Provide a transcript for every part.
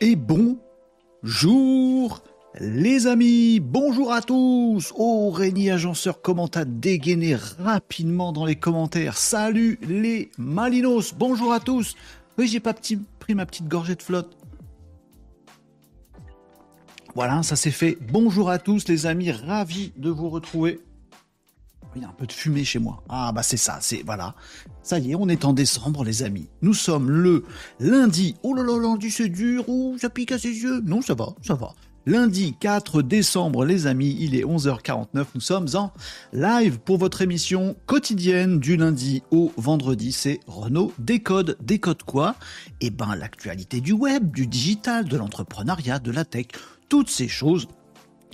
Et bonjour les amis, bonjour à tous Oh, Rémi Agenceur, comment t'as dégainé rapidement dans les commentaires. Salut les Malinos, bonjour à tous Oui, j'ai pas pris ma petite gorgée de flotte. Voilà, ça c'est fait. Bonjour à tous les amis, ravi de vous retrouver. Il y a un peu de fumée chez moi. Ah bah c'est ça, c'est voilà. Ça y est, on est en décembre les amis. Nous sommes le lundi. Oh là là, lundi c'est dur, ou ça pique à ses yeux. Non, ça va, ça va. Lundi 4 décembre les amis, il est 11h49, nous sommes en live pour votre émission quotidienne du lundi au vendredi, c'est Renault Décode. Décode quoi? Eh ben l'actualité du web, du digital, de l'entrepreneuriat, de la tech, toutes ces choses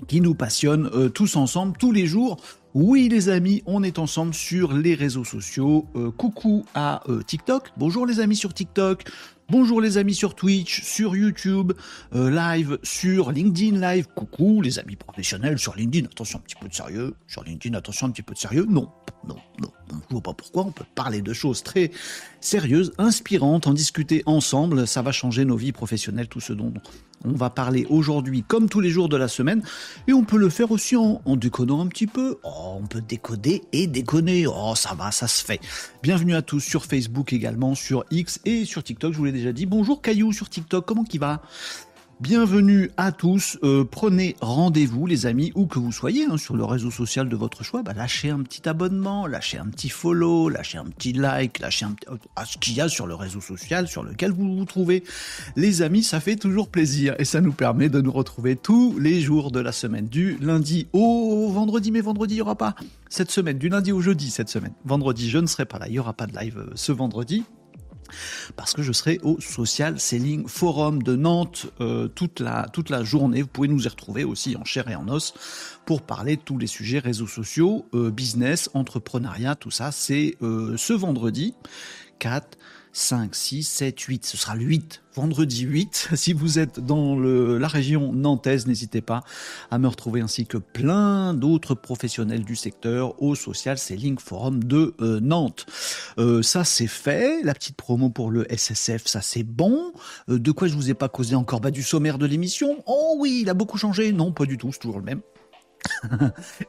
qui nous passionnent euh, tous ensemble, tous les jours. Oui les amis, on est ensemble sur les réseaux sociaux. Euh, coucou à euh, TikTok. Bonjour les amis sur TikTok. Bonjour les amis sur Twitch, sur YouTube, live sur LinkedIn live. Coucou les amis professionnels sur LinkedIn. Attention un petit peu de sérieux. Sur LinkedIn, attention un petit peu de sérieux. Non, non, non. Je ne vois pas pourquoi. On peut parler de choses très sérieuses, inspirantes, en discuter ensemble. Ça va changer nos vies professionnelles, tout ce dont on va parler aujourd'hui comme tous les jours de la semaine et on peut le faire aussi en, décodant un petit peu. Oh, on peut décoder et déconner. Oh, ça va, ça se fait. Bienvenue à tous sur Facebook également, sur X et sur TikTok. Je vous l'ai déjà dit. Bonjour Caillou sur TikTok. Comment qui va Bienvenue à tous. Euh, prenez rendez-vous, les amis, où que vous soyez, hein, sur le réseau social de votre choix. Bah, lâchez un petit abonnement, lâchez un petit follow, lâchez un petit like, lâchez un petit... à ce qu'il y a sur le réseau social sur lequel vous vous trouvez. Les amis, ça fait toujours plaisir et ça nous permet de nous retrouver tous les jours de la semaine, du lundi au vendredi. Mais vendredi, il n'y aura pas cette semaine, du lundi au jeudi cette semaine. Vendredi, je ne serai pas là. Il n'y aura pas de live euh, ce vendredi parce que je serai au Social Selling Forum de Nantes euh, toute, la, journée. Vous pouvez nous y retrouver aussi en chair et en os pour parler de tous les sujets réseaux sociaux, euh, business, entrepreneuriat, tout ça. C'est euh, ce vendredi 4 5, 6, 7, 8. Ce sera le 8, vendredi 8. Si vous êtes dans le, la région nantaise, n'hésitez pas à me retrouver ainsi que plein d'autres professionnels du secteur au Social Selling Forum de euh, Nantes. Euh, ça c'est fait. La petite promo pour le SSF, ça c'est bon. Euh, de quoi je vous ai pas causé encore? Bah du sommaire de l'émission. Oh oui, il a beaucoup changé. Non, pas du tout, c'est toujours le même.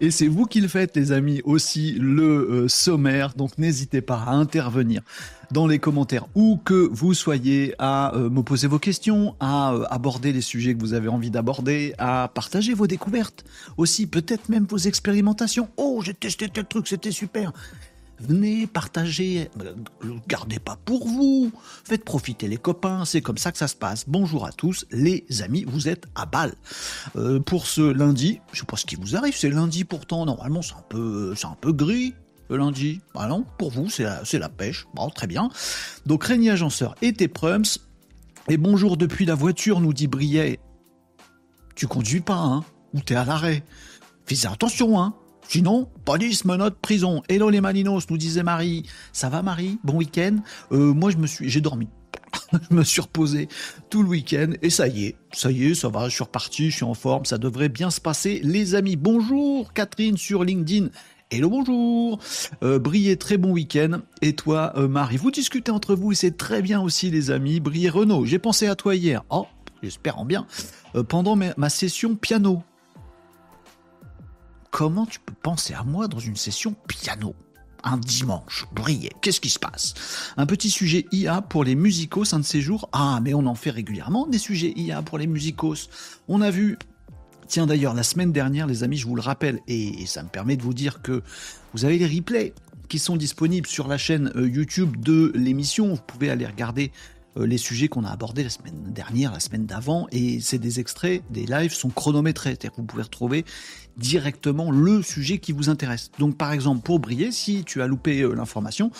Et c'est vous qui le faites, les amis, aussi le euh, sommaire. Donc n'hésitez pas à intervenir dans les commentaires où que vous soyez, à euh, me poser vos questions, à euh, aborder les sujets que vous avez envie d'aborder, à partager vos découvertes, aussi peut-être même vos expérimentations. Oh, j'ai testé tel truc, c'était super. Venez, partagez, gardez pas pour vous, faites profiter les copains, c'est comme ça que ça se passe. Bonjour à tous, les amis, vous êtes à balle. Euh, pour ce lundi, je sais pas ce qui vous arrive, c'est lundi pourtant, normalement c'est un peu, gris, le lundi. Ah non, pour vous, c'est la, pêche. Bon, très bien. Donc, Régnier Agenceur et tes prums. Et bonjour depuis la voiture, nous dit Briet. Tu conduis pas, hein Ou t'es à l'arrêt Fais attention, hein Sinon, police, menottes, prison. Hello les Malinos, nous disait Marie. Ça va Marie? Bon week-end? Euh, Moi je me suis, j'ai dormi. je me suis reposé tout le week-end et ça y est, ça y est, ça va, je suis reparti, je suis en forme, ça devrait bien se passer. Les amis, bonjour Catherine sur LinkedIn. Hello, bonjour. Euh, très bon week-end. Et toi, euh, Marie, vous discutez entre vous c'est très bien aussi, les amis. Brillez, Renaud, j'ai pensé à toi hier. Oh, j'espère en bien. Euh, pendant ma session piano comment tu peux penser à moi dans une session piano? Un dimanche, briller. Qu'est-ce qui se passe? Un petit sujet IA pour les musicos un de ces jours. Ah, mais on en fait régulièrement des sujets IA pour les musicos. On a vu Tiens d'ailleurs, la semaine dernière, les amis, je vous le rappelle, et, ça me permet de vous dire que vous avez les replays qui sont disponibles sur la chaîne euh, YouTube de l'émission. Vous pouvez aller regarder les sujets qu'on a abordés la semaine dernière, la semaine d'avant, et c'est des extraits, des lives sont chronométrés, c'est-à-dire que vous pouvez retrouver directement le sujet qui vous intéresse. Donc par exemple, pour briller, si tu as loupé euh, l'information,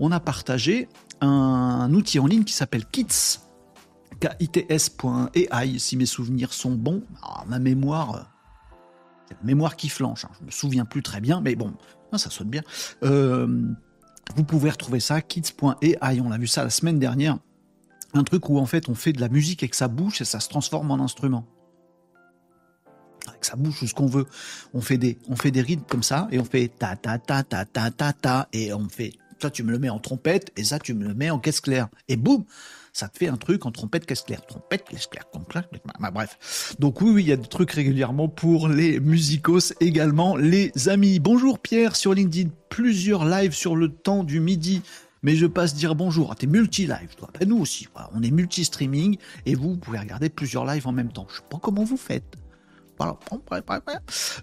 on a partagé un, outil en ligne qui s'appelle Kits, kits.ai, si mes souvenirs sont bons. Ah, ma mémoire, euh, c'est la mémoire qui flanche, hein. je me souviens plus très bien, mais bon, ça sonne bien. vous pouvez retrouver ça, kits.ai, on a vu ça la semaine dernière un truc où en fait on fait de la musique avec sa bouche et ça se transforme en instrument. Avec sa bouche ou ce qu'on veut. On fait des, on fait des rythmes comme ça et on fait ta ta ta ta ta ta ta et on fait Ça, tu me le mets en trompette et ça, tu me le mets en caisse claire. Et boum, ça te fait un truc en trompette caisse claire. Trompette, caisse claire, trompette, bref. Donc oui, oui, il y a des trucs régulièrement pour les musicos également, les amis. Bonjour Pierre sur LinkedIn. Plusieurs lives sur le temps du midi mais je passe dire bonjour. à T'es multi-live, toi. Ben, nous aussi, on est multi-streaming et vous, pouvez regarder plusieurs lives en même temps. Je sais pas comment vous faites.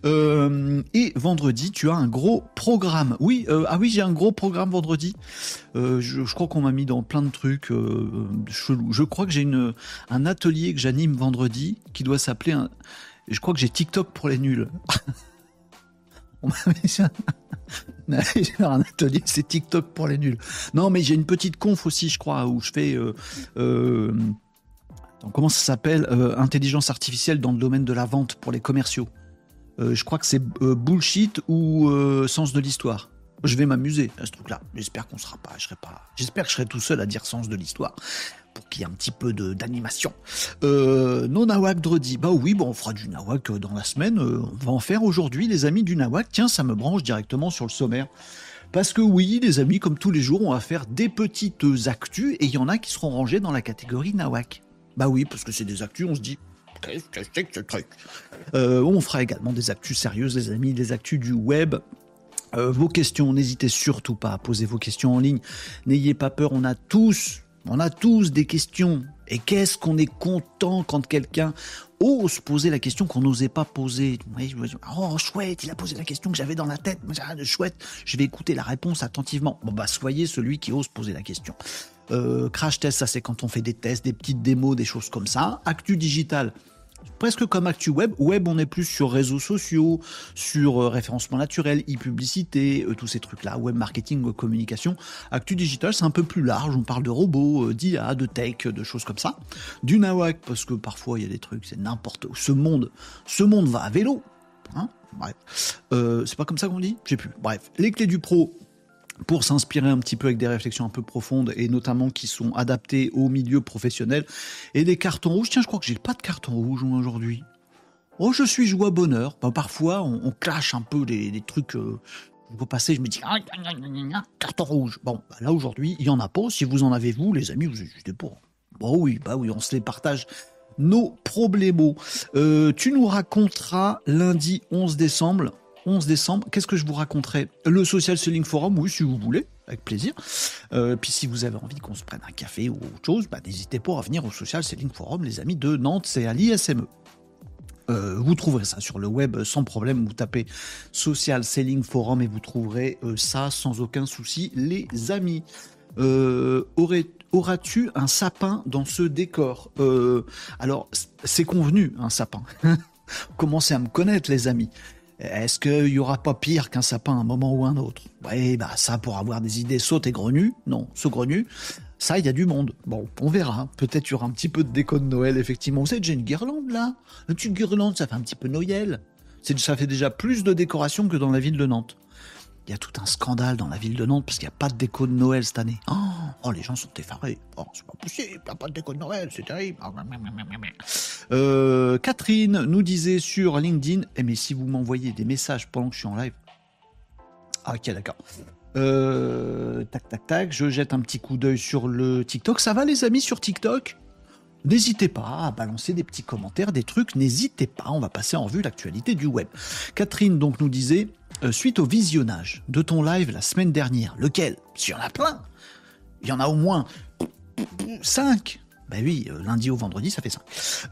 Euh, et vendredi, tu as un gros programme. Oui, euh, ah oui, j'ai un gros programme vendredi. Euh, je, crois qu'on m'a mis dans plein de trucs chelous. Je crois que j'ai un atelier que j'anime vendredi qui doit s'appeler un. Je crois que j'ai TikTok pour les nuls. On m'a mis c'est TikTok pour les nuls. Non, mais j'ai une petite conf aussi, je crois, où je fais comment ça s'appelle euh, Intelligence artificielle dans le domaine de la vente pour les commerciaux. Euh, je crois que c'est euh, bullshit ou sens de l'histoire. Je vais m'amuser à ce truc-là. J'espère qu'on sera pas, je serai pas. J'espère que je serai tout seul à dire sens de l'histoire pour qu'il y ait un petit peu d'animation. non nawak dredi. Bah oui, bon, on fera du nawak dans la semaine. on va en faire aujourd'hui, les amis du nawak. Tiens, ça me branche directement sur le sommaire. Parce que oui, les amis, comme tous les jours, on va faire des petites actus et il y en a qui seront rangées dans la catégorie nawak. Bah oui, parce que c'est des actus, on se dit, qu'est-ce que ce truc? Euh, On fera également des actus sérieuses, les amis, des actus du web. Euh, vos questions, n'hésitez surtout pas à poser vos questions en ligne. N'ayez pas peur, on a tous, on a tous des questions. Et qu'est-ce qu'on est content quand quelqu'un ose poser la question qu'on n'osait pas poser. Oh, chouette, il a posé la question que j'avais dans la tête. Chouette, je vais écouter la réponse attentivement. Bon, bah, soyez celui qui ose poser la question. Euh, crash test, ça c'est quand on fait des tests, des petites démos, des choses comme ça. Actu digital, presque comme Actu Web. Web, on est plus sur réseaux sociaux, sur euh, référencement naturel, e-publicité, euh, tous ces trucs-là, web marketing, communication. Actu digital, c'est un peu plus large. On parle de robots, d'IA, de tech, de choses comme ça. Du nawak, parce que parfois il y a des trucs, c'est n'importe où. Ce monde, ce monde va à vélo. Hein Bref. c'est pas comme ça qu'on dit? J'ai plus. Bref. Les clés du pro, pour s'inspirer un petit peu avec des réflexions un peu profondes et notamment qui sont adaptées au milieu professionnel. Et des cartons rouges. Tiens, je crois que j'ai pas de carton rouge aujourd'hui. Oh, je suis joie bonheur. Ben, parfois, on, clash un peu des, trucs. Euh, je je me dis ah, carton rouge. Bon, bah, là aujourd'hui, il y en a pas. Si vous en avez vous, les amis, vous êtes pour. Bon oui, bah oui, on se les partage nos problèmes. Euh, tu nous raconteras lundi 11 décembre 11 décembre. Qu'est-ce que je vous raconterai? Le Social Selling Forum, oui, si vous voulez, avec plaisir. Euh, puis si vous avez envie qu'on se prenne un café ou autre chose, bah, n'hésitez pas à venir au Social Selling Forum, les amis de Nantes, c'est à l'ISME. Euh, vous trouverez ça sur le web sans problème. Vous tapez Social Selling Forum et vous trouverez euh, ça sans aucun souci, les amis. Auras-tu un sapin dans ce décor? Alors, c'est convenu, un sapin. Commencez à me connaître, les amis. Est-ce qu'il y aura pas pire qu'un sapin à un moment ou un autre? Oui, bah ça pour avoir des idées sautes et grenues, non, saugrenues, ça il y a du monde. Bon, on verra. Peut-être y aura un petit peu de déco de Noël effectivement. Vous savez, j'ai une guirlande là. Une petite guirlande, ça fait un petit peu Noël. Ça fait déjà plus de décoration que dans la ville de Nantes il y a tout un scandale dans la ville de Nantes parce qu'il n'y a pas de déco de Noël cette année. Oh, oh les gens sont effarés. Oh, c'est pas possible, il n'y a pas de déco de Noël, c'est terrible. Euh, Catherine nous disait sur LinkedIn, eh mais si vous m'envoyez des messages pendant que je suis en live. Ah, ok, d'accord. Euh, tac, tac, tac. Je jette un petit coup d'œil sur le TikTok. Ça va, les amis, sur TikTok? N'hésitez pas à balancer des petits commentaires, des trucs. N'hésitez pas. On va passer en vue l'actualité du web. Catherine donc nous disait euh, suite au visionnage de ton live la semaine dernière, lequel S'il y en a plein, il y en a au moins 5. Ben oui, euh, lundi au vendredi, ça fait 5.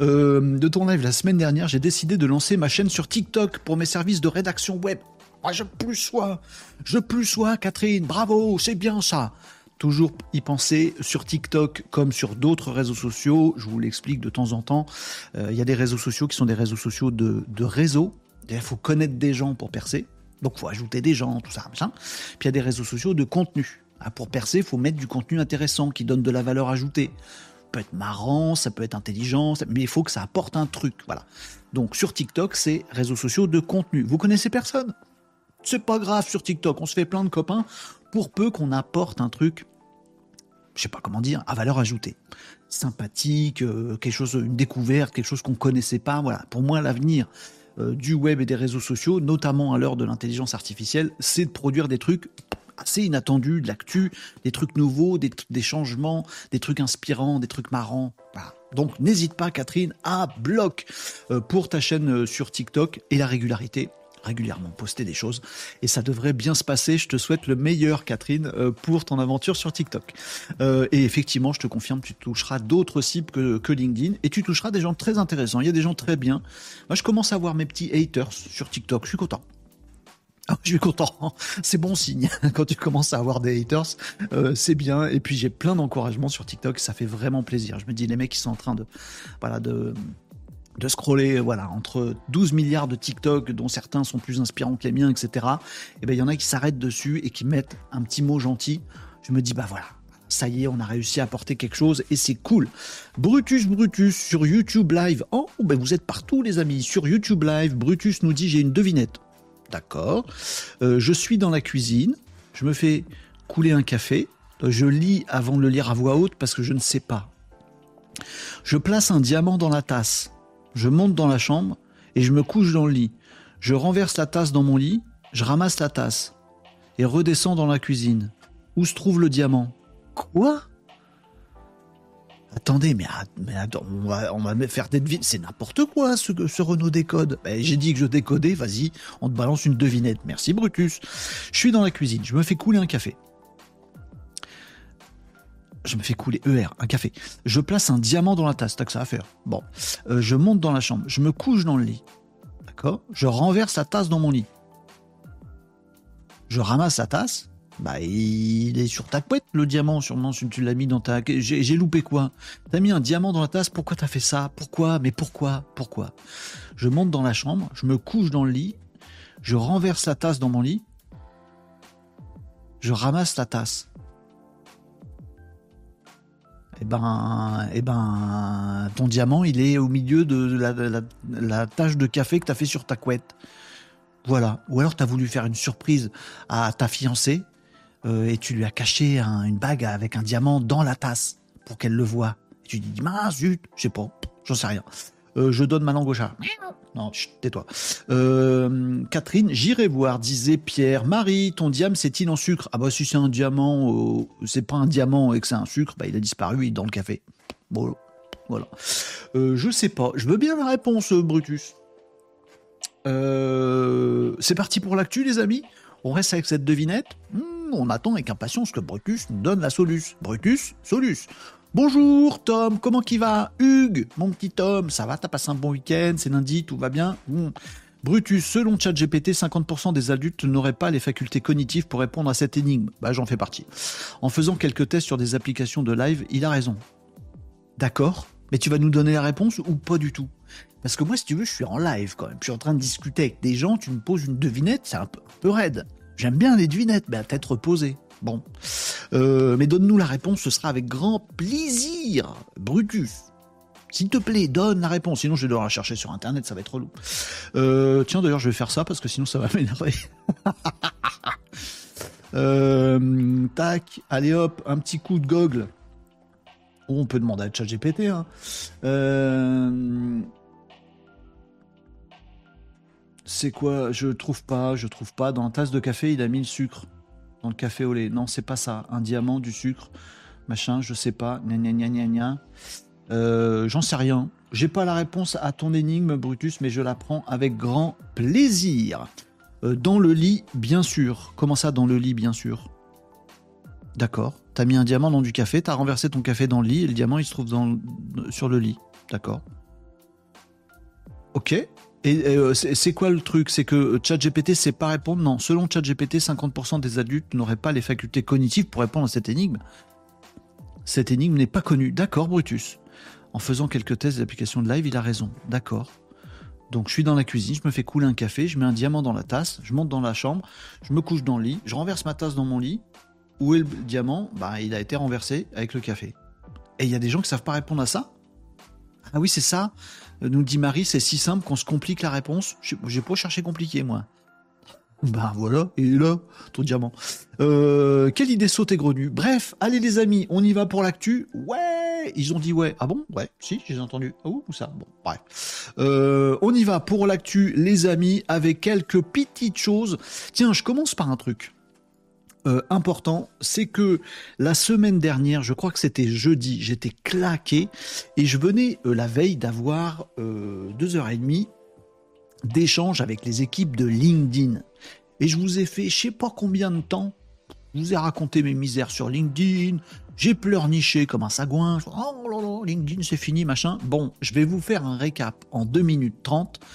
Euh, de ton live la semaine dernière, j'ai décidé de lancer ma chaîne sur TikTok pour mes services de rédaction web. Moi, je plus sois, je plus sois, Catherine, bravo, c'est bien ça. Toujours y penser sur TikTok comme sur d'autres réseaux sociaux. Je vous l'explique de temps en temps. Il y a des réseaux sociaux qui sont des réseaux sociaux de, de réseau. Il faut connaître des gens pour percer. Donc, faut ajouter des gens, tout ça, machin. Puis il y a des réseaux sociaux de contenu. Ah, pour percer, il faut mettre du contenu intéressant qui donne de la valeur ajoutée. Ça peut être marrant, ça peut être intelligent, mais il faut que ça apporte un truc. Voilà. Donc sur TikTok, c'est réseaux sociaux de contenu. Vous connaissez personne? C'est pas grave sur TikTok, on se fait plein de copains pour peu qu'on apporte un truc, je sais pas comment dire, à valeur ajoutée. Sympathique, euh, quelque chose, une découverte, quelque chose qu'on connaissait pas. Voilà. Pour moi, l'avenir, du web et des réseaux sociaux, notamment à l'heure de l'intelligence artificielle, c'est de produire des trucs assez inattendus, de l'actu, des trucs nouveaux, des, des, changements, des trucs inspirants, des trucs marrants. Donc n'hésite pas Catherine à bloc euh, pour ta chaîne euh, sur TikTok et la régularité régulièrement poster des choses et ça devrait bien se passer. Je te souhaite le meilleur, Catherine, euh, pour ton aventure sur TikTok. Euh, et effectivement, je te confirme, tu toucheras d'autres cibles que, que, LinkedIn et tu toucheras des gens très intéressants. Il y a des gens très bien. Moi, je commence à voir mes petits haters sur TikTok. Je suis content. Ah, je suis content, c'est bon signe. Quand tu commences à avoir des haters, euh, c'est bien. Et puis j'ai plein d'encouragements sur TikTok, ça fait vraiment plaisir. Je me dis les mecs qui sont en train de, voilà, de, de scroller voilà entre 12 milliards de TikTok dont certains sont plus inspirants que les miens etc et eh ben il y en a qui s'arrêtent dessus et qui mettent un petit mot gentil. Je me dis bah voilà ça y est on a réussi à apporter quelque chose et c'est cool. Brutus Brutus sur YouTube Live. Oh ben vous êtes partout les amis. Sur YouTube Live Brutus nous dit j'ai une devinette. D'accord. Euh, je suis dans la cuisine. Je me fais couler un café. Je lis avant de le lire à voix haute parce que je ne sais pas. Je place un diamant dans la tasse je monte dans la chambre et je me couche dans le lit. Je renverse la tasse dans mon lit, je ramasse la tasse et redescends dans la cuisine. Où se trouve le diamant? Quoi? Attendez, mais, attends, on va, on va faire des devinettes. C'est n'importe quoi ce, ce Renault décode. Ben, J'ai dit que je décodais, vas-y, on te balance une devinette. Merci Brutus. Je suis dans la cuisine, je me fais couler un café je me fais couler. ER, un café. Je place un diamant dans la tasse, t'as que ça à faire. Bon, euh, je monte dans la chambre, je me couche dans le lit. D'accord? Je renverse la tasse dans mon lit. Je ramasse la tasse. Bah, il est sur ta couette, le diamant, sûrement, si tu l'as mis dans ta. J'ai loupé quoi? T'as mis un diamant dans la tasse, pourquoi t'as fait ça? Pourquoi? Mais pourquoi? Pourquoi? Je monte dans la chambre, je me couche dans le lit, je renverse la tasse dans mon lit, je ramasse la tasse eh ben, eh ben, ton diamant, il est au milieu de la, la, tache de café que tu as fait sur ta couette. Voilà. Ou alors tu as voulu faire une surprise à ta fiancée euh, et tu lui as caché une bague avec un diamant dans la tasse pour qu'elle le voie. Et tu dis, mince, zut, je sais pas, j'en sais rien. Euh, je donne ma langue au chat. Non, tais-toi. Euh, Catherine, j'irai voir, disait Pierre. Marie, ton diamant c'est-il en sucre? Ah bah si c'est un diamant, euh, c'est pas un diamant et que c'est un sucre, bah il a disparu, il est dans le café. Bon, voilà. je sais pas. Je veux bien la réponse, Brutus. c'est parti pour l'actu, les amis? On reste avec cette devinette? Hmm, on attend avec impatience que Brutus nous donne la soluce. Brutus, solus. Bonjour Tom, comment qui va? Hugues, mon petit Tom, ça va T'as passé un bon week-end C'est lundi, tout va bien? Brutus, selon ChatGPT, 50% des adultes n'auraient pas les facultés cognitives pour répondre à cette énigme. Bah j'en fais partie. En faisant quelques tests sur des applications de live, il a raison. D'accord, mais tu vas nous donner la réponse ou pas du tout? Parce que moi, si tu veux, je suis en live quand même. Je suis en train de discuter avec des gens, tu me poses une devinette, c'est un peu, un peu raide. J'aime bien les devinettes, mais à tête reposée. Bon. Euh, mais donne-nous la réponse, ce sera avec grand plaisir. Brutus. S'il te plaît, donne la réponse. Sinon, je vais devoir la chercher sur Internet, ça va être relou. Euh, tiens, d'ailleurs, je vais faire ça parce que sinon, ça va m'énerver. Euh, tac, allez hop, un petit coup de gogle. on peut demander à ChatGPT. Hein. C'est quoi? Je trouve pas, je trouve pas. Dans la tasse de café, il a mis le sucre dans le café au lait. Non, c'est pas ça. Un diamant, du sucre, machin, je sais pas. Gna gna gna gna euh, J'en sais rien. J'ai pas la réponse à ton énigme, Brutus, mais je la prends avec grand plaisir. Euh, dans le lit, bien sûr. Comment ça, dans le lit, bien sûr? D'accord. T'as mis un diamant dans du café, t'as renversé ton café dans le lit et le diamant il se trouve sur le lit. D'accord. Ok. Et euh, c'est quoi le truc? C'est que ChatGPT sait pas répondre? Non, selon ChatGPT, 50% des adultes n'auraient pas les facultés cognitives pour répondre à cette énigme. Cette énigme n'est pas connue. D'accord, Brutus. En faisant quelques tests d'application de live, il a raison. D'accord. Donc je suis dans la cuisine, je me fais couler un café, je mets un diamant dans la tasse, je monte dans la chambre, je me couche dans le lit, je renverse ma tasse dans mon lit. Où est le diamant? Bah, il a été renversé avec le café. Et il y a des gens qui savent pas répondre à ça? Ah oui, c'est ça nous dit Marie, c'est si simple qu'on se complique la réponse. J'ai pas cherché compliqué, moi. Ben voilà, et là, ton diamant. Euh, quelle idée sautée grenue. Bref, allez les amis, on y va pour l'actu. Ouais, ils ont dit ouais. Ah bon? Ouais, si, j'ai entendu. Ah ça? Bon, bref. Euh, on y va pour l'actu, les amis, avec quelques petites choses. Tiens, je commence par un truc. Euh, important, c'est que la semaine dernière, je crois que c'était jeudi, j'étais claqué et je venais euh, la veille d'avoir euh, deux heures et demie d'échange avec les équipes de LinkedIn. Et je vous ai fait, je sais pas combien de temps, je vous ai raconté mes misères sur LinkedIn, j'ai pleurniché comme un sagouin, oh là là, LinkedIn c'est fini, machin. Bon, je vais vous faire un récap en 2 minutes 30 euh,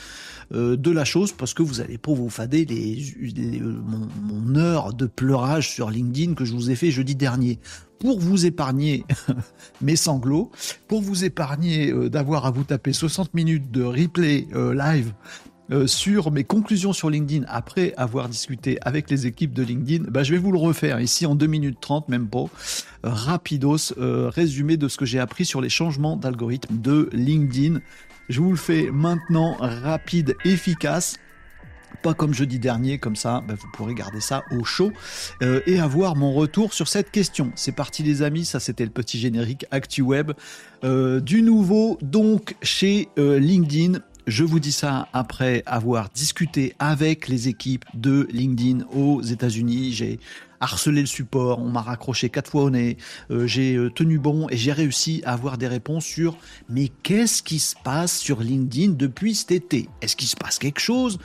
de la chose parce que vous allez pas vous fader les, euh, mon, heure de pleurage sur LinkedIn que je vous ai fait jeudi dernier. Pour vous épargner mes sanglots, pour vous épargner euh, d'avoir à vous taper 60 minutes de replay live sur mes conclusions sur LinkedIn après avoir discuté avec les équipes de LinkedIn, bah, je vais vous le refaire ici en 2 minutes 30, même pas. rapidos, résumé de ce que j'ai appris sur les changements d'algorithme de LinkedIn. Je vous le fais maintenant, rapide, efficace. Pas comme jeudi dernier, comme ça, ben, vous pourrez garder ça au chaud euh, et avoir mon retour sur cette question. C'est parti les amis, ça c'était le petit générique ActuWeb. Euh, du nouveau donc chez euh, LinkedIn, je vous dis ça après avoir discuté avec les équipes de LinkedIn aux États-Unis. J'ai harcelé le support, on m'a raccroché quatre fois au nez, euh, j'ai euh, tenu bon et j'ai réussi à avoir des réponses sur mais qu'est-ce qui se passe sur LinkedIn depuis cet été? Est-ce qu'il se passe quelque chose?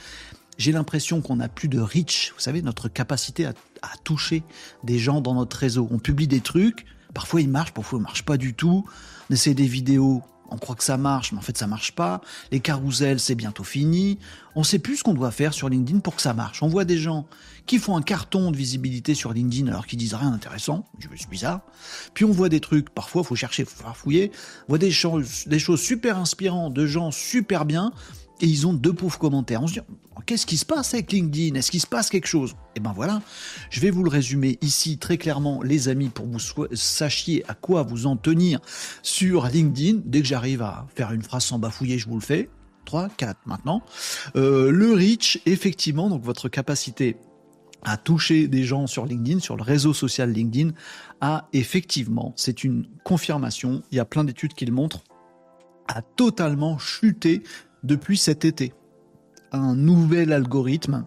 J'ai l'impression qu'on n'a plus de reach, vous savez, notre capacité à, à toucher des gens dans notre réseau. On publie des trucs, parfois ils marchent, parfois ils marchent pas du tout. On essaie des vidéos, on croit que ça marche, mais en fait ça marche pas. Les carousels, c'est bientôt fini. On sait plus ce qu'on doit faire sur LinkedIn pour que ça marche. On voit des gens qui font un carton de visibilité sur LinkedIn alors qu'ils disent rien d'intéressant. Je suis bizarre. Puis on voit des trucs, parfois faut chercher, faut fouiller. On voit des choses, super inspirantes de gens super bien et ils ont deux pauvres commentaires. On qu'est-ce qui se passe avec LinkedIn? Est-ce qu'il se passe quelque chose? Eh ben voilà, je vais vous le résumer ici très clairement, les amis, pour que vous sachiez à quoi vous en tenir sur LinkedIn. Dès que j'arrive à faire une phrase sans bafouiller, je vous le fais. 3, 4 maintenant. Euh, le reach, effectivement, donc votre capacité à toucher des gens sur LinkedIn, sur le réseau social LinkedIn, a effectivement, c'est une confirmation, il y a plein d'études qui le montrent, a totalement chuté depuis cet été. Un nouvel algorithme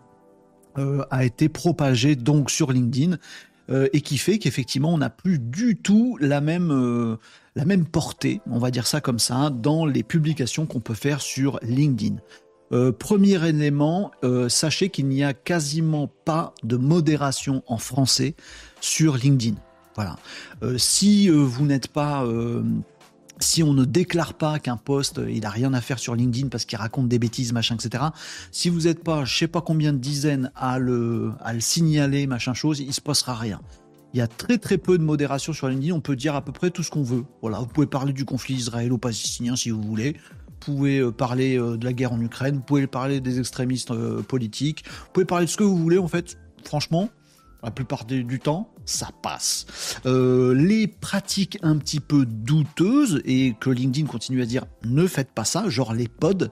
euh, a été propagé donc sur LinkedIn euh, et qui fait qu'effectivement on n'a plus du tout la même euh, la même portée, on va dire ça comme ça, dans les publications qu'on peut faire sur LinkedIn. premier élément, sachez qu'il n'y a quasiment pas de modération en français sur LinkedIn. Voilà. si vous n'êtes pas si on ne déclare pas qu'un poste, il a rien à faire sur LinkedIn parce qu'il raconte des bêtises, machin, etc. Si vous n'êtes pas, je sais pas combien de dizaines à le, à le signaler, machin chose, il se passera rien. Il y a très très peu de modération sur LinkedIn. On peut dire à peu près tout ce qu'on veut. Voilà, vous pouvez parler du conflit israélo-palestinien si vous voulez. Vous pouvez euh, parler euh, de la guerre en Ukraine. Vous pouvez parler des extrémistes euh, politiques. Vous pouvez parler de ce que vous voulez. En fait, franchement, la plupart du temps, ça passe. Euh, les pratiques un petit peu douteuses et que LinkedIn continue à dire ne faites pas ça, genre les pods,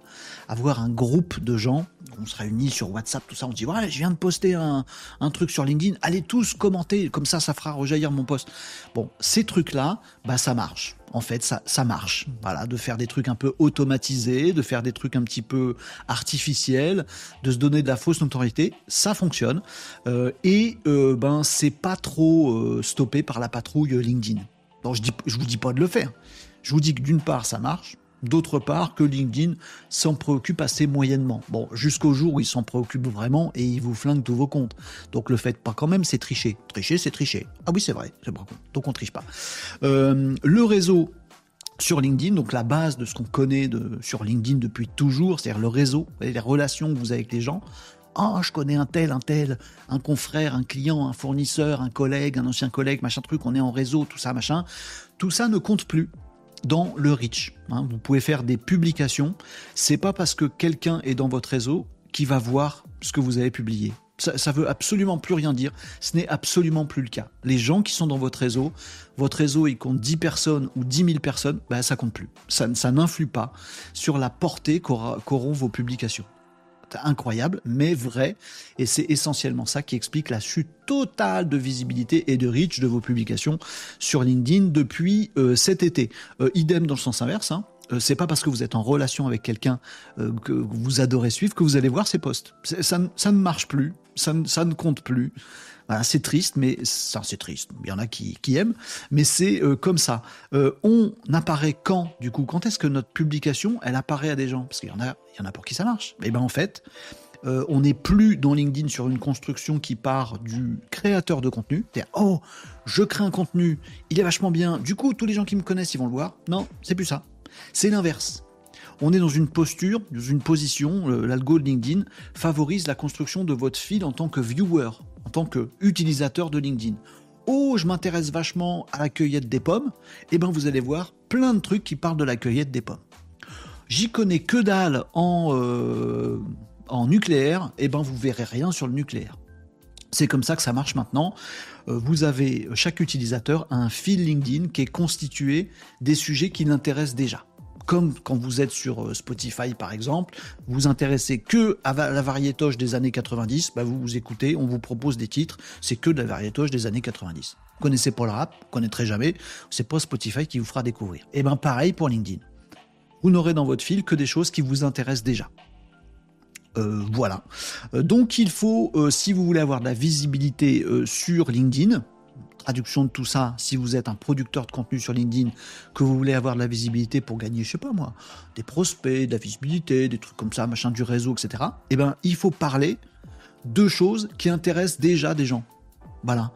avoir un groupe de gens, on se réunit sur WhatsApp, tout ça, on se dit ouais, je viens de poster un, truc sur LinkedIn, allez tous commenter, comme ça, ça fera rejaillir mon post. Bon, ces trucs-là, bah ça marche en fait, ça, ça marche. Voilà, de faire des trucs un peu automatisés, de faire des trucs un petit peu artificiels, de se donner de la fausse notoriété, ça fonctionne. Euh, et euh, ben, c'est pas trop euh, stoppé par la patrouille LinkedIn. Donc, je dis, je vous dis pas de le faire. Je vous dis que d'une part, ça marche. D'autre part, que LinkedIn s'en préoccupe assez moyennement. Bon, jusqu'au jour où il s'en préoccupe vraiment et il vous flingue tous vos comptes. Donc le fait pas quand même, c'est tricher. Tricher, c'est tricher. Ah oui, c'est vrai, c'est pas Donc on triche pas. Euh, le réseau sur LinkedIn, donc la base de ce qu'on connaît de, sur LinkedIn depuis toujours, c'est-à-dire le réseau, les relations que vous avez avec les gens. Ah, je connais un tel, un tel, un confrère, un client, un fournisseur, un collègue, un ancien collègue, machin truc, on est en réseau, tout ça, machin. Tout ça ne compte plus dans le reach. Hein. Vous pouvez faire des publications. C'est pas parce que quelqu'un est dans votre réseau qui va voir ce que vous avez publié. Ça, veut absolument plus rien dire. Ce n'est absolument plus le cas. Les gens qui sont dans votre réseau, votre réseau il compte 10 personnes ou 10 000 personnes, ben, ça compte plus. Ça n'influe pas sur la portée qu'auront vos publications incroyable, mais vrai. Et c'est essentiellement ça qui explique la chute totale de visibilité et de reach de vos publications sur LinkedIn depuis euh, cet été. Euh, idem dans le sens inverse. Hein. Euh, c'est pas parce que vous êtes en relation avec quelqu'un que vous adorez suivre que vous allez voir ses posts. Ça, ne marche plus. Ça ne compte plus. C'est triste, mais ça c'est triste. Il y en a qui, aiment, mais c'est euh, comme ça. Euh, on apparaît quand, du coup? Quand est-ce que notre publication, elle apparaît à des gens? Parce qu'il y en a, il y en a pour qui ça marche. Et eh ben en fait, euh, on n'est plus dans LinkedIn sur une construction qui part du créateur de contenu. C'est oh, je crée un contenu, il est vachement bien. Du coup, tous les gens qui me connaissent, ils vont le voir. Non, c'est plus ça. C'est l'inverse. On est dans une posture, dans une position, l'algo LinkedIn favorise la construction de votre feed en tant que viewer, tant qu'utilisateur de LinkedIn. Oh, je m'intéresse vachement à la cueillette des pommes. Eh bien, vous allez voir plein de trucs qui parlent de la cueillette des pommes. J'y connais que dalle en, euh, en nucléaire. Eh ben, vous verrez rien sur le nucléaire. C'est comme ça que ça marche maintenant. Euh, vous avez chaque utilisateur un fil LinkedIn qui est constitué des sujets qui l'intéressent déjà comme quand vous êtes sur euh, Spotify par exemple, vous vous intéressez que à la variétoche des années 90, bah vous vous écoutez, on vous propose des titres, c'est que de la variétoche des années 90. Vous connaissez pas le rap, vous connaîtrez jamais, c'est pas Spotify qui vous fera découvrir. Et eh ben pareil pour LinkedIn. Vous n'aurez dans votre fil que des choses qui vous intéressent déjà. Euh, voilà. Euh, donc il faut, si vous voulez avoir de la visibilité sur LinkedIn, traduction de tout ça, si vous êtes un producteur de contenu sur LinkedIn, que vous voulez avoir de la visibilité pour gagner, je sais pas moi, des prospects, de la visibilité, des trucs comme ça, machin du réseau, etc. Eh ben, il faut parler de choses qui intéressent déjà des gens. Voilà.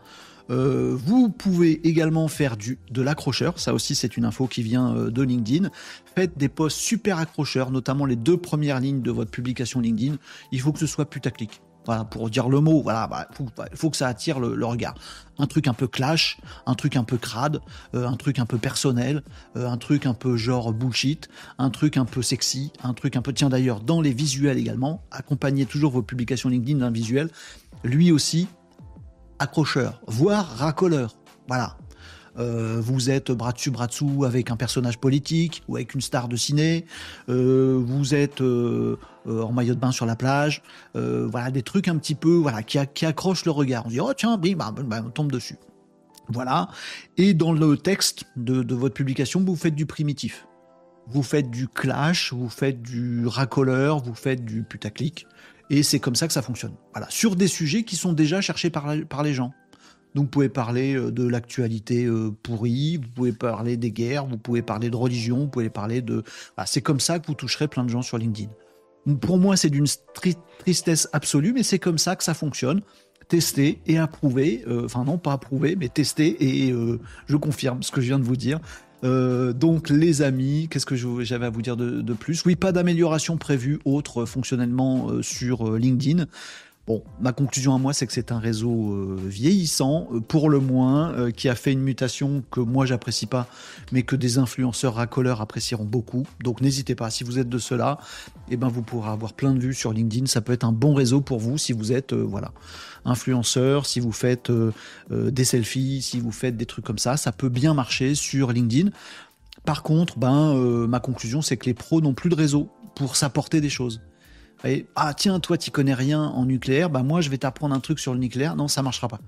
Euh, vous pouvez également faire du, de l'accrocheur, ça aussi c'est une info qui vient euh, de LinkedIn. Faites des posts super accrocheurs, notamment les deux premières lignes de votre publication LinkedIn. Il faut que ce soit putaclic. Voilà, pour dire le mot, voilà, bah, il faut, que ça attire le, regard. Un truc un peu clash, un truc un peu crade, euh, un truc un peu personnel, euh, un truc un peu genre bullshit, un truc un peu sexy, un truc un peu, tiens d'ailleurs, dans les visuels également, accompagnez toujours vos publications LinkedIn d'un visuel, lui aussi accrocheur, voire racoleur. Voilà, euh, vous êtes bras dessus bras dessous avec un personnage politique ou avec une star de ciné, euh, vous êtes euh, en maillot de bain sur la plage, voilà des trucs un petit peu voilà qui, accrochent le regard. On dit oh tiens, bah, bah, on tombe dessus. Voilà. Et dans le texte de, votre publication, vous faites du primitif. Vous faites du clash, vous faites du racoleur, vous faites du putaclic. Et c'est comme ça que ça fonctionne. Voilà. Sur des sujets qui sont déjà cherchés par les gens. Vous pouvez parler euh, de l'actualité euh, pourrie, vous pouvez parler des guerres, vous pouvez parler de religion, vous pouvez parler de... c'est comme ça que vous toucherez plein de gens sur LinkedIn. Pour moi, c'est d'une tristesse absolue, mais c'est comme ça que ça fonctionne. Tester et approuver, euh, enfin non, pas approuver, mais tester et je confirme ce que je viens de vous dire. donc les amis, qu'est-ce que j'avais à vous dire de plus? Oui, pas d'amélioration prévue autre fonctionnellement sur LinkedIn. Bon, ma conclusion à moi, c'est que c'est un réseau euh, vieillissant, euh, pour le moins, euh, qui a fait une mutation que moi j'apprécie pas, mais que des influenceurs racoleurs apprécieront beaucoup. Donc n'hésitez pas, si vous êtes de cela, eh ben vous pourrez avoir plein de vues sur LinkedIn. Ça peut être un bon réseau pour vous si vous êtes voilà influenceur, si vous faites des selfies, si vous faites des trucs comme ça, ça peut bien marcher sur LinkedIn. Par contre, ben ma conclusion, c'est que les pros n'ont plus de réseau pour s'apporter des choses ah tiens, toi tu connais rien en nucléaire, bah moi je vais t'apprendre un truc sur le nucléaire. Non, ça marchera pas.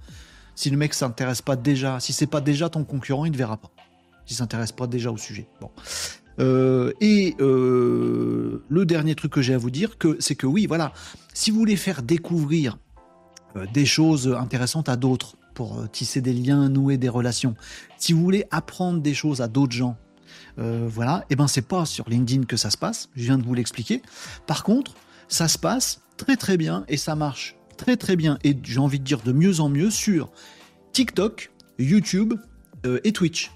Si le mec s'intéresse pas déjà, si c'est pas déjà ton concurrent, il ne verra pas. S'il s'intéresse pas déjà au sujet. Bon. Euh, et euh, le dernier truc que j'ai à vous dire, que, c'est que oui, voilà, si vous voulez faire découvrir euh, des choses intéressantes à d'autres, pour tisser des liens, nouer des relations, si vous voulez apprendre des choses à d'autres gens, voilà, et eh ben c'est pas sur LinkedIn que ça se passe, je viens de vous l'expliquer. Par contre, ça se passe très très bien et ça marche très très bien et j'ai envie de dire de mieux en mieux sur TikTok, YouTube euh, et Twitch.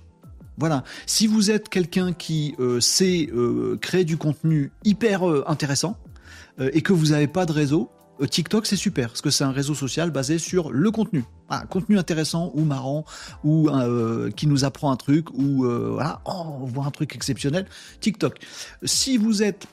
Voilà, si vous êtes quelqu'un qui euh, sait euh, créer du contenu hyper intéressant et que vous n'avez pas de réseau, TikTok c'est super parce que c'est un réseau social basé sur le contenu, un contenu intéressant ou marrant ou qui nous apprend un truc ou voilà, oh, on voit un truc exceptionnel. TikTok. Si vous êtes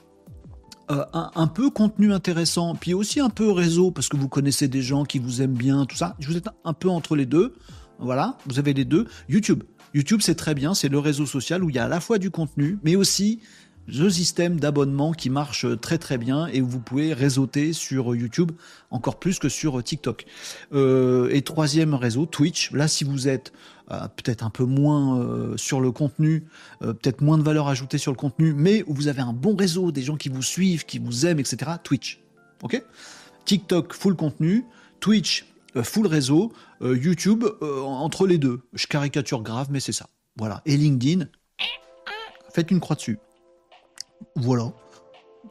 euh, un, peu contenu intéressant, puis aussi un peu réseau, parce que vous connaissez des gens qui vous aiment bien, tout ça. Vous êtes un peu entre les deux. Voilà, vous avez les deux. YouTube. YouTube, c'est très bien, c'est le réseau social où il y a à la fois du contenu, mais aussi le système d'abonnement qui marche très très bien et où vous pouvez réseauter sur YouTube encore plus que sur TikTok. Euh, et troisième réseau, Twitch. Là, si vous êtes peut-être un peu moins euh, sur le contenu, peut-être moins de valeur ajoutée sur le contenu, mais où vous avez un bon réseau, des gens qui vous suivent, qui vous aiment, etc. Twitch. Ok? TikTok, full contenu. Twitch, full réseau, YouTube, entre les deux. Je caricature grave, mais c'est ça. Voilà. Et LinkedIn, faites une croix dessus. Voilà.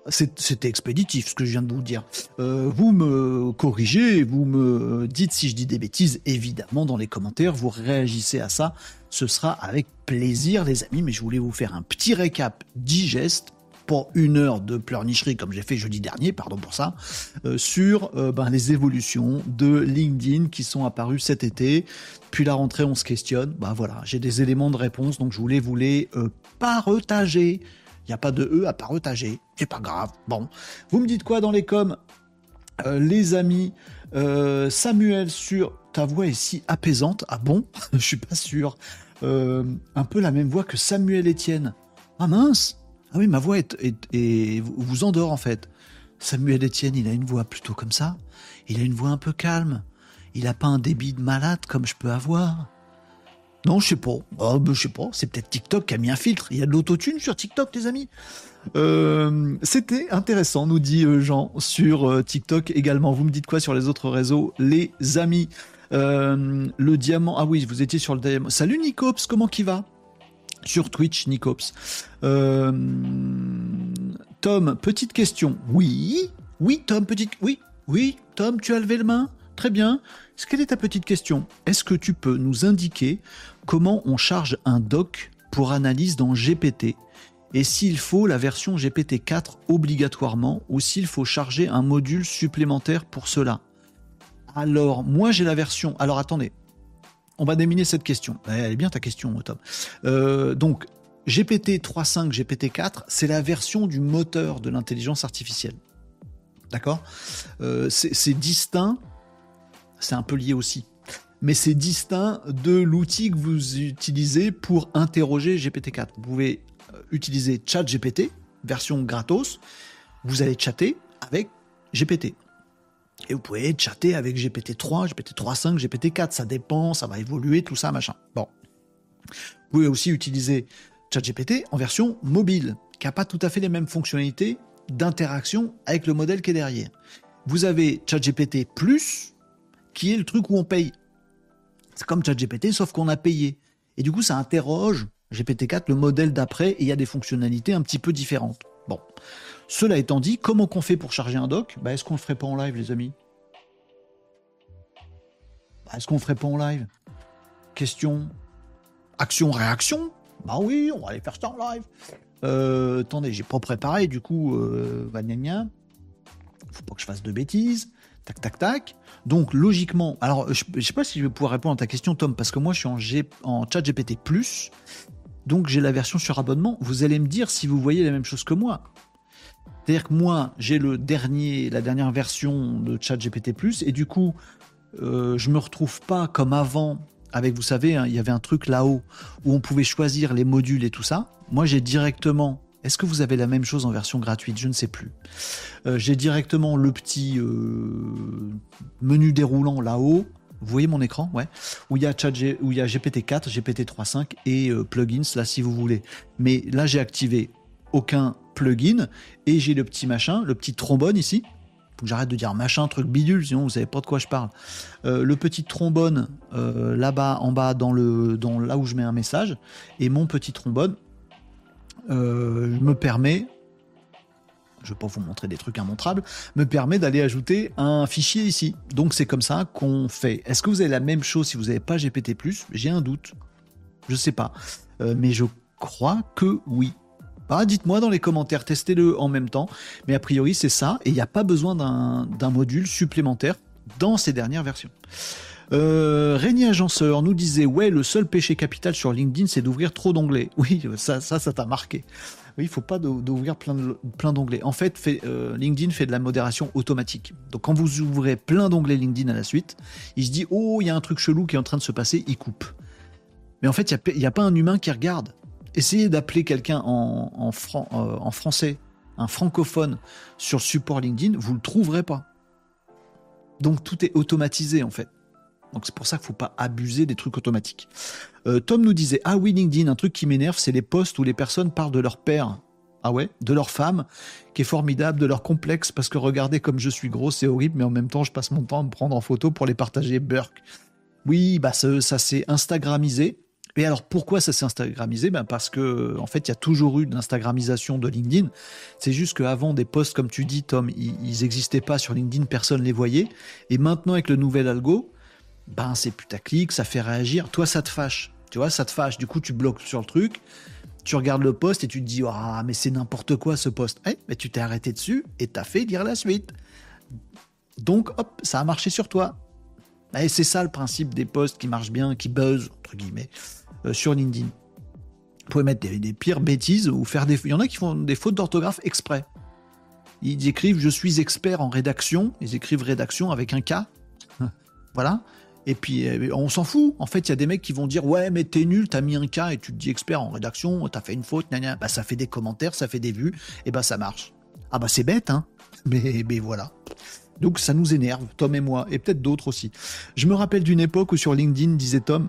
C'était expéditif ce que je viens de vous dire. Euh, vous me corrigez, vous me dites si je dis des bêtises, évidemment dans les commentaires, vous réagissez à ça. Ce sera avec plaisir les amis, mais je voulais vous faire un petit récap digeste pour une heure de pleurnicherie comme j'ai fait jeudi dernier, pardon pour ça, euh, sur euh, ben, les évolutions de LinkedIn qui sont apparues cet été. Puis la rentrée, on se questionne. Ben voilà, j'ai des éléments de réponse, donc je voulais vous les partager. Il n'y a pas de E à partager. C'est pas grave. Bon. Vous me dites quoi dans les coms euh, Les amis, euh, Samuel sur ta voix est si apaisante. Ah bon? Je suis pas sûr. Euh, un peu la même voix que Samuel Etienne. Ah mince Ah oui, ma voix est, est, vous endort en fait. Samuel Etienne, il a une voix plutôt comme ça. Il a une voix un peu calme. Il n'a pas un débit de malade comme je peux avoir. Non, je sais pas. Oh, ben, je sais pas. C'est peut-être TikTok qui a mis un filtre. Il y a de l'autotune sur TikTok, les amis. Euh, c'était intéressant, nous dit euh, Jean, sur euh, TikTok également. Vous me dites quoi sur les autres réseaux, les amis? Le diamant. Ah oui, vous étiez sur le diamant. Salut Nicops, comment qui va? Sur Twitch, Nicops. Tom, petite question. Oui, oui, Tom, petite. Oui, oui, Tom, tu as levé le main? Très bien. Quelle est ta petite question? Est-ce que tu peux nous indiquer comment on charge un doc pour analyse dans GPT et s'il faut la version GPT-4 obligatoirement ou s'il faut charger un module supplémentaire pour cela? Alors, moi j'ai la version. Alors attendez, on va déminer cette question. Elle est bien ta question, Tom. Euh, donc, GPT 3.5, GPT 4, c'est la version du moteur de l'intelligence artificielle. D'accord? Euh, C'est distinct, c'est un peu lié aussi mais c'est distinct de l'outil que vous utilisez pour interroger GPT-4. Vous pouvez euh, utiliser ChatGPT, version gratos, vous allez chatter avec GPT. Et vous pouvez chatter avec GPT-3, GPT-3.5, GPT-4, ça dépend, ça va évoluer, tout ça, machin. Bon. Vous pouvez aussi utiliser ChatGPT en version mobile, qui n'a pas tout à fait les mêmes fonctionnalités d'interaction avec le modèle qui est derrière. Vous avez ChatGPT qui est le truc où on paye c'est comme ChatGPT, sauf qu'on a payé. Et du coup, ça interroge GPT-4, le modèle d'après, et il y a des fonctionnalités un petit peu différentes. Bon. Cela étant dit, comment qu'on fait pour charger un doc? Bah, Est-ce qu'on le ferait pas en live, les amis? Bah, Est-ce qu'on le ferait pas en live? Question Action-réaction Bah oui, on va aller faire ça en live. Euh, attendez, j'ai pas préparé, du coup, euh, gna. Faut pas que je fasse de bêtises. Tac, tac, tac. Donc, logiquement, alors, je ne sais pas si je vais pouvoir répondre à ta question, Tom, parce que moi, je suis en, chat GPT+, donc j'ai la version sur abonnement. Vous allez me dire si vous voyez la même chose que moi. C'est-à-dire que moi, j'ai le dernier, la dernière version de chat GPT+, et du coup, euh, je me retrouve pas comme avant, avec, vous savez, hein, il y avait un truc là-haut, où on pouvait choisir les modules et tout ça. Moi, j'ai directement est-ce que vous avez la même chose en version gratuite? Je ne sais plus. Euh, j'ai directement le petit euh, menu déroulant là-haut. Vous voyez mon écran, ouais, où il y a il a GPT-4, GPT-3.5 et euh, plugins là si vous voulez. Mais là j'ai activé aucun plugin et j'ai le petit machin, le petit trombone ici. Faut que j'arrête de dire machin, truc bidule, sinon vous savez pas de quoi je parle. le petit trombone là-bas en bas dans le dans là où je mets un message et mon petit trombone euh, me permet, je vais pas vous montrer des trucs immontrables, me permet d'aller ajouter un fichier ici. Donc c'est comme ça qu'on fait. Est-ce que vous avez la même chose si vous n'avez pas GPT J'ai un doute. Je sais pas. Euh, mais je crois que oui. Bah, dites-moi dans les commentaires, testez-le en même temps. Mais a priori, c'est ça. Et il n'y a pas besoin d'un module supplémentaire dans ces dernières versions. Euh, Régnier Agenceur nous disait Ouais, le seul péché capital sur LinkedIn, c'est d'ouvrir trop d'onglets. Oui, ça, ça, ça t'a marqué. Oui, il faut pas d'ouvrir plein, d'onglets. En fait, euh, LinkedIn fait de la modération automatique. Donc, quand vous ouvrez plein d'onglets LinkedIn à la suite, il se dit Oh, il y a un truc chelou qui est en train de se passer, il coupe. Mais en fait, il n'y a, pas un humain qui regarde. Essayez d'appeler quelqu'un en, en, euh, français, un francophone, sur support LinkedIn, vous ne le trouverez pas. Donc, tout est automatisé, en fait. Donc c'est pour ça qu'il ne faut pas abuser des trucs automatiques. Euh, Tom nous disait Ah oui, LinkedIn, un truc qui m'énerve, c'est les posts où les personnes parlent de leur père. Ah ouais? De leur femme, qui est formidable, de leur complexe, parce que regardez comme je suis gros, c'est horrible, mais en même temps, je passe mon temps à me prendre en photo pour les partager. Burk. Oui, bah ça, s'est Instagramisé. Et alors pourquoi ça s'est Instagramisé? Ben Parce que en fait, il y a toujours eu de l'Instagramisation de LinkedIn. C'est juste qu'avant, des posts, comme tu dis, Tom, ils n'existaient pas sur LinkedIn, personne les voyait. Et maintenant, avec le nouvel algo, ben c'est putaclic, ça fait réagir. Toi, ça te fâche. Tu vois, ça te fâche. Du coup, tu bloques sur le truc. Tu regardes le post et tu te dis ah mais c'est n'importe quoi ce post. Eh, mais tu t'es arrêté dessus et t'as fait lire la suite. Donc hop, ça a marché sur toi. Et c'est ça le principe des posts qui marchent bien, qui buzzent entre guillemets euh, sur LinkedIn. Vous pouvez mettre des, pires bêtises ou faire des. Il y en a qui font des fautes d'orthographe exprès. Ils écrivent je suis expert en rédaction. Ils écrivent rédaction avec un K. voilà. Et puis, euh, on s'en fout. En fait, il y a des mecs qui vont dire Ouais, mais t'es nul, t'as mis un K et tu te dis expert en rédaction, t'as fait une faute, Bah, ça fait des commentaires, ça fait des vues, et bah, ça marche. Ah, bah, c'est bête, hein. Mais, mais voilà. Donc, ça nous énerve, Tom et moi, et peut-être d'autres aussi. Je me rappelle d'une époque où sur LinkedIn, disait Tom,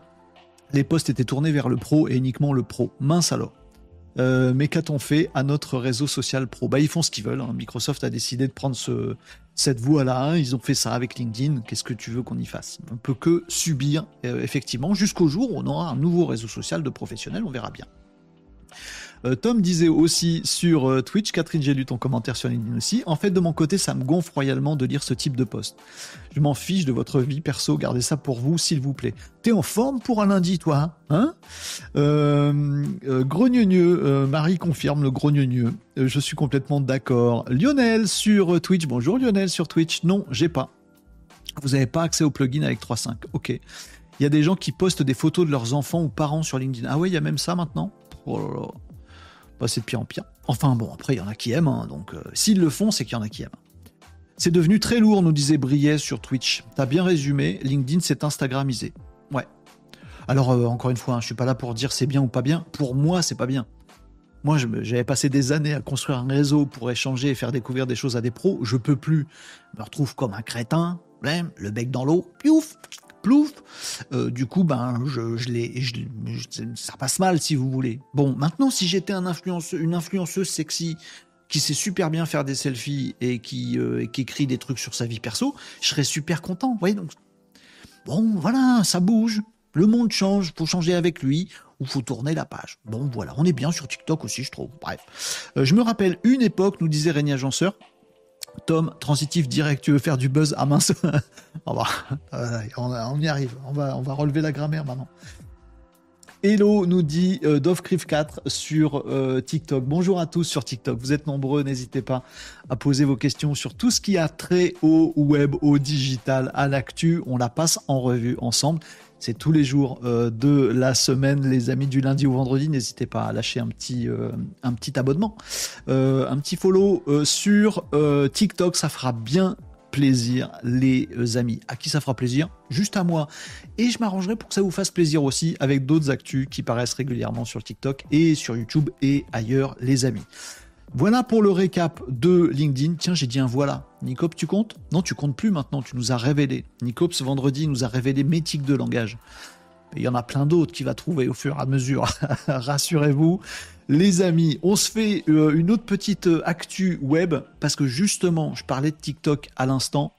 les posts étaient tournés vers le pro et uniquement le pro. Mince alors. Euh, mais qu'a-t-on fait à notre réseau social pro? Bah ils font ce qu'ils veulent. Hein. Microsoft a décidé de prendre ce, cette voie-là. Hein. Ils ont fait ça avec LinkedIn. Qu'est-ce que tu veux qu'on y fasse? On peut que subir, euh, effectivement, jusqu'au jour où on aura un nouveau réseau social de professionnels. On verra bien. Euh, Tom disait aussi sur euh, Twitch, Catherine, j'ai lu ton commentaire sur LinkedIn aussi. En fait, de mon côté, ça me gonfle royalement de lire ce type de post. Je m'en fiche de votre vie perso, gardez ça pour vous, s'il vous plaît. T'es en forme pour un lundi, toi Hein? Euh, euh Marie confirme le grogneux. je suis complètement d'accord. Lionel sur Twitch, bonjour Lionel sur Twitch. Non, j'ai pas. Vous n'avez pas accès au plugin avec 3.5. Ok. Il y a des gens qui postent des photos de leurs enfants ou parents sur LinkedIn. Ah ouais, il y a même ça maintenant? Oh. C'est de pire en pire. Enfin bon, après, il y en a qui aiment, hein, donc euh, s'ils le font, c'est qu'il y en a qui aiment. C'est devenu très lourd, nous disait Briet sur Twitch. T'as bien résumé, LinkedIn s'est Instagramisé. Ouais. Alors, euh, encore une fois, hein, je suis pas là pour dire c'est bien ou pas bien. Pour moi, c'est pas bien. Moi, j'avais passé des années à construire un réseau pour échanger et faire découvrir des choses à des pros. Je peux plus. Je me retrouve comme un crétin, le bec dans l'eau, piouf, plouf. Euh, du coup, ben, je, je, ça passe mal si vous voulez. Bon, maintenant, si j'étais une influenceuse sexy qui sait super bien faire des selfies et qui, euh, qui écrit des trucs sur sa vie perso, je serais super content. Vous voyez, donc, bon, voilà, ça bouge. Le monde change, faut changer avec lui ou faut tourner la page. Bon, voilà, on est bien sur TikTok aussi, je trouve. Bref. Euh, je me rappelle une époque, nous disait Régnier Agenceur, Tom, transitif direct, tu veux faire du buzz? À mince on, y arrive, on va, relever la grammaire maintenant. Hello nous dit euh, 4 sur euh, TikTok. Bonjour à tous sur TikTok. Vous êtes nombreux, n'hésitez pas à poser vos questions sur tout ce qui a trait au web, au digital, à l'actu. On la passe en revue ensemble. C'est tous les jours euh, de la semaine, les amis, du lundi au vendredi. N'hésitez pas à lâcher un petit, euh, un petit abonnement, euh, un petit follow sur TikTok. Ça fera bien plaisir, les amis. À qui ça fera plaisir? Juste à moi. Et je m'arrangerai pour que ça vous fasse plaisir aussi avec d'autres actus qui paraissent régulièrement sur TikTok et sur YouTube et ailleurs, les amis. Voilà pour le récap de LinkedIn. Tiens, j'ai dit un voilà. Nicops, tu comptes? Non, tu comptes plus maintenant, tu nous as révélé. Nicops, vendredi, nous a révélé Métique de langage. Il y en a plein d'autres qui va trouver au fur et à mesure. Rassurez-vous. Les amis, on se fait euh, une autre petite euh, actu web parce que justement, je parlais de TikTok à l'instant.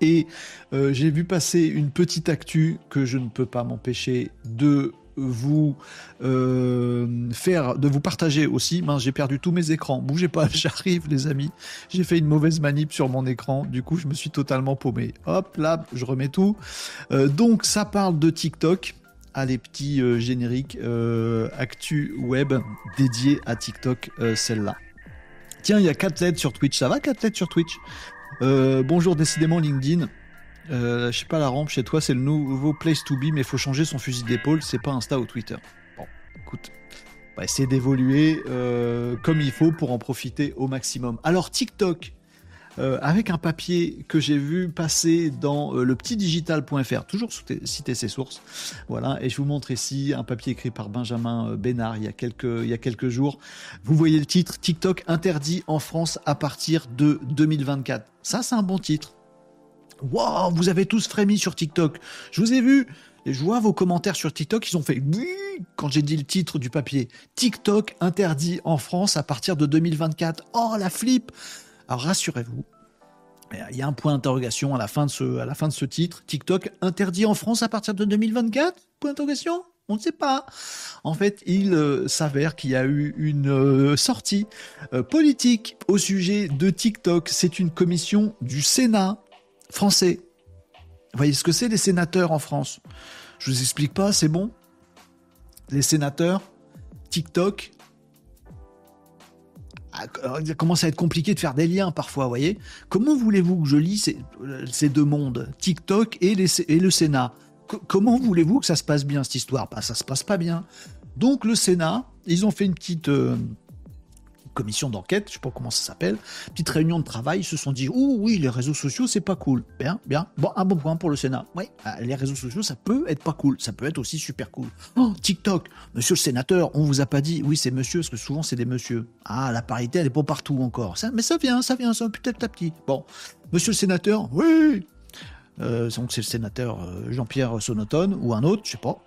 Et euh, j'ai vu passer une petite actu que je ne peux pas m'empêcher de vous euh, faire, de vous partager aussi. j'ai perdu tous mes écrans. Bougez pas, j'arrive, les amis. J'ai fait une mauvaise manip sur mon écran. Du coup, je me suis totalement paumé. Hop, là, je remets tout. Euh, donc, ça parle de TikTok. à les petits euh, génériques actu web dédiés à TikTok, celle-là. Tiens, il y a 4 lettres sur Twitch. Ça va 4 lettres sur Twitch? Bonjour, décidément LinkedIn. Euh, je sais pas, la rampe chez toi, c'est le nouveau place to be, mais faut changer son fusil d'épaule, c'est pas Insta ou Twitter. Bon, écoute, on va essayer d'évoluer euh, comme il faut pour en profiter au maximum. Alors, TikTok, euh, avec un papier que j'ai vu passer dans le petit digital.fr, toujours citer ses sources. Voilà, et je vous montre ici un papier écrit par Benjamin Bénard il y a quelques, il y a quelques jours. Vous voyez le titre TikTok interdit en France à partir de 2024. Ça, c'est un bon titre. Wow, vous avez tous frémi sur TikTok. Je vous ai vu Et je vois vos commentaires sur TikTok, ils ont fait quand j'ai dit le titre du papier. TikTok interdit en France à partir de 2024. Oh la flip Alors rassurez-vous, il y a un point d'interrogation à la fin de ce, à la fin de ce titre. TikTok interdit en France à partir de 2024 Point d'interrogation? On ne sait pas. En fait, il euh, s'avère qu'il y a eu une euh, sortie euh, politique au sujet de TikTok. C'est une commission du Sénat français. Vous voyez ce que c'est les sénateurs en France? Je vous explique pas, c'est bon? Les sénateurs, TikTok, ah, il commence à être compliqué de faire des liens parfois, vous voyez? Comment voulez-vous que je lis ces, deux mondes, TikTok et, et le Sénat? Comment voulez-vous que ça se passe bien cette histoire? Bah, Ça se passe pas bien. Donc le Sénat, ils ont fait une petite euh, commission d'enquête, je sais pas comment ça s'appelle, petite réunion de travail, ils se sont dit oh oui les réseaux sociaux c'est pas cool, bien bien, bon un bon point pour le Sénat, oui ah, les réseaux sociaux ça peut être pas cool, ça peut être aussi super cool. Oh TikTok, Monsieur le sénateur, on vous a pas dit, oui c'est Monsieur parce que souvent c'est des Monsieur. Ah la parité elle est pas partout encore, mais ça vient, ça vient, ça peut-être à petit. Bon, Monsieur le sénateur, oui, euh, donc c'est le sénateur euh, Jean-Pierre Sonotone ou un autre, je sais pas.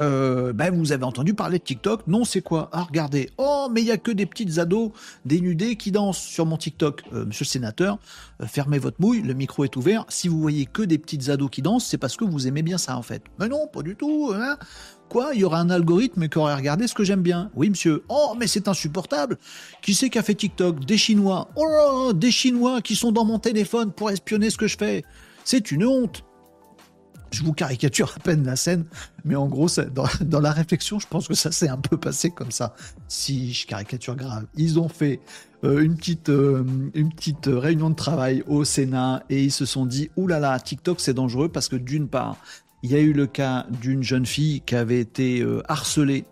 Euh, ben vous avez entendu parler de TikTok. Non, c'est quoi? Ah, regardez. Oh, mais il y a que des petites ados dénudées qui dansent sur mon TikTok. monsieur le sénateur, fermez votre mouille, le micro est ouvert. Si vous voyez que des petites ados qui dansent, c'est parce que vous aimez bien ça, en fait. Mais non, pas du tout. Hein quoi? Il y aura un algorithme qui aurait regardé ce que j'aime bien. Oui, monsieur. Oh, mais c'est insupportable. Qui c'est qui a fait TikTok? Des Chinois. Oh là là, des Chinois qui sont dans mon téléphone pour espionner ce que je fais. C'est une honte. Je vous caricature à peine la scène, mais en gros, dans, la réflexion, je pense que ça s'est un peu passé comme ça. Si je caricature grave, ils ont fait euh, une petite euh, une petite réunion de travail au Sénat et ils se sont dit oulala, TikTok c'est dangereux parce que d'une part, il y a eu le cas d'une jeune fille qui avait été euh, harcelée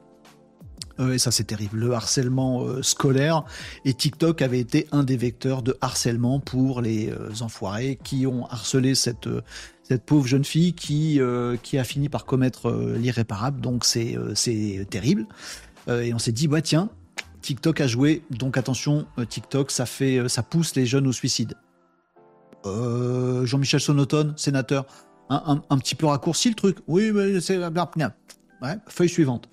et ça c'est terrible, le harcèlement scolaire. Et TikTok avait été un des vecteurs de harcèlement pour les enfoirés qui ont harcelé cette, cette pauvre jeune fille qui, qui a fini par commettre l'irréparable. Donc c'est c'est terrible. et on s'est dit, bah tiens, TikTok a joué, donc attention, TikTok, ça fait, ça pousse les jeunes au suicide. Jean-Michel Sonotone, sénateur, un, un, petit peu raccourci le truc. Oui, mais c'est Ouais, feuille suivante.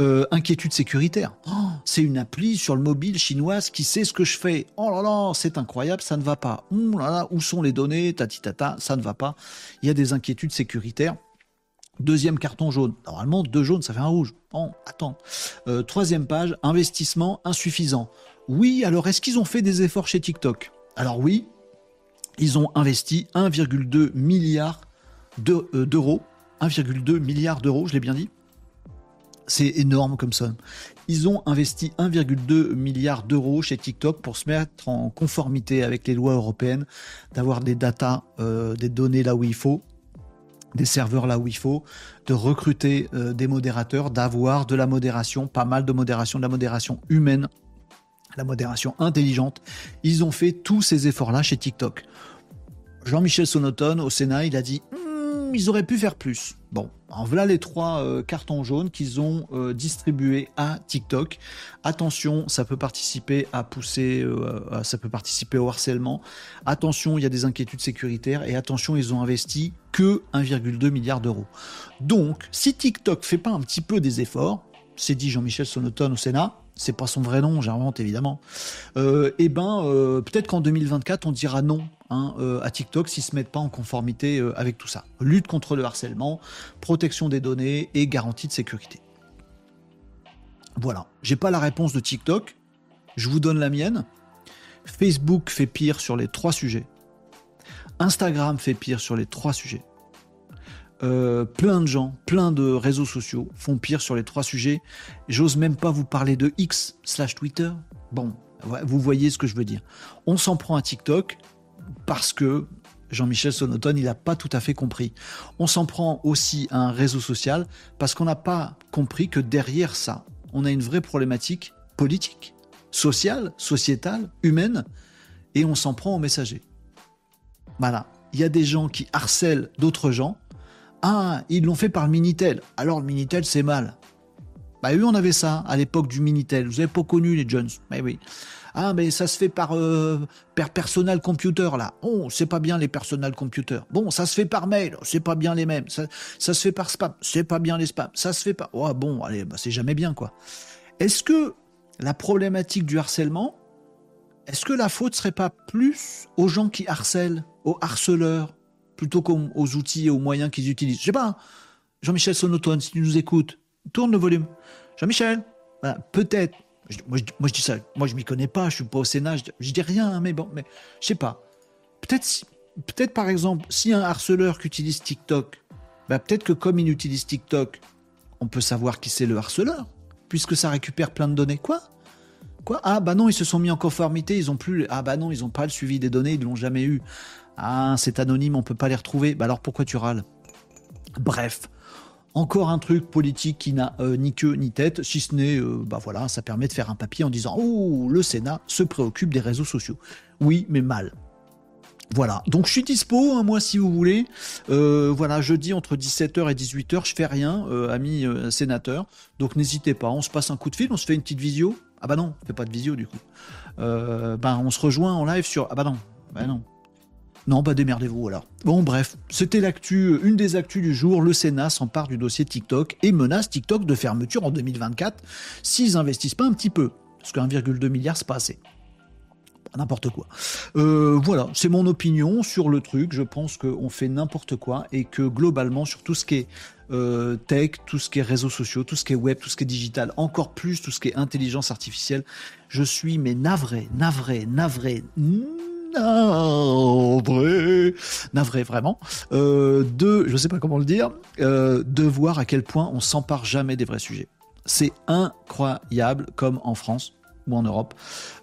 Euh, inquiétude sécuritaire. Oh, c'est une appli sur le mobile chinoise qui sait ce que je fais. Oh là là, c'est incroyable, ça ne va pas. Oh là là, où sont les données Tati tata, ça ne va pas. Il y a des inquiétudes sécuritaires. Deuxième carton jaune. Normalement, deux jaunes, ça fait un rouge. Oh, attends. Euh, troisième page, investissement insuffisant. Oui, alors est-ce qu'ils ont fait des efforts chez TikTok? Alors oui, ils ont investi 1,2 milliard euh, d'euros. 1,2 milliard d'euros, je l'ai bien dit c'est énorme comme ça. Ils ont investi 1,2 milliard d'euros chez TikTok pour se mettre en conformité avec les lois européennes, d'avoir des datas, euh, des données là où il faut, des serveurs là où il faut, de recruter euh, des modérateurs, d'avoir de la modération, pas mal de modération, de la modération humaine, la modération intelligente. Ils ont fait tous ces efforts-là chez TikTok. Jean-Michel Sonotone au Sénat, il a dit Ils auraient pu faire plus. Bon, en voilà les trois euh, cartons jaunes qu'ils ont euh, distribués à TikTok. Attention, ça peut participer à pousser, euh, ça peut participer au harcèlement. Attention, il y a des inquiétudes sécuritaires et attention, ils ont investi que 1,2 milliard d'euros. Donc, si TikTok fait pas un petit peu des efforts, c'est dit Jean-Michel Sonotone au Sénat, c'est pas son vrai nom, j'invente évidemment. Euh, eh ben, euh, peut-être qu'en 2024, on dira non hein, euh, à TikTok s'ils se mettent pas en conformité avec tout ça. Lutte contre le harcèlement, protection des données et garantie de sécurité. Voilà. J'ai pas la réponse de TikTok. Je vous donne la mienne. Facebook fait pire sur les trois sujets. Instagram fait pire sur les trois sujets. Euh, plein de gens, plein de réseaux sociaux font pire sur les trois sujets. J'ose même pas vous parler de X slash Twitter. Bon, vous voyez ce que je veux dire. On s'en prend à TikTok parce que Jean-Michel Sonotone, il n'a pas tout à fait compris. On s'en prend aussi à un réseau social parce qu'on n'a pas compris que derrière ça, on a une vraie problématique politique, sociale, sociétale, humaine, et on s'en prend aux messagers. Voilà. Il y a des gens qui harcèlent d'autres gens ah, ils l'ont fait par le Minitel. Alors le Minitel, c'est mal. Bah oui, on avait ça à l'époque du Minitel. Vous avez pas connu les Jones. Oui. Ah, mais ça se fait par, euh, per personal computer, là. Oh, c'est pas bien les personal computers. Bon, ça se fait par mail, c'est pas bien les mêmes. Ça, se fait par spam, c'est pas bien les spams. Ça se fait pas. Oh, bon, allez, bah, c'est jamais bien, quoi. Est-ce que la problématique du harcèlement, est-ce que la faute serait pas plus aux gens qui harcèlent, aux harceleurs, plutôt qu'aux outils et aux moyens qu'ils utilisent Je sais pas. Hein. Jean-Michel Sonotone, si tu nous écoutes, tourne le volume. Jean-Michel, peut-être moi, je, dis ça, moi je m'y connais pas, je suis pas au Sénat, je, dis rien, hein, mais bon, mais je sais pas. Peut-être, peut-être par exemple, si un harceleur qui utilise TikTok, bah peut-être que comme il utilise TikTok, on peut savoir qui c'est le harceleur, puisque ça récupère plein de données. Quoi? Quoi? Ah bah non, ils se sont mis en conformité, ils ont plus. Ah bah non, ils ont pas le suivi des données, ils l'ont jamais eu. Ah, c'est anonyme, on peut pas les retrouver. Bah alors pourquoi tu râles? Bref, encore un truc politique qui n'a euh, ni queue ni tête, si ce n'est, euh, bah voilà, ça permet de faire un papier en disant Oh, le Sénat se préoccupe des réseaux sociaux. Oui, mais mal. Voilà, donc je suis dispo, un mois si vous voulez. Euh, voilà, jeudi entre 17h et 18h, je fais rien, ami sénateur. Donc n'hésitez pas, on se passe un coup de fil, on se fait une petite visio. Ah bah non, on fait pas de visio du coup. ben on se rejoint en live sur. Ah bah non, bah non. Non, bah démerdez-vous alors. Bon, bref, c'était l'actu, une des actus du jour. Le Sénat s'empare du dossier TikTok et menace TikTok de fermeture en 2024 s'ils investissent pas un petit peu. Parce que 1,2 milliard, c'est pas assez. N'importe quoi. Euh, voilà, c'est mon opinion sur le truc. Je pense qu'on fait n'importe quoi et que globalement, sur tout ce qui est euh, tech, tout ce qui est réseaux sociaux, tout ce qui est web, tout ce qui est digital, encore plus tout ce qui est intelligence artificielle, je suis mais navré, navré navré, navré vraiment, euh, de, je sais pas comment le dire, euh, de voir à quel point on s'empare jamais des vrais sujets. C'est incroyable comme en France ou en Europe,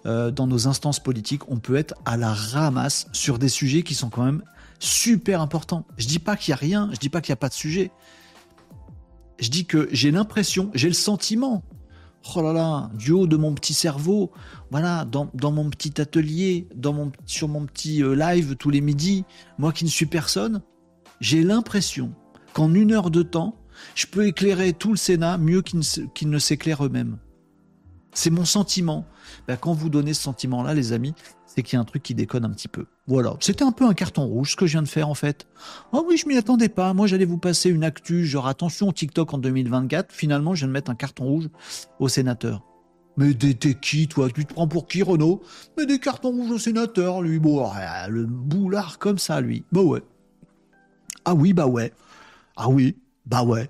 euh, dans nos instances politiques, on peut être à la ramasse sur des sujets qui sont quand même super importants. Je dis pas qu'il y a rien, je dis pas qu'il n'y a pas de sujet. Je dis que j'ai l'impression, j'ai le sentiment oh là là, du haut de mon petit cerveau, voilà, dans, mon petit atelier, sur mon petit euh, live tous les midis, moi qui ne suis personne, j'ai l'impression qu'en une heure de temps, je peux éclairer tout le Sénat mieux qu'ils ne s'éclairent eux-mêmes. C'est mon sentiment. Ben, quand vous donnez ce sentiment-là, les amis, c'est qu'il y a un truc qui déconne un petit peu. Voilà, c'était un peu un carton rouge ce que je viens de faire en fait. Oh oui, je m'y attendais pas. Moi, j'allais vous passer une actu, genre attention TikTok en 2024. Finalement, je viens de mettre un carton rouge au sénateur. Mais t'es qui, toi Tu te prends pour qui, Renaud? Mais des cartons rouges au sénateur, lui. Bon, le boulard comme ça, lui. Bah ouais. Ah oui, bah ouais. Ah oui, bah ouais.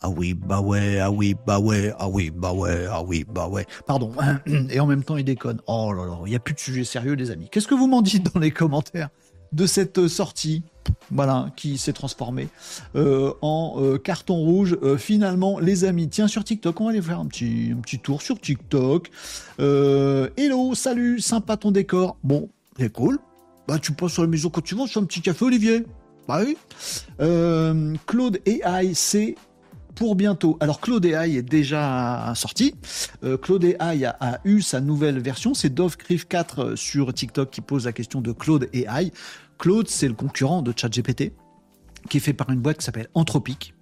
Ah oui, bah ouais, ah oui, bah ouais, ah oui, bah ouais, ah oui, bah ouais. Pardon. Et en même temps, il déconne. Oh là là, il n'y a plus de sujet sérieux, les amis. Qu'est-ce que vous m'en dites dans les commentaires? De cette euh, sortie voilà, qui s'est transformée euh, en euh, carton rouge. finalement, les amis, tiens, sur TikTok, on va aller faire un petit, tour sur TikTok. hello, salut, sympa ton décor. Bon, c'est cool. Bah, tu passes sur la maison quand tu veux, sur un petit café, Olivier. Bah oui. Claude AI, c'est pour bientôt. Alors Claude AI est déjà sorti. Euh, Claude AI a, eu sa nouvelle version. C'est Dove Criff 4 euh, sur TikTok qui pose la question de Claude AI. Claude, c'est le concurrent de ChatGPT, qui est fait par une boîte qui s'appelle Anthropic,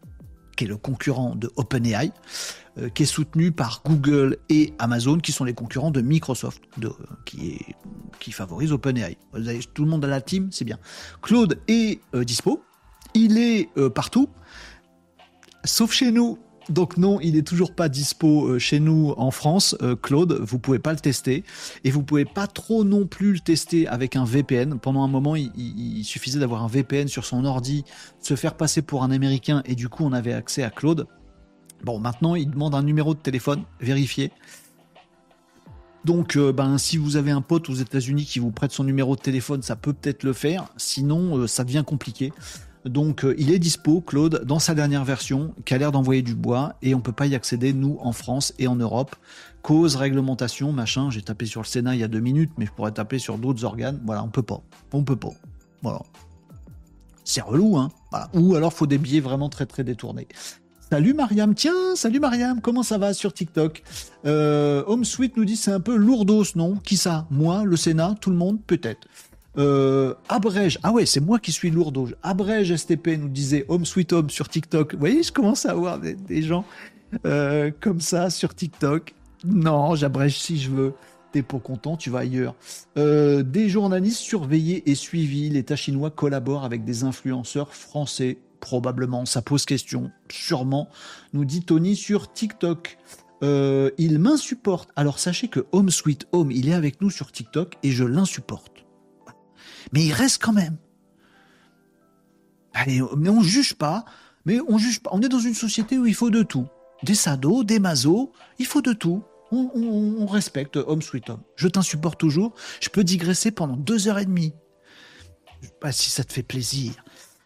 qui est le concurrent de OpenAI, euh, qui est soutenu par Google et Amazon, qui sont les concurrents de Microsoft, qui, favorise OpenAI. Tout le monde à la team, c'est bien. Claude est dispo. Il est partout sauf chez nous. Donc non, il est toujours pas dispo euh, chez nous en France, euh, Claude. Vous pouvez pas le tester et vous pouvez pas trop non plus le tester avec un VPN. Pendant un moment, il, suffisait d'avoir un VPN sur son ordi, se faire passer pour un Américain et du coup on avait accès à Claude. Bon, maintenant il demande un numéro de téléphone vérifié. Donc, euh, ben, si vous avez un pote aux États-Unis qui vous prête son numéro de téléphone, ça peut peut-être le faire. Sinon, ça devient compliqué. Donc euh, il est dispo, Claude, dans sa dernière version, qui a l'air d'envoyer du bois, et on peut pas y accéder, nous, en France et en Europe. Cause, réglementation, machin, j'ai tapé sur le Sénat il y a deux minutes, mais je pourrais taper sur d'autres organes. Voilà, on peut pas. On peut pas. Voilà. C'est relou, hein. Ou alors faut des billets vraiment très très détournés. Salut Mariam, tiens, salut Mariam, comment ça va sur TikTok? Euh, Home nous dit c'est un peu lourdos, non? Qui ça? Moi, le Sénat, tout le monde? Peut-être. Euh, Abrège, ah ouais, c'est moi qui suis lourd. Abrège STP nous disait Home Sweet Home sur TikTok. Vous voyez, je commence à avoir des, gens euh, comme ça sur TikTok. Non, j'abrège si je veux. T'es pas content, tu vas ailleurs. Euh, des journalistes surveillés et suivis. L'État chinois collabore avec des influenceurs français. Probablement, ça pose question. Sûrement, nous dit Tony sur TikTok. Euh, il m'insupporte. Alors sachez que Home Sweet Home, il est avec nous sur TikTok et je l'insupporte. Mais il reste quand même. Allez, mais on juge pas. Mais on juge pas. On est dans une société où il faut de tout. Des sados, des mazos, il faut de tout. On, respecte Home Sweet Home. Je t'insupporte toujours. Je peux digresser pendant deux heures et demie. Bah, si ça te fait plaisir.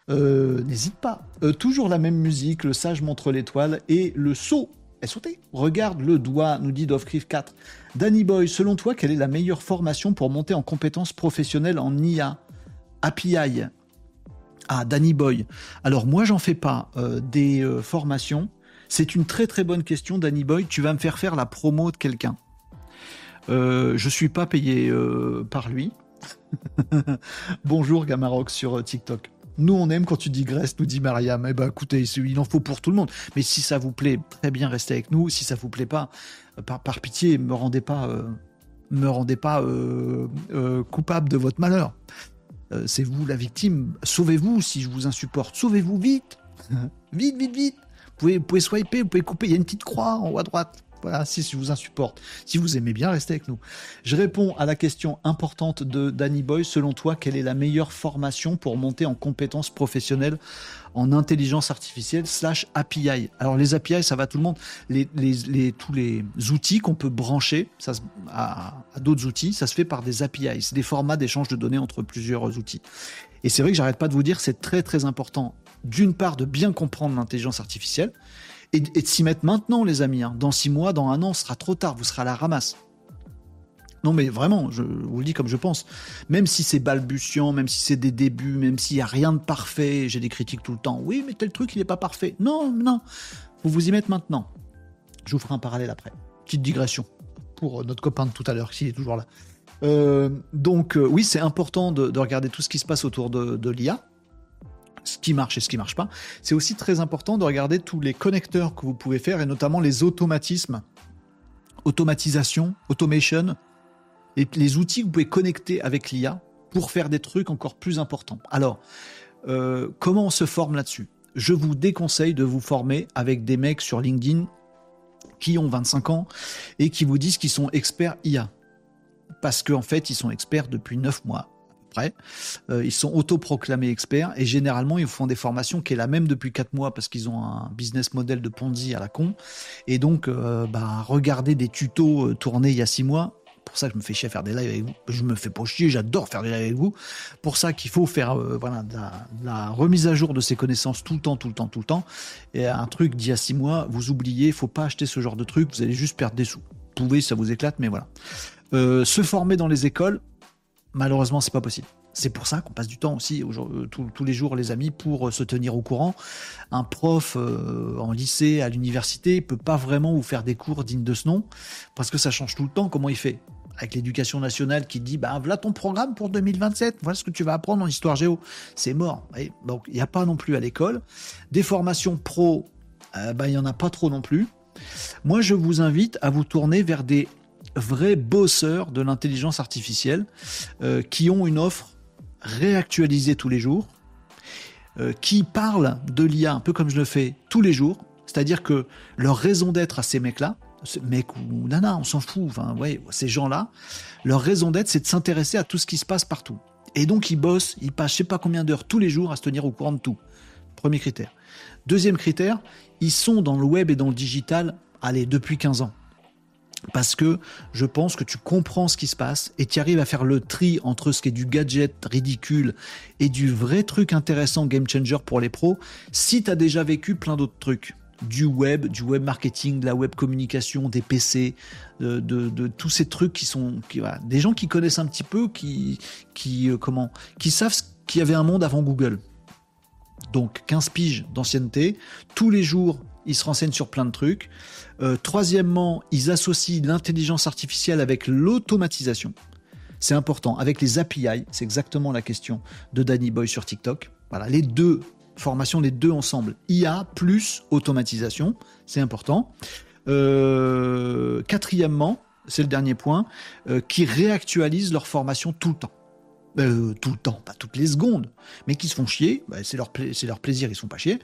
Euh, n'hésite pas. Euh, toujours la même musique, le sage montre l'étoile et le saut est sauté. Regarde le doigt, nous dit Dovcrif 4. Danny Boy, selon toi, quelle est la meilleure formation pour monter en compétences professionnelles en IA API Ah, Danny Boy. Alors moi, j'en fais pas euh, des formations. C'est une très très bonne question, Danny Boy. Tu vas me faire faire la promo de quelqu'un. Euh, je suis pas payé par lui. Bonjour Gamarox sur TikTok. Nous, on aime quand tu digresses, nous dit Mariam. Eh ben, écoutez, il en faut pour tout le monde. Mais si ça vous plaît, très bien, restez avec nous. Si ça vous plaît pas, euh, par, pitié, me rendez pas, euh, me rendez pas euh, coupable de votre malheur. c'est vous la victime. Sauvez-vous si je vous insupporte. Sauvez-vous vite, vite, vite, vite. Vous pouvez swiper, vous pouvez couper. Il y a une petite croix en haut à droite. Voilà, si je vous insupporte. Si vous aimez bien, restez avec nous. Je réponds à la question importante de Danny Boy. Selon toi, quelle est la meilleure formation pour monter en compétences professionnelles en intelligence artificielle slash API Alors les API, ça va tout le monde. Tous les outils qu'on peut brancher ça, à, à d'autres outils, ça se fait par des API. C'est des formats d'échange de données entre plusieurs outils. Et c'est vrai que j'arrête pas de vous dire, c'est très très important d'une part de bien comprendre l'intelligence artificielle et, de s'y mettre maintenant, les amis. Hein. Dans six mois, dans un an, ce sera trop tard, vous serez à la ramasse. Non, mais vraiment, je vous le dis comme je pense. Même si c'est balbutiant, même si c'est des débuts, même s'il n'y a rien de parfait, j'ai des critiques tout le temps. Oui, mais tel truc, il n'est pas parfait. Non, non. Vous vous y mettre maintenant. Je vous ferai un parallèle après. Petite digression pour notre copain de tout à l'heure, s'il est toujours là. Euh, donc, euh, oui, c'est important de, regarder tout ce qui se passe autour de l'IA ce qui marche et ce qui marche pas. C'est aussi très important de regarder tous les connecteurs que vous pouvez faire et notamment les automatismes, automatisation, automation, et les outils que vous pouvez connecter avec l'IA pour faire des trucs encore plus importants. Alors, euh, comment on se forme là-dessus? Je vous déconseille de vous former avec des mecs sur LinkedIn qui ont 25 ans et qui vous disent qu'ils sont experts IA. Parce qu'en fait, ils sont experts depuis 9 mois, euh, ils sont autoproclamés experts et généralement ils font des formations qui est la même depuis 4 mois parce qu'ils ont un business model de Ponzi à la con. Et donc, euh, bah, regarder des tutos euh, tournés il y a 6 mois, pour ça que je me fais chier à faire des lives avec vous. Je me fais pas chier, j'adore faire des lives avec vous. Pour ça qu'il faut faire voilà, la, remise à jour de ses connaissances tout le temps, tout le temps, tout le temps. Et un truc d'il y a six mois, vous oubliez, faut pas acheter ce genre de truc, vous allez juste perdre des sous. Vous pouvez, ça vous éclate, mais voilà. se former dans les écoles, malheureusement, c'est pas possible. C'est pour ça qu'on passe du temps aussi euh, tous les jours, les amis, pour euh, se tenir au courant. Un prof euh, en lycée, à l'université, peut pas vraiment vous faire des cours dignes de ce nom, parce que ça change tout le temps. Comment il fait avec l'éducation nationale qui dit bah voilà ton programme pour 2027, voilà ce que tu vas apprendre en histoire géo. C'est mort. donc il n'y a pas non plus à l'école. Des formations pro, bah, il n'y en a pas trop non plus. Moi je vous invite à vous tourner vers des vrais bosseurs de l'intelligence artificielle euh, qui ont une offre réactualisée tous les jours, euh, qui parlent de l'IA un peu comme je le fais tous les jours, c'est-à-dire que leur raison d'être à ces mecs-là, mec ou nana, on s'en fout, ces gens-là, leur raison d'être, c'est de s'intéresser à tout ce qui se passe partout. Et donc, ils bossent, ils passent je sais pas combien d'heures tous les jours à se tenir au courant de tout. Premier critère. Deuxième critère, ils sont dans le web et dans le digital, allez, depuis 15 ans parce que je pense que tu comprends ce qui se passe et tu arrives à faire le tri entre ce qui est du gadget ridicule et du vrai truc intéressant game changer pour les pros si tu as déjà vécu plein d'autres trucs du web, du web marketing, de la web communication, des PC, de, tous ces trucs qui sont des gens qui connaissent un petit peu, qui, qui euh, savent qu'il y avait un monde avant Google. Donc 15 piges d'ancienneté, tous les jours ils se renseignent sur plein de trucs. Euh, troisièmement, ils associent l'intelligence artificielle avec l'automatisation. C'est important. Avec les API, c'est exactement la question de Danny Boy sur TikTok. Voilà, les deux Formation les deux ensemble. IA plus automatisation, c'est important. Euh, quatrièmement, c'est le dernier point, euh, qui réactualisent leur formation tout le temps. Euh, tout le temps, pas toutes les secondes, mais qui se font chier, bah, c'est leur, plaisir, ils sont pas chiés,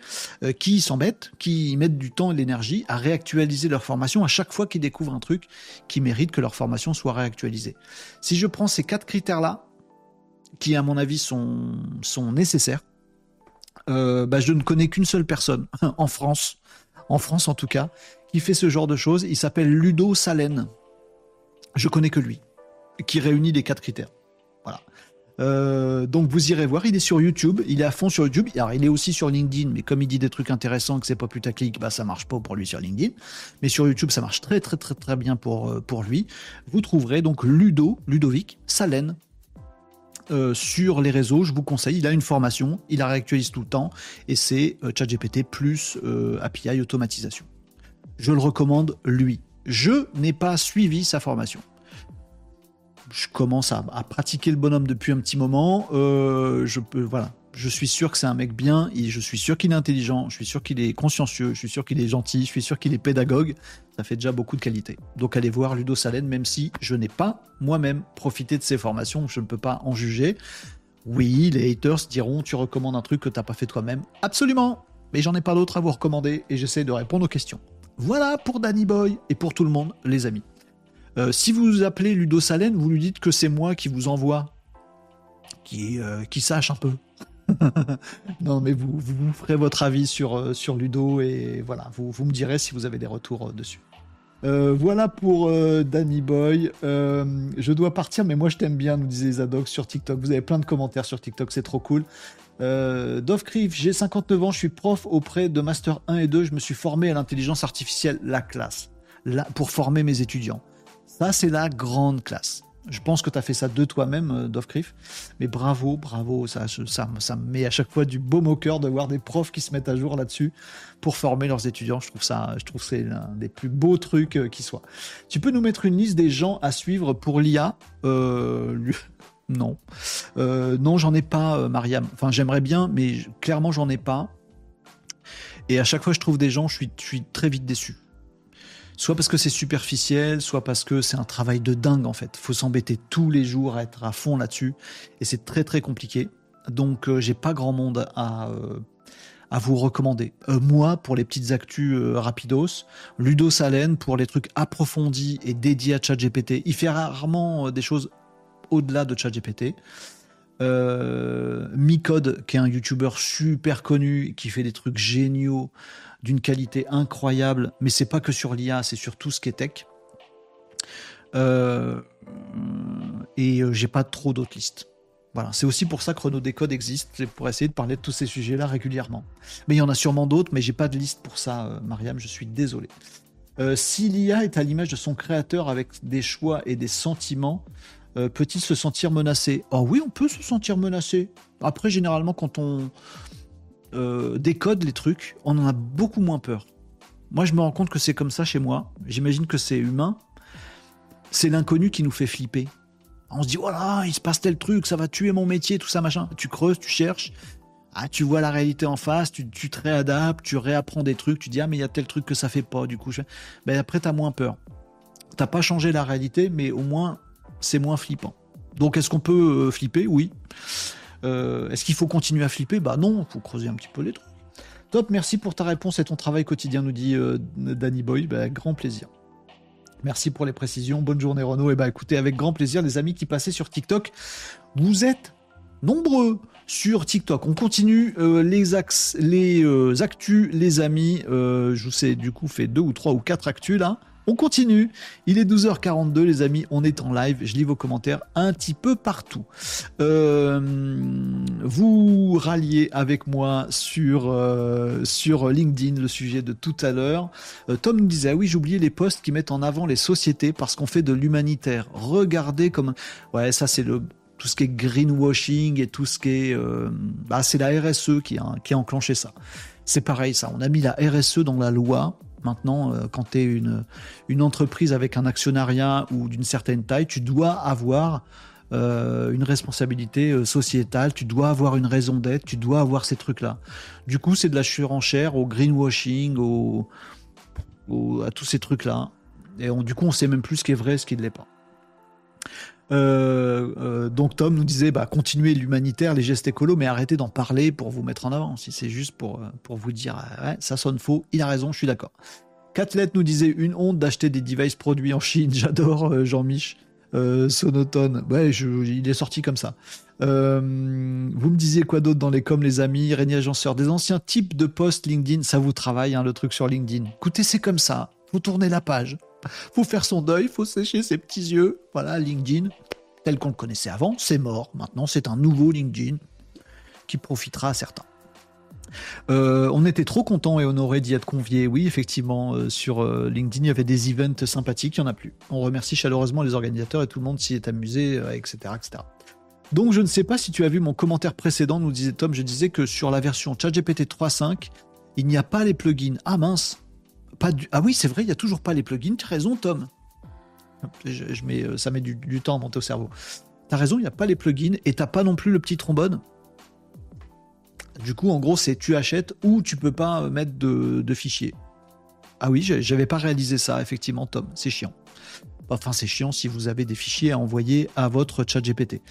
qui s'embêtent, qui mettent du temps et de l'énergie à réactualiser leur formation à chaque fois qu'ils découvrent un truc qui mérite que leur formation soit réactualisée. Si je prends ces quatre critères-là, qui à mon avis sont, sont nécessaires, bah, je ne connais qu'une seule personne en France, en France en tout cas, qui fait ce genre de choses. Il s'appelle Ludo Salen. Je connais que lui, qui réunit les quatre critères. Euh, donc vous irez voir, il est sur YouTube, il est à fond sur YouTube. Alors il est aussi sur LinkedIn, mais comme il dit des trucs intéressants que c'est pas putaclic, bah ça marche pas pour lui sur LinkedIn. Mais sur YouTube, ça marche très très très très bien pour euh, pour lui. Vous trouverez donc Ludo, Ludovic Salen. Euh, sur les réseaux, je vous conseille, il a une formation, il la réactualise tout le temps, et c'est ChatGPT plus API automatisation je le recommande lui. Je n'ai pas suivi sa formation. Je commence à, pratiquer le bonhomme depuis un petit moment. Euh, je peux, voilà. Je suis sûr que c'est un mec bien. Et je suis sûr qu'il est intelligent. Je suis sûr qu'il est consciencieux. Je suis sûr qu'il est gentil. Je suis sûr qu'il est pédagogue. Ça fait déjà beaucoup de qualité. Donc allez voir Ludo Salen, même si je n'ai pas moi-même profité de ses formations. Je ne peux pas en juger. Oui, les haters diront tu recommandes un truc que tu n'as pas fait toi-même. Absolument. Mais j'en ai pas d'autres à vous recommander et j'essaie de répondre aux questions. Voilà pour Danny Boy et pour tout le monde, les amis. Euh, si vous appelez Ludo Salen, vous lui dites que c'est moi qui vous envoie, qui, euh, qui sache un peu. non, mais vous, vous, ferez votre avis sur, euh, sur Ludo et voilà, vous, vous me direz si vous avez des retours dessus. voilà pour Danny Boy. je dois partir, mais moi je t'aime bien, nous disait Zadok sur TikTok. Vous avez plein de commentaires sur TikTok, c'est trop cool. Euh, j'ai 59 ans, je suis prof auprès de Master 1 et 2, je me suis formé à l'intelligence artificielle, la classe, là, pour former mes étudiants. Ça, c'est la grande classe. Je pense que tu as fait ça de toi-même, euh, Dove Mais bravo, bravo, ça, ça, ça me met à chaque fois du beau au cœur de voir des profs qui se mettent à jour là-dessus pour former leurs étudiants. Je trouve ça, je trouve c'est l'un des plus beaux trucs euh, qui soit. Tu peux nous mettre une liste des gens à suivre pour l'IA euh, non. Non, j'en ai pas, Mariam. Enfin, j'aimerais bien, mais clairement, j'en ai pas. Et à chaque fois je trouve des gens, je suis, suis très vite déçu. Soit parce que c'est superficiel, soit parce que c'est un travail de dingue en fait. Faut s'embêter tous les jours à être à fond là-dessus, et c'est très très compliqué. Donc euh, j'ai pas grand monde à, à vous recommander. moi, pour les petites actus rapidos, Ludo Salen pour les trucs approfondis et dédiés à ChatGPT. Il fait rarement des choses au-delà de ChatGPT. Euh, Micode, qui est un YouTuber super connu, qui fait des trucs géniaux, d'une qualité incroyable, mais c'est pas que sur l'IA, c'est sur tout ce qui est tech. Euh, et euh, j'ai pas trop d'autres listes. Voilà, c'est aussi pour ça que Renault Décode existe, c'est pour essayer de parler de tous ces sujets-là régulièrement. Mais il y en a sûrement d'autres, mais j'ai pas de liste pour ça, euh, Mariam, je suis désolé. si l'IA est à l'image de son créateur avec des choix et des sentiments, euh, peut-il se sentir menacé? Oh oui, on peut se sentir menacé. Après, généralement, quand on euh, décode les trucs, on en a beaucoup moins peur. Moi, je me rends compte que c'est comme ça chez moi. J'imagine que c'est humain. C'est l'inconnu qui nous fait flipper. On se dit, voilà, il se passe tel truc, ça va tuer mon métier, tout ça, machin. Tu creuses, tu cherches. Ah, tu vois la réalité en face, tu, tu te réadaptes, tu réapprends des trucs, tu dis, ah, mais il y a tel truc que ça fait pas, du coup. Je... Ben, après, t'as moins peur. T'as pas changé la réalité, mais au moins, c'est moins flippant. Donc est-ce qu'on peut euh, flipper? Oui. Euh, est-ce qu'il faut continuer à flipper? Bah non, il faut creuser un petit peu les trucs. Top, merci pour ta réponse et ton travail quotidien, nous dit euh, Danny Boy. Bah, grand plaisir. Merci pour les précisions. Bonne journée Renaud. Et bah écoutez, avec grand plaisir, les amis qui passaient sur TikTok, vous êtes nombreux sur TikTok. On continue les, axes, les actus, les amis. je vous sais, du coup, fait deux ou trois ou quatre actus là. On continue. Il est 12h42, les amis. On est en live. Je lis vos commentaires un petit peu partout. Euh, vous ralliez avec moi sur, euh, sur LinkedIn le sujet de tout à l'heure. Euh, Tom nous disait ah oui, oublié les posts qui mettent en avant les sociétés parce qu'on fait de l'humanitaire. Regardez comme. Ouais, ça, c'est le tout ce qui est greenwashing et tout ce qui est. bah, c'est la RSE qui a enclenché ça. C'est pareil, ça. On a mis la RSE dans la loi Maintenant, euh, quand tu es une, entreprise avec un actionnariat ou d'une certaine taille, tu dois avoir euh, une responsabilité euh, sociétale, tu dois avoir une raison d'être, tu dois avoir ces trucs-là. Du coup, c'est de la surenchère au greenwashing, au, à tous ces trucs-là. Et du coup, on sait même plus ce qui est vrai, ce qui ne l'est pas. Euh, donc Tom nous disait, bah, continuez l'humanitaire, les gestes écolos, mais arrêtez d'en parler pour vous mettre en avant. Si c'est juste pour, pour vous dire, ça sonne faux, il a raison, je suis d'accord. Catlet nous disait, une honte d'acheter des devices produits en Chine. J'adore Jean-Mich. Euh, sonotone. Ouais, il est sorti comme ça. Euh, vous me disiez quoi d'autre dans les coms, les amis? Régnier Agenceur, des anciens types de posts LinkedIn, ça vous travaille, hein, le truc sur LinkedIn? Écoutez, c'est comme ça. Faut tourner la page. Faut faire son deuil, faut sécher ses petits yeux. Voilà, LinkedIn, tel qu'on le connaissait avant, c'est mort. Maintenant, c'est un nouveau LinkedIn qui profitera à certains. Euh, on était trop contents et honorés d'y être conviés. Oui, effectivement, euh, sur euh, LinkedIn, il y avait des events sympathiques, il n'y en a plus. On remercie chaleureusement les organisateurs et tout le monde s'y est amusé, etc., etc. Donc, je ne sais pas si tu as vu mon commentaire précédent, nous disait Tom, je disais que sur la version ChatGPT 3.5, il n'y a pas les plugins. Ah mince pas du... Ah oui, c'est vrai, il n'y a toujours pas les plugins. Tu as raison, Tom. Mets, ça met du, temps à monter au cerveau. Tu as raison, il n'y a pas les plugins et t'as pas non plus le petit trombone. Du coup, en gros, c'est tu achètes ou tu peux pas mettre de, fichiers. Ah oui, j'avais pas réalisé ça, effectivement, Tom. C'est chiant. Enfin, c'est chiant si vous avez des fichiers à envoyer à votre chat GPT.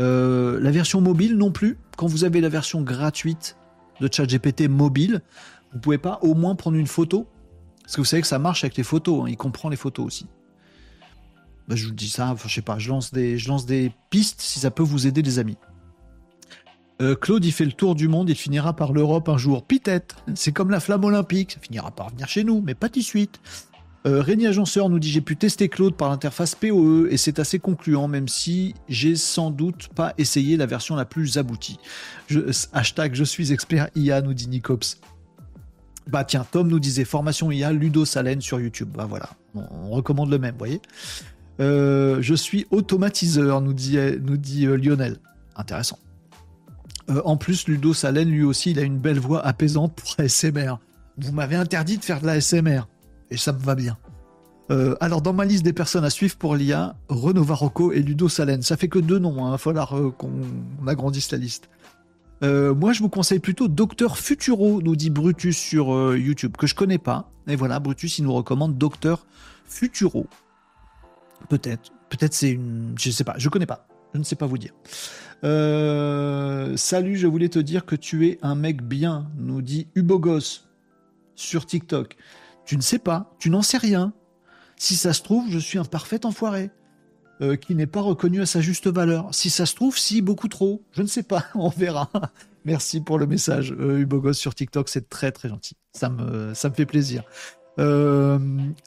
Euh, la version mobile non plus. Quand vous avez la version gratuite de chat GPT mobile, vous pouvez pas au moins prendre une photo Parce que vous savez que ça marche avec les photos. Hein. il comprend les photos aussi. Bah, je vous dis ça, enfin, je sais pas, je lance, des, pistes si ça peut vous aider, les amis. Euh, Claude, il fait le tour du monde, il finira par l'Europe un jour. Peut-être. C'est comme la flamme olympique, ça finira par venir chez nous, mais pas tout de suite. Euh, Agenceur nous dit j'ai pu tester Claude par l'interface PoE et c'est assez concluant, même si j'ai sans doute pas essayé la version la plus aboutie. Hashtag je suis expert IA, nous dit Nicops. Bah tiens, Tom nous disait formation IA Ludo Salen sur YouTube. Bah voilà, on, recommande le même, vous voyez. Euh, je suis automatiseur, nous dit, dit Lionel. Intéressant. Euh, en plus, Ludo Salen, lui aussi, il a une belle voix apaisante pour ASMR. Vous m'avez interdit de faire de la ASMR. Et ça me va bien. Euh, alors, dans ma liste des personnes à suivre pour l'IA, Renaud Varocco et Ludo Salen. Ça fait que deux noms, il hein. va falloir euh, qu'on agrandisse la liste. moi, je vous conseille plutôt Docteur Futuro, nous dit Brutus sur YouTube, que je connais pas. Et voilà, Brutus, il nous recommande Docteur Futuro. Peut-être. Peut-être c'est une. Je sais pas, je connais pas. Je ne sais pas vous dire. Euh, salut, je voulais te dire que tu es un mec bien, nous dit Ubogos sur TikTok. Tu ne sais pas, tu n'en sais rien. Si ça se trouve, je suis un parfait enfoiré. Euh, qui n'est pas reconnu à sa juste valeur. Si ça se trouve, si, beaucoup trop. Je ne sais pas, on verra. Merci pour le message, euh, Ubogos sur TikTok, c'est très très gentil. Ça me, ça me fait plaisir. Euh,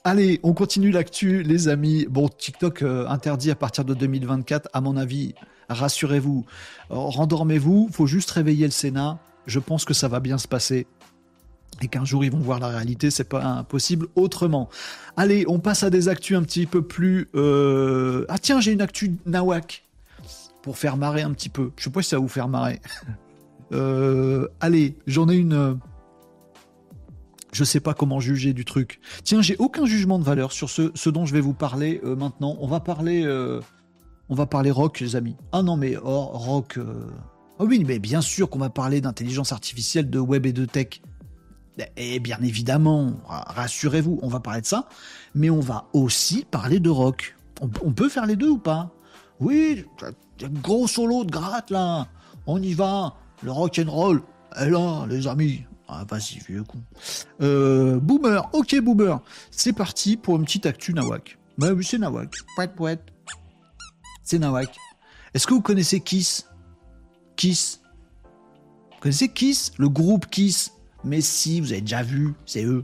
allez, on continue l'actu, les amis. Bon, TikTok interdit à partir de 2024, à mon avis, rassurez-vous, rendormez-vous, faut juste réveiller le Sénat. Je pense que ça va bien se passer et qu'un jour ils vont voir la réalité, c'est pas impossible autrement. Allez, on passe à des actus un petit peu plus. Euh, ah tiens, j'ai une actu Nawak pour faire marrer un petit peu. Je sais pas si ça va vous faire marrer. Euh, allez, j'en ai une. Je sais pas comment juger du truc. Tiens, j'ai aucun jugement de valeur sur ce, dont je vais vous parler euh, maintenant. On va parler on va parler rock, les amis. Ah non, mais oh, rock. Euh, ah oui, mais bien sûr qu'on va parler d'intelligence artificielle, de web et de tech. Et bien évidemment, rassurez-vous, on va parler de ça, mais on va aussi parler de rock. On, peut faire les deux ou pas? Oui, gros solo de gratte là. On y va. Le rock and roll. Et là, les amis. Ah, vas-y, vieux con. Euh, boomer, ok, boomer. C'est parti pour une petite actu Nawak. Bah oui, c'est Nawak. Pouet, pouet c'est Nawak. Est-ce que vous connaissez Kiss? Kiss Vous connaissez Kiss? Le groupe Kiss Mais si, vous avez déjà vu, c'est eux.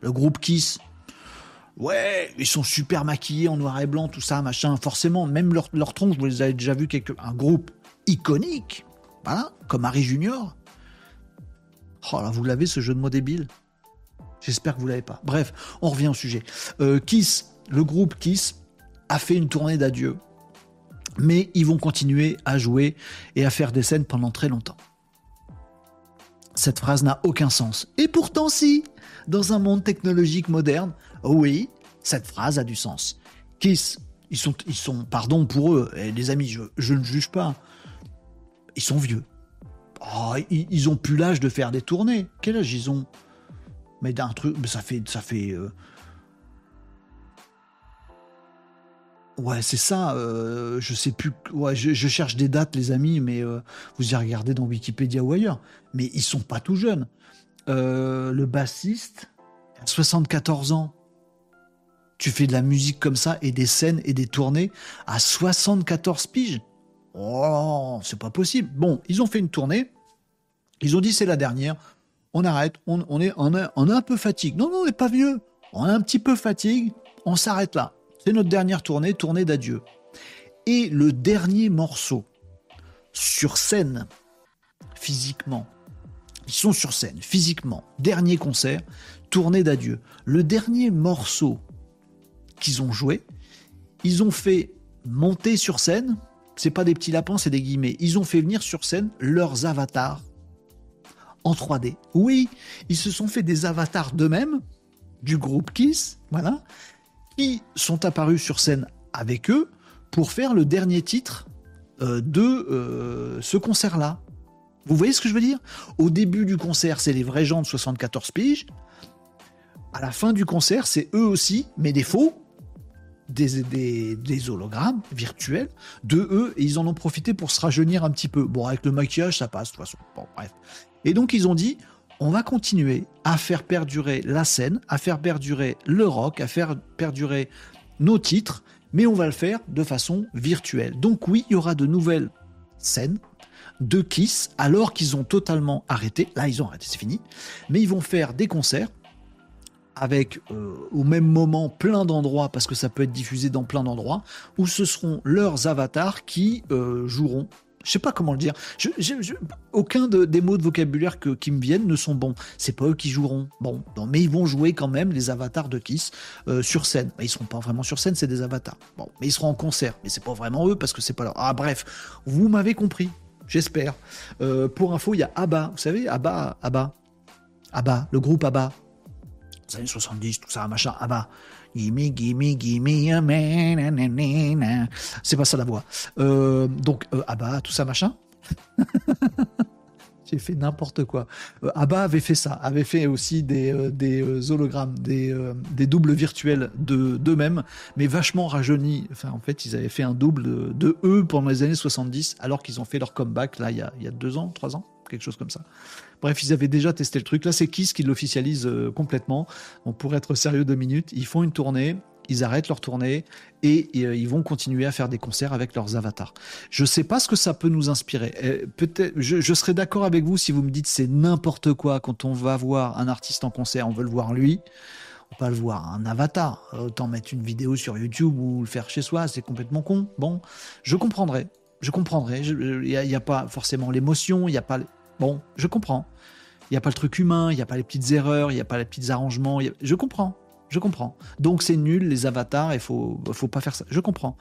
Le groupe Kiss. Ouais, ils sont super maquillés en noir et blanc, tout ça, machin. Forcément, même leur, leur tronc, vous les avez déjà vu quelque... un groupe iconique. Voilà, comme Harry Junior. Oh là, vous l'avez ce jeu de mots débile J'espère que vous l'avez pas. Bref, on revient au sujet. Euh, Kiss, le groupe Kiss, a fait une tournée d'adieu mais ils vont continuer à jouer et à faire des scènes pendant très longtemps. Cette phrase n'a aucun sens. Et pourtant si, dans un monde technologique moderne, oui, cette phrase a du sens. Kiss, Ils sont, ils sont, pardon pour eux, eh, les amis, je, je ne juge pas. Ils sont vieux. Oh, ils, ont plus l'âge de faire des tournées. Quel âge ils ont? Mais d'un truc, ça fait, ça fait. euh, Ouais, c'est ça. euh, je sais plus. Ouais, je, cherche des dates, les amis, mais euh, vous y regardez dans Wikipédia ou ailleurs. Mais ils sont pas tout jeunes. Le bassiste, a 74 ans. Tu fais de la musique comme ça et des scènes et des tournées à 74 piges. Oh, c'est pas possible. Bon, ils ont fait une tournée. Ils ont dit c'est la dernière. On arrête. On, est, on, a, on un peu fatigue. Non, non, on n'est pas vieux. On a un petit peu fatigue. On s'arrête là. C'est notre dernière tournée, tournée d'adieu. Et le dernier morceau sur scène, physiquement, ils sont sur scène, physiquement, dernier concert, tournée d'adieu. Le dernier morceau qu'ils ont joué, ils ont fait monter sur scène, c'est pas des petits lapins, c'est des guillemets, ils ont fait venir sur scène leurs avatars en 3D. Oui, ils se sont fait des avatars d'eux-mêmes, du groupe Kiss, voilà, qui sont apparus sur scène avec eux pour faire le dernier titre euh, de euh, ce concert-là. Vous voyez ce que je veux dire? Au début du concert, c'est les vrais gens de 74 piges. À la fin du concert, c'est eux aussi, mais des faux, des, hologrammes virtuels de eux, et ils en ont profité pour se rajeunir un petit peu. Bon, avec le maquillage, ça passe de toute façon. Bon, bref. Et donc, ils ont dit, on va continuer à faire perdurer la scène, à faire perdurer le rock, à faire perdurer nos titres, mais on va le faire de façon virtuelle. Donc oui, il y aura de nouvelles scènes de Kiss alors qu'ils ont totalement arrêté. Là, ils ont arrêté, c'est fini. Mais ils vont faire des concerts avec euh, au même moment plein d'endroits, parce que ça peut être diffusé dans plein d'endroits, où ce seront leurs avatars qui euh, joueront. Je sais pas comment le dire. Aucun de- des mots de vocabulaire que- qui me viennent ne sont bons. C'est pas eux qui joueront. Bon, mais ils vont jouer quand même les avatars de Kiss euh, sur scène. Bah, ils seront pas vraiment sur scène, c'est des avatars. Bon, mais ils seront en concert. Mais c'est pas vraiment eux parce que c'est pas leur. Ah bref, vous m'avez compris. J'espère. Pour info, il y a ABBA. Vous savez, ABBA, ABBA, ABBA, le groupe ABBA années 70, tout ça, machin, ah bah, gimme, gimme, gimme c'est pas ça la voix. Euh, donc, euh, ah bah, tout ça, machin. J'ai fait n'importe quoi. Euh, Abba avait fait ça, avait fait aussi des, euh, des hologrammes, des, des doubles virtuels de d'eux-mêmes, mais vachement rajeunis. Enfin, en fait, ils avaient fait un double de, de eux pendant les années 70, alors qu'ils ont fait leur comeback là il y a, il y a deux ans, trois ans, quelque chose comme ça. Bref, ils avaient déjà testé le truc. Là, c'est Kiss qui l'officialise euh, complètement. On pourrait être sérieux deux minutes. Ils font une tournée, ils arrêtent leur tournée et, euh, ils vont continuer à faire des concerts avec leurs avatars. Je sais pas ce que ça peut nous inspirer. Euh, Peut-être, je, serais d'accord avec vous si vous me dites c'est n'importe quoi quand on va voir un artiste en concert, on veut le voir lui. On peut pas le voir un avatar. Autant mettre une vidéo sur YouTube ou le faire chez soi, c'est complètement con. Bon, je comprendrai. Je comprendrai. Il n'y a, a pas forcément l'émotion, il n'y a pas. Bon, je comprends. Il n'y a pas le truc humain, il n'y a pas les petites erreurs, il n'y a pas les petits arrangements. a- Je comprends. Je comprends. Donc c'est nul, les avatars, il faut, faut pas faire ça. Je comprends.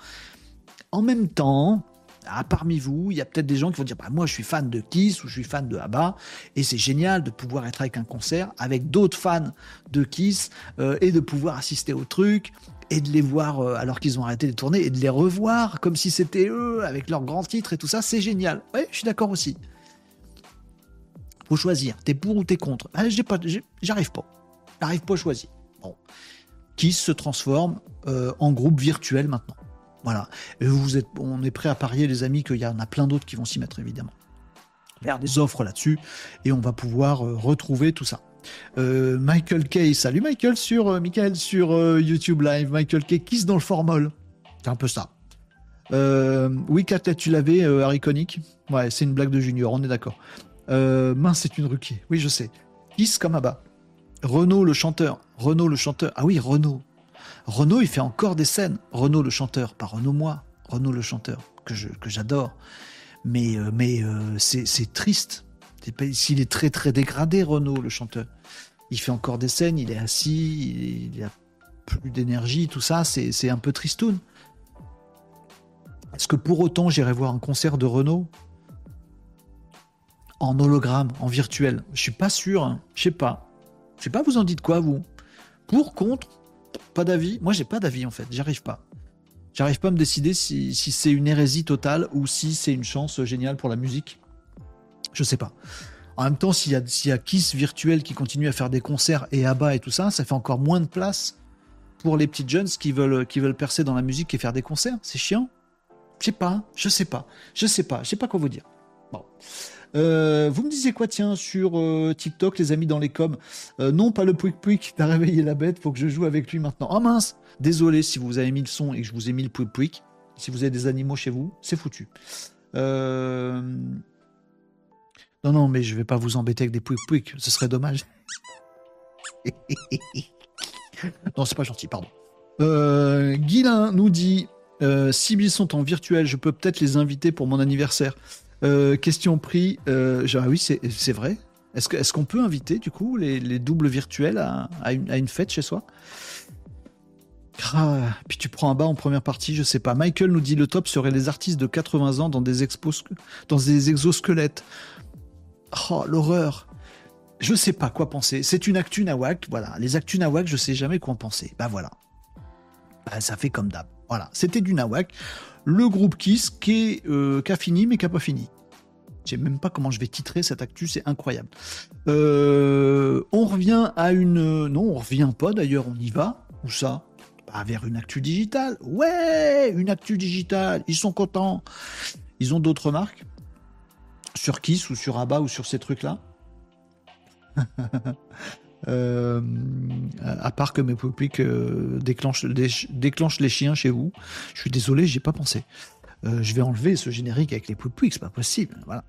En même temps, ah, parmi vous, il y a peut-être des gens qui vont dire bah, Moi, je suis fan de Kiss ou je suis fan de ABBA, et c'est génial de pouvoir être avec un concert avec d'autres fans de Kiss euh, et de pouvoir assister au truc et de les voir euh, alors qu'ils ont arrêté de tourner et de les revoir comme si c'était eux avec leurs grands titres et tout ça. C'est génial. Ouais, je suis d'accord aussi. Faut choisir. T'es pour ou t'es contre. J'ai pas, j'arrive pas. J'arrive pas à choisir. Bon. Kiss se transforme euh, en groupe virtuel maintenant. Voilà. Vous êtes, on est prêt à parier, les amis, qu'il y en a plein d'autres qui vont s'y mettre, évidemment. Faire des offres là-dessus et on va pouvoir euh, retrouver tout ça. Euh, Michael Kay, salut Michael sur Michael sur YouTube Live. Michael Kay, Kiss dans le formol. C'est un peu ça. Oui, Kat, tu l'avais, Harry Connick? Ouais, c'est une blague de Junior, on est d'accord. Euh, mince, c'est une ruquier. Oui, je sais. Kiss comme Abba. Renaud le chanteur. Renaud le chanteur. Ah oui, Renaud. Renaud, il fait encore des scènes. Renaud le chanteur, pas Renaud moi. Renaud le chanteur, que je- que j'adore. mais, euh, mais euh, c'est triste. S'il est très très dégradé, Renaud, le chanteur. Il fait encore des scènes, il est assis, il, il a plus d'énergie, tout ça, c'est c'est un peu tristoun. Est-ce que pour autant j'irai voir un concert de Renaud? En hologramme, en virtuel Je suis pas sûr, hein. je sais pas. Je sais pas, vous en dites quoi, vous? Pour, contre Pas d'avis Moi, j'ai pas d'avis en fait, j'y arrive pas. J'arrive pas à me décider si, c'est une hérésie totale ou si c'est une chance géniale pour la musique. Je sais pas. En même temps, s'il y, a, Kiss virtuel qui continue à faire des concerts et ABBA et tout ça, ça fait encore moins de place pour les petites jeunes qui veulent, qui veulent percer dans la musique et faire des concerts. C'est chiant. Je sais pas, je sais pas, je sais pas, je sais pas quoi vous dire. Bon. Euh, vous me disiez quoi, tiens, sur euh, TikTok, les amis dans les coms euh, Non, pas le Pouic Pouic, t'as réveillé la bête, faut que je joue avec lui maintenant. Oh mince Désolé si vous avez mis le son et que je vous ai mis le Pouic Pouic. Si vous avez des animaux chez vous, c'est foutu. Non, non, mais je vais pas vous embêter avec des Pouic Pouic, ce serait dommage. non, c'est pas gentil, pardon. Euh, Guilin nous dit ils sont en virtuel, je peux peut-être les inviter pour mon anniversaire. Euh, question prix. Euh, genre, oui, c'est vrai. Est-ce qu'on peut inviter, du coup, les, doubles virtuels à, une, fête chez soi? Ah, Puis tu prends un bas en première partie, je sais pas. Michael nous dit le top serait les artistes de 80 ans dans des, expos, dans des exosquelettes. Oh, l'horreur. Je sais pas quoi penser. C'est une actu nawak, voilà. Les actus nawak, je sais jamais quoi en penser. Bah voilà. Bah, ça fait comme d'hab. Voilà, c'était du nawak le groupe Kiss qui, euh, a fini mais qui n'a pas fini. Je sais même pas comment je vais titrer cette actu, c'est incroyable. Euh, on revient à une... Non, on revient pas d'ailleurs, on y va. Où ça? Bah, Vers une actu digitale. Ouais, une actu digitale, ils sont contents. Ils ont d'autres marques Sur Kiss ou sur Abba ou sur ces trucs-là Euh, à part que mes publics euh, déclenchent, les chiens chez vous. Je suis désolé, j'ai pas pensé. Euh, je vais enlever ce générique avec les poupiques, c'est pas possible. Voilà.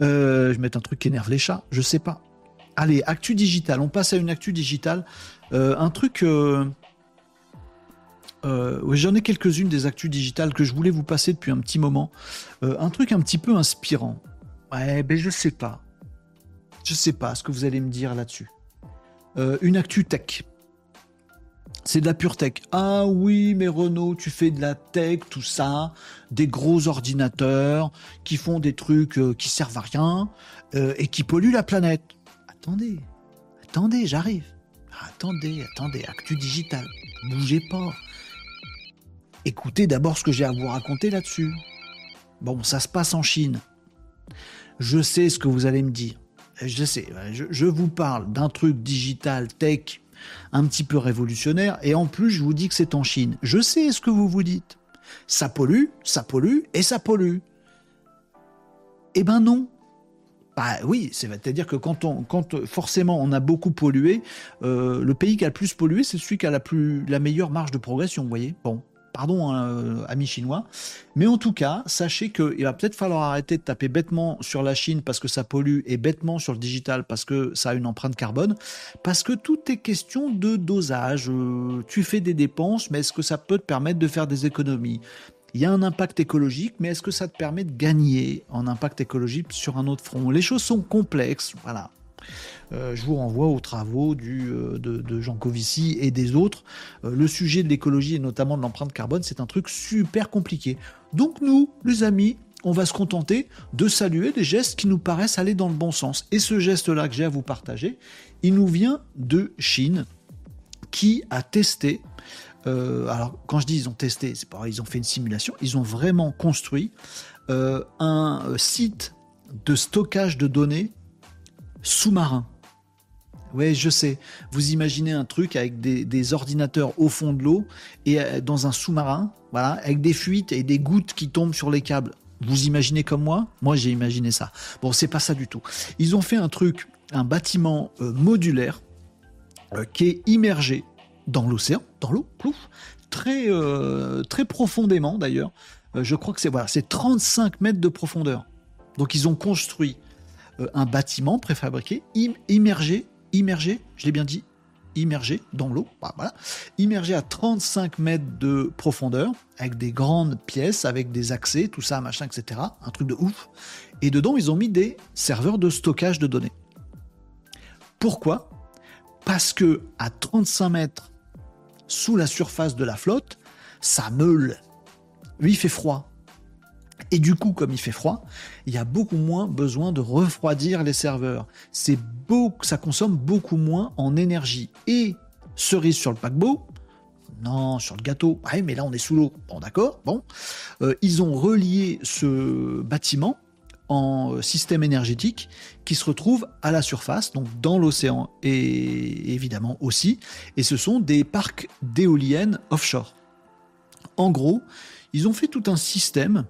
je vais mettre un truc qui énerve les chats, je sais pas. Allez, actu digital. On passe à une actu digitale. un truc. J'en ai quelques-unes des actus digitales que je voulais vous passer depuis un petit moment. un truc un petit peu inspirant. Ouais, ben je sais pas. Je sais pas ce que vous allez me dire là-dessus. Euh, une actu tech. C'est de la pure tech. Ah oui, mais Renault, tu fais de la tech, tout ça, des gros ordinateurs qui font des trucs euh, qui servent à rien euh, et qui polluent la planète. Attendez, attendez, j'arrive. Attendez, attendez, actu digital. Bougez pas. Écoutez d'abord ce que j'ai à vous raconter là-dessus. Bon, ça se passe en Chine. Je sais ce que vous allez me dire je sais, je, vous parle d'un truc digital, tech, un petit peu révolutionnaire, et en plus je vous dis que c'est en Chine. Je sais ce que vous vous dites. Ça pollue, ça pollue, et ça pollue. Eh ben non. Bah oui, c'est-à-dire que quand on, quand forcément on a beaucoup pollué, euh, le pays qui a le plus pollué, c'est celui qui a la plus, la meilleure marge de progression, vous voyez? Bon, Pardon, hein, euh, amis chinois. Mais en tout cas, sachez qu'il va peut-être falloir arrêter de taper bêtement sur la Chine parce que ça pollue et bêtement sur le digital parce que ça a une empreinte carbone. Parce que tout est question de dosage. Euh, tu fais des dépenses, mais est-ce que ça peut te permettre de faire des économies? Il y a un impact écologique, mais est-ce que ça te permet de gagner en impact écologique sur un autre front? Les choses sont complexes, voilà. Euh, je vous renvoie aux travaux euh, de, Jean Covici et des autres. Euh, le sujet de l'écologie et notamment de l'empreinte carbone, c'est un truc super compliqué. Donc nous, les amis, on va se contenter de saluer des gestes qui nous paraissent aller dans le bon sens. Et ce geste-là que j'ai à vous partager, il nous vient de Chine, qui a testé alors, quand je dis ils ont testé, c'est pas ils ont fait une simulation, ils ont vraiment construit un site de stockage de données sous-marin. Oui, je sais. Vous imaginez un truc avec des, ordinateurs au fond de l'eau et euh, dans un sous-marin, voilà, avec des fuites et des gouttes qui tombent sur les câbles. Vous imaginez comme moi? Moi, j'ai imaginé ça. Bon, c'est pas ça du tout. Ils ont fait un truc, un bâtiment euh, modulaire euh, qui est immergé dans l'océan, dans l'eau, très, très profondément d'ailleurs. je crois que c'est voilà, c'est 35 mètres de profondeur. Donc ils ont construit un bâtiment préfabriqué, immergé immergé, je l'ai bien dit, immergé dans l'eau, bah, voilà, immergé à 35 mètres de profondeur, avec des grandes pièces, avec des accès, tout ça, machin, etc. Un truc de ouf. Et dedans, ils ont mis des serveurs de stockage de données. Pourquoi? Parce que à 35 mètres sous la surface de la flotte, ça meule. Oui, il fait froid. Et du coup, comme il fait froid, il y a beaucoup moins besoin de refroidir les serveurs. C'est beaucoup, ça consomme beaucoup moins en énergie. Et cerise sur le paquebot, Non, sur le gâteau. Ah, mais là, on est sous l'eau. Bon, d'accord. Bon. Euh, ils ont relié ce bâtiment en système énergétique qui se retrouve à la surface, donc dans l'océan et évidemment aussi. Et ce sont des parcs d'éoliennes offshore. En gros, ils ont fait tout un système.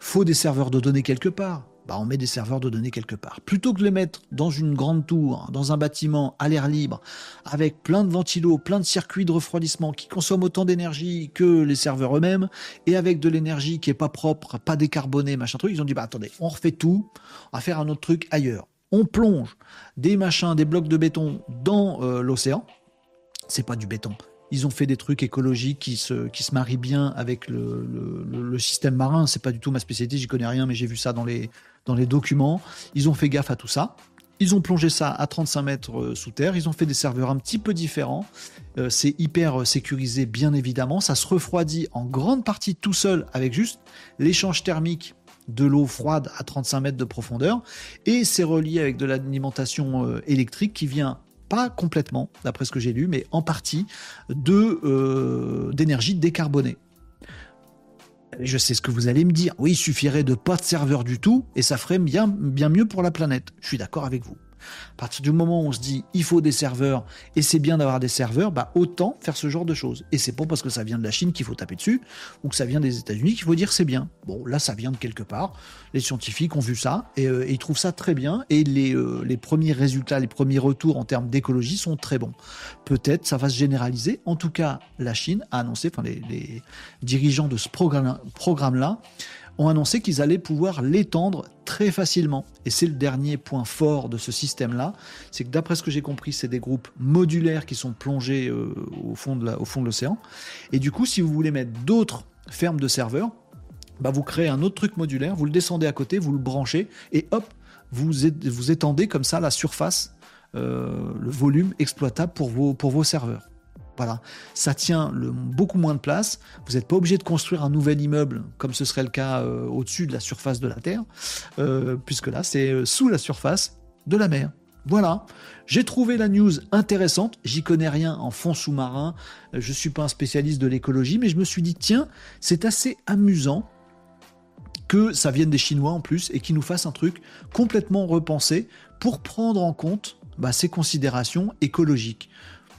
Faut des serveurs de données quelque part. Bah, on met des serveurs de données quelque part. Plutôt que de les mettre dans une grande tour, dans un bâtiment à l'air libre, avec plein de ventilos, plein de circuits de refroidissement qui consomment autant d'énergie que les serveurs eux-mêmes, et avec de l'énergie qui est pas propre, pas décarbonée, machin truc, ils ont dit bah attendez, on refait tout, on va faire un autre truc ailleurs. On plonge des machins, des blocs de béton dans euh, l'océan. C'est pas du béton, ils ont fait des trucs écologiques qui se, qui se marient bien avec le, le, système marin. C'est pas du tout ma spécialité, j'y connais rien, mais j'ai vu ça dans les, dans les documents. Ils ont fait gaffe à tout ça. Ils ont plongé ça à 35 mètres euh, sous terre. Ils ont fait des serveurs un petit peu différents. Euh, c'est hyper euh, sécurisé, bien évidemment. Ça se refroidit en grande partie tout seul avec juste l'échange thermique de l'eau froide à 35 mètres de profondeur. Et c'est relié avec de l'alimentation électrique qui vient pas complètement, d'après ce que j'ai lu, mais en partie, de euh, d'énergie décarbonée. Je sais ce que vous allez me dire. Oui, il suffirait de pas de serveur du tout et ça ferait bien, bien mieux pour la planète. Je suis d'accord avec vous. À partir du moment où on se dit il faut des serveurs et c'est bien d'avoir des serveurs, bah autant faire ce genre de choses. Et c'est pas parce que ça vient de la Chine qu'il faut taper dessus ou que ça vient des États-Unis qu'il faut dire c'est bien. Bon, là ça vient de quelque part. Les scientifiques ont vu ça et, euh, ils trouvent ça très bien et les, euh, les premiers résultats, les premiers retours en termes d'écologie sont très bons. Peut-être ça va se généraliser. En tout cas, la Chine a annoncé, enfin les, dirigeants de ce programme-là, programme -là, ont annoncé qu'ils allaient pouvoir l'étendre très facilement. Et c'est le dernier point fort de ce système-là, c'est que d'après ce que j'ai compris, c'est des groupes modulaires qui sont plongés euh, au fond de l'océan. Et du coup, si vous voulez mettre d'autres fermes de serveurs, bah vous créez un autre truc modulaire, vous le descendez à côté, vous le branchez, et hop, vous, vous étendez comme ça la surface, euh, le volume exploitable pour vos, pour vos serveurs. Voilà, ça tient beaucoup moins de place. Vous n'êtes pas obligé de construire un nouvel immeuble comme ce serait le cas euh, au-dessus de la surface de la Terre, euh, puisque là c'est euh, sous la surface de la mer. Voilà, j'ai trouvé la news intéressante. J'y connais rien en fond sous-marin. Je suis pas un spécialiste de l'écologie, mais je me suis dit tiens, c'est assez amusant que ça vienne des Chinois en plus et qu'ils nous fassent un truc complètement repensé pour prendre en compte bah, ces considérations écologiques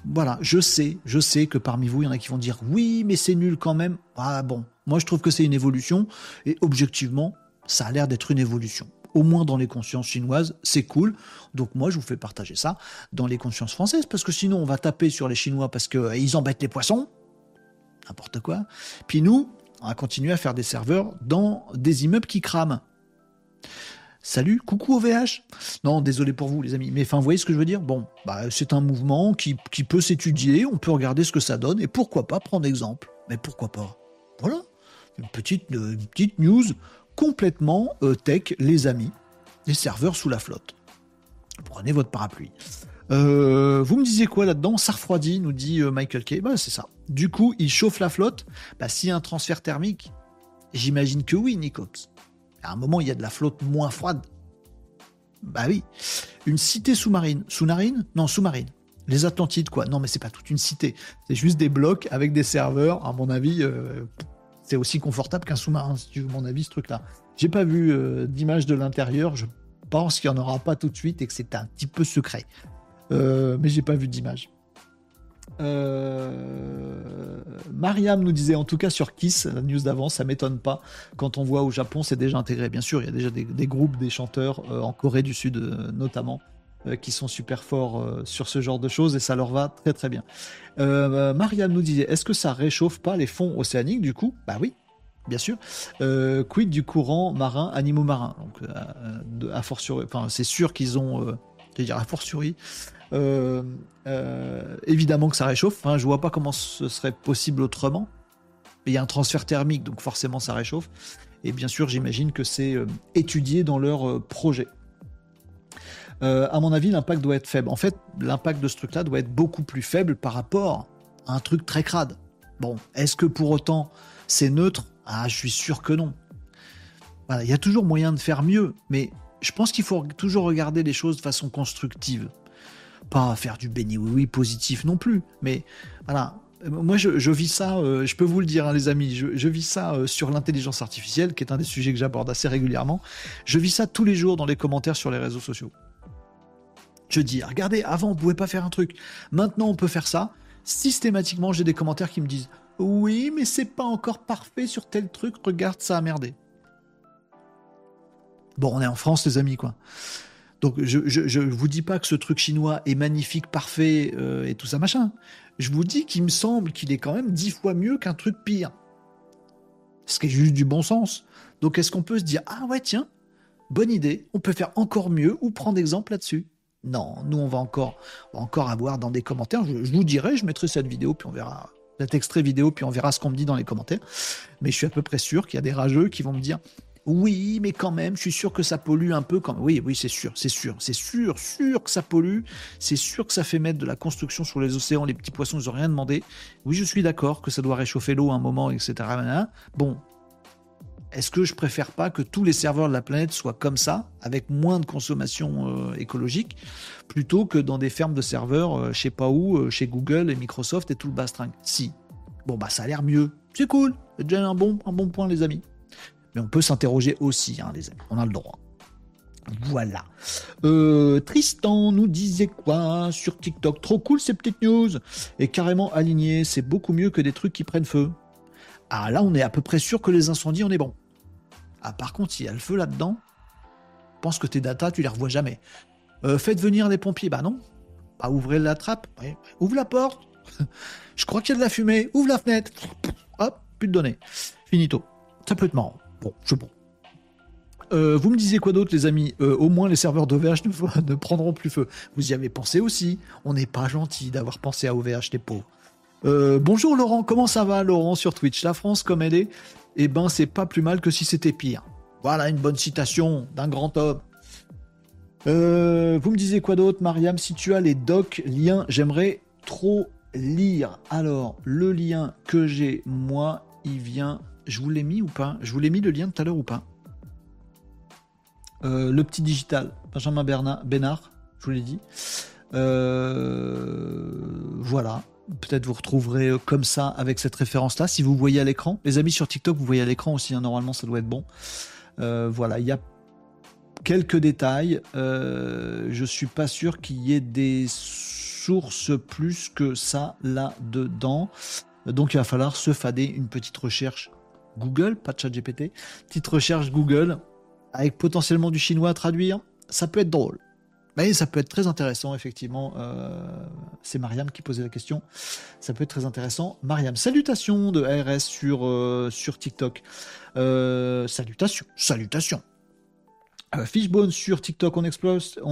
voilà, je sais, je sais que parmi vous, il y en a qui vont dire oui, mais c'est nul quand même. Ah bon, moi je trouve que c'est une évolution et objectivement, ça a l'air d'être une évolution. Au moins dans les consciences chinoises, c'est cool. Donc moi, je vous fais partager ça dans les consciences françaises parce que sinon, on va taper sur les Chinois parce qu'ils euh, embêtent les poissons. N'importe quoi. Puis nous, on va continuer à faire des serveurs dans des immeubles qui crament. Salut, coucou OVH. Non, désolé pour vous les amis, mais enfin vous voyez ce que je veux dire? Bon, bah, c'est un mouvement qui, peut s'étudier, on peut regarder ce que ça donne, et pourquoi pas prendre exemple? Mais pourquoi pas? Voilà, une petite, euh, petite news complètement euh, tech, les amis, les serveurs sous la flotte. Prenez votre parapluie. Euh, vous me disiez quoi là-dedans? Ça refroidit, nous dit Michael Kay. Bah, c'est ça. Du coup, il chauffe la flotte. Bah, s'il y a un transfert thermique, j'imagine que oui, Nicox. À un moment, il y a de la flotte moins froide. Bah oui. Une cité sous-marine. Sous-marine Non, sous-marine. Les Atlantides, quoi. Non, mais c'est pas toute une cité. C'est juste des blocs avec des serveurs. À mon avis, euh, c'est aussi confortable qu'un sous-marin, si tu veux mon avis, ce truc-là. J'ai pas vu euh, d'image de l'intérieur. Je pense qu'il n'y en aura pas tout de suite et que c'est un petit peu secret. Euh, mais j'ai pas vu d'image. Euh, Mariam nous disait en tout cas sur Kiss, la news d'avant, ça m'étonne pas. Quand on voit au Japon, c'est déjà intégré. Bien sûr, il y a déjà des, groupes, des chanteurs euh, en Corée du Sud euh, notamment. qui sont super forts sur ce genre de choses et ça leur va très très bien. Mariam nous disait, est-ce que ça réchauffe pas les fonds océaniques du coup? Bah oui, bien sûr. quid du courant marin, animaux marins? Donc, à enfin, c'est sûr qu'ils ont, je veux dire, à fortiori, euh, euh, évidemment que ça réchauffe. Hein, je vois pas comment ce serait possible autrement. Il y a un transfert thermique, donc forcément ça réchauffe. Et bien sûr, j'imagine que c'est euh, étudié dans leur projet. à mon avis, l'impact doit être faible. En fait, l'impact de ce truc-là doit être beaucoup plus faible par rapport à un truc très crade. Bon, est-ce que pour autant c'est neutre? Ah, je suis sûr que non. il y a toujours moyen de faire mieux, mais je pense qu'il faut toujours regarder les choses de façon constructive pas faire du béni oui oui positif non plus, mais voilà, moi, je, vis ça, euh, je peux vous le dire, hein, les amis, je, vis ça euh, sur l'intelligence artificielle, qui est un des sujets que j'aborde assez régulièrement. Je vis ça tous les jours dans les commentaires sur les réseaux sociaux. Je dis, regardez, avant, on pouvait pas faire un truc. Maintenant, on peut faire ça. Systématiquement, j'ai des commentaires qui me disent, oui, mais c'est pas encore parfait sur tel truc, regarde, ça a merdé. Bon, on est en France, les amis, quoi. Donc je, ne vous dis pas que ce truc chinois est magnifique, parfait euh, et tout ça machin. Je vous dis qu'il me semble qu'il est quand même dix fois mieux qu'un truc pire. Ce qui est juste du bon sens. Donc est-ce qu'on peut se dire ah ouais tiens bonne idée, on peut faire encore mieux ou prendre exemple là-dessus? Non, nous on va encore encore avoir dans des commentaires. Je, vous dirai, je mettrai cette vidéo puis on verra cet extrait vidéo puis on verra ce qu'on me dit dans les commentaires. Mais je suis à peu près sûr qu'il y a des rageux qui vont me dire oui, mais quand même, je suis sûr que ça pollue un peu. Quand Oui, oui, c'est sûr, c'est sûr, c'est sûr, sûr que ça pollue. C'est sûr que ça fait mettre de la construction sur les océans. Les petits poissons, ils n'ont rien demandé. Oui, je suis d'accord que ça doit réchauffer l'eau un moment, etc. Bon, est-ce que je préfère pas que tous les serveurs de la planète soient comme ça, avec moins de consommation euh, écologique, plutôt que dans des fermes de serveurs, euh, je sais pas où, euh, chez Google et Microsoft et tout le bastring? Si. Bon, bah ça a l'air mieux. C'est cool. C'est déjà un bon, un bon point, les amis. Mais on peut s'interroger aussi, hein, les amis. On a le droit. Voilà. Euh, Tristan nous disait quoi sur TikTok? Trop cool ces petites news. Et carrément aligné, c'est beaucoup mieux que des trucs qui prennent feu. Ah là, on est à peu près sûr que les incendies, on est bon. Ah par contre, s'il y a le feu là-dedans, pense que tes datas, tu les revois jamais. Euh, faites venir les pompiers. Bah non. Ouvrez la trappe. Ouvre la porte. Je crois qu'il y a de la fumée. Ouvre la fenêtre. Hop, plus de données. Finito. Ça peut être marrant. Bon, je bon. Euh, vous me disiez quoi d'autre, les amis? Euh, Au moins, les serveurs d'OVH ne, prendront plus feu. Vous y avez pensé aussi. On n'est pas gentil d'avoir pensé à OVH, les pauvres. Euh, bonjour Laurent, comment ça va, Laurent, sur Twitch? La France, comme elle est, eh ben, c'est pas plus mal que si c'était pire. Voilà une bonne citation d'un grand homme. vous me disiez quoi d'autre, Mariam? Si tu as les docs, liens, j'aimerais trop lire. Alors, le lien que j'ai, moi, il vient je vous l'ai mis ou pas Je vous l'ai mis le lien tout à l'heure ou pas euh, Le petit digital, Benjamin Bernard, Bénard, je vous l'ai dit. Euh, voilà. Peut-être vous retrouverez euh, comme ça avec cette référence-là. Si vous voyez à l'écran, les amis sur TikTok, vous voyez à l'écran aussi. Hein, normalement, ça doit être bon. voilà, il y a quelques détails. je suis pas sûr qu'il y ait des sources plus que ça là-dedans. Donc il va falloir se fader une petite recherche Google, pas de chat GPT, petite recherche Google, avec potentiellement du chinois à traduire, ça peut être drôle. Mais ça peut être très intéressant, effectivement. Euh, c'est Mariam qui posait la question. Ça peut être très intéressant. Mariam, salutations de ARS sur, euh, sur TikTok. Euh, salutations, salutations. Euh, Fishbone sur TikTok, on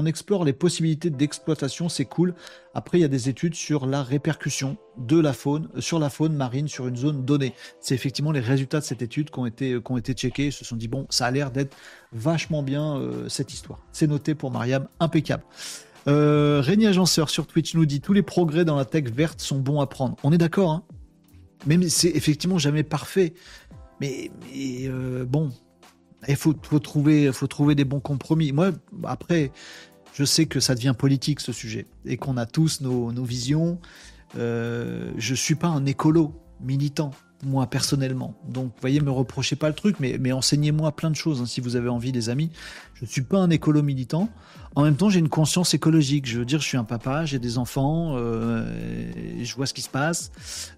explore, les possibilités d'exploitation, c'est cool. Après, il y a des études sur la répercussion de la faune, euh, sur la faune marine sur une zone donnée. C'est effectivement les résultats de cette étude qui ont été, euh, checkés. Ils se sont dit, bon, ça a l'air d'être vachement bien cette histoire. C'est noté pour Mariam, impeccable. Euh, Régnier Agenceur sur Twitch nous dit, tous les progrès dans la tech verte sont bons à prendre. On est d'accord, hein Même c'est effectivement jamais parfait. Mais bon, il faut, trouver, des bons compromis. Moi, après, je sais que ça devient politique ce sujet et qu'on a tous nos, visions. Euh, je suis pas un écolo militant, moi personnellement. Donc, vous voyez, me reprochez pas le truc, mais, mais enseignez-moi plein de choses hein, si vous avez envie, les amis. Je ne suis pas un écolo militant. En même temps, j'ai une conscience écologique. Je veux dire, je suis un papa, j'ai des enfants, euh, je vois ce qui se passe,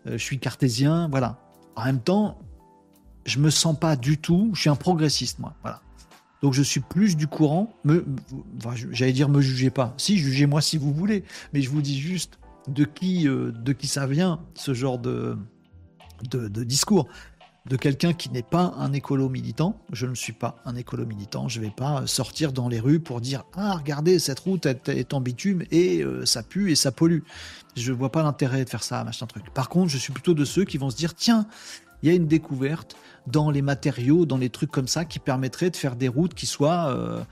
euh, je suis cartésien, voilà. En même temps, je me sens pas du tout. Je suis un progressiste, moi. Voilà. Donc je suis plus du courant. J'allais dire me jugez pas. Si jugez-moi si vous voulez, mais je vous dis juste de qui, euh, de qui ça vient ce genre de, de, discours. De quelqu'un qui n'est pas un écolo militant. Je ne suis pas un écolo militant. Je vais pas sortir dans les rues pour dire ah regardez cette route est, en bitume et euh, ça pue et ça pollue. Je vois pas l'intérêt de faire ça, machin truc. Par contre, je suis plutôt de ceux qui vont se dire tiens il y a une découverte dans les matériaux, dans les trucs comme ça, qui permettraient de faire des routes qui soient euh,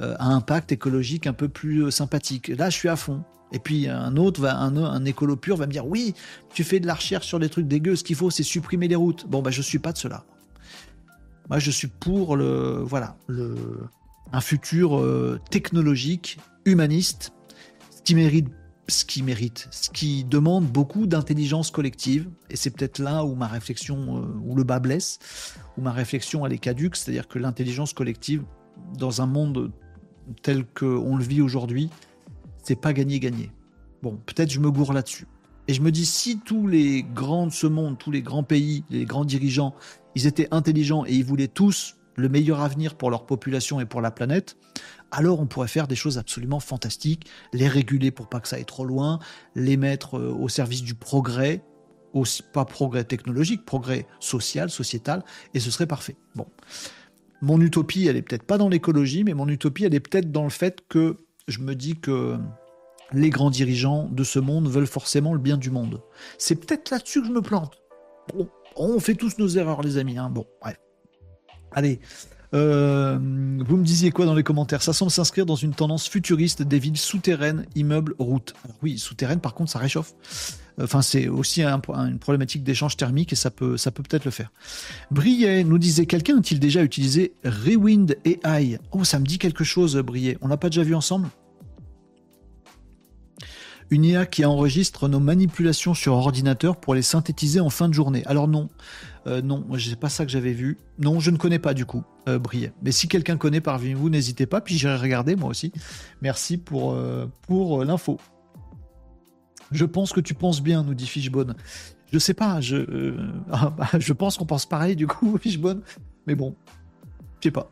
euh, à impact écologique un peu plus euh, sympathique. Là, je suis à fond. Et puis un autre, va, un, écolo pur va me dire oui, tu fais de la recherche sur des trucs dégueux, ce qu'il faut c'est supprimer les routes. Bon bah je suis pas de cela. Moi je suis pour le voilà le un futur technologique, humaniste, ce qui mérite ce qui mérite, ce qui demande beaucoup d'intelligence collective. Et c'est peut-être là où ma réflexion, euh, où le bas blesse, où ma réflexion elle est caduque, c'est-à-dire que l'intelligence collective, dans un monde tel qu'on le vit aujourd'hui, c'est pas gagné-gagné. Bon, peut-être je me gourre là-dessus. Et je me dis, si tous les grands de ce monde, tous les grands pays, les grands dirigeants, ils étaient intelligents et ils voulaient tous le meilleur avenir pour leur population et pour la planète, alors on pourrait faire des choses absolument fantastiques, les réguler pour pas que ça aille trop loin, les mettre euh, au service du progrès, aussi, pas progrès technologique, progrès social, sociétal, et ce serait parfait. Bon. Mon utopie, elle est peut-être pas dans l'écologie, mais mon utopie, elle est peut-être dans le fait que je me dis que les grands dirigeants de ce monde veulent forcément le bien du monde. C'est peut-être là-dessus que je me plante. Bon, on fait tous nos erreurs, les amis. Hein. Bon, bref. Allez, euh, vous me disiez quoi dans les commentaires? Ça semble s'inscrire dans une tendance futuriste des villes souterraines, immeubles, routes. oui, souterraines, par contre, ça réchauffe. Enfin, c'est aussi une problématique d'échange thermique et ça peut, ça peut peut-être le faire. Briet nous disait quelqu'un a-t-il déjà utilisé Rewind AI Oh, ça me dit quelque chose, Briet. On l'a pas déjà vu ensemble? Une IA qui enregistre nos manipulations sur ordinateur pour les synthétiser en fin de journée. Alors non, euh, non, c'est pas ça que j'avais vu. Non, je ne connais pas du coup, euh, Mais si quelqu'un connaît parmi vous, n'hésitez pas, puis j'irai regarder moi aussi. Merci pour, euh, euh, l'info. Je pense que tu penses bien, nous dit Fishbone. Je sais pas, je, ah, bah, je pense qu'on pense pareil du coup, Fishbone. Mais bon, je sais pas.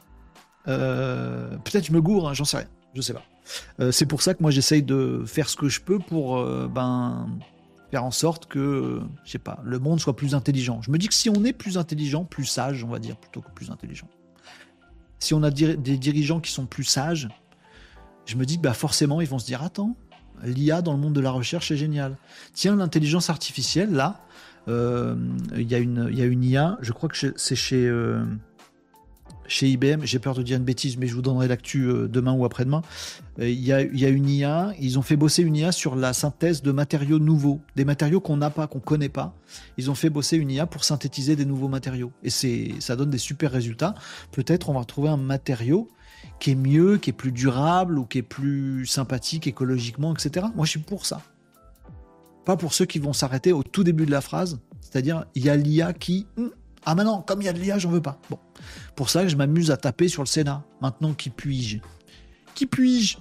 Peut-être je me gourre, hein, j'en sais rien. Je sais pas. c'est pour ça que moi j'essaye de faire ce que je peux pour ben faire en sorte que, je sais pas, le monde soit plus intelligent. Je me dis que si on est plus intelligent, plus sage, on va dire, plutôt que plus intelligent. Si on a des dirigeants qui sont plus sages, je me dis que bah forcément ils vont se dire attends, l'IA dans le monde de la recherche est génial. Tiens, l'intelligence artificielle, là, euh, il y, a une, y a une IA, je crois que c'est chez, euh, chez IBM, j'ai peur de dire une bêtise, mais je vous donnerai l'actu euh, demain ou après-demain. Euh, il y, a, une IA, ils ont fait bosser une IA sur la synthèse de matériaux nouveaux, des matériaux qu'on n'a pas, qu'on connaît pas. Ils ont fait bosser une IA pour synthétiser des nouveaux matériaux. Et ça donne des super résultats. Peut-être on va retrouver un matériau qui est mieux, qui est plus durable ou qui est plus sympathique écologiquement, etc. Moi, je suis pour ça. Pas pour ceux qui vont s'arrêter au tout début de la phrase, c'est-à-dire il y a l'IA qui hmm, ah maintenant, comme il y a de l'IA, j'en veux pas. Bon. Pour ça, je m'amuse à taper sur le Sénat. Maintenant, qui puis-je? Qui puis-je?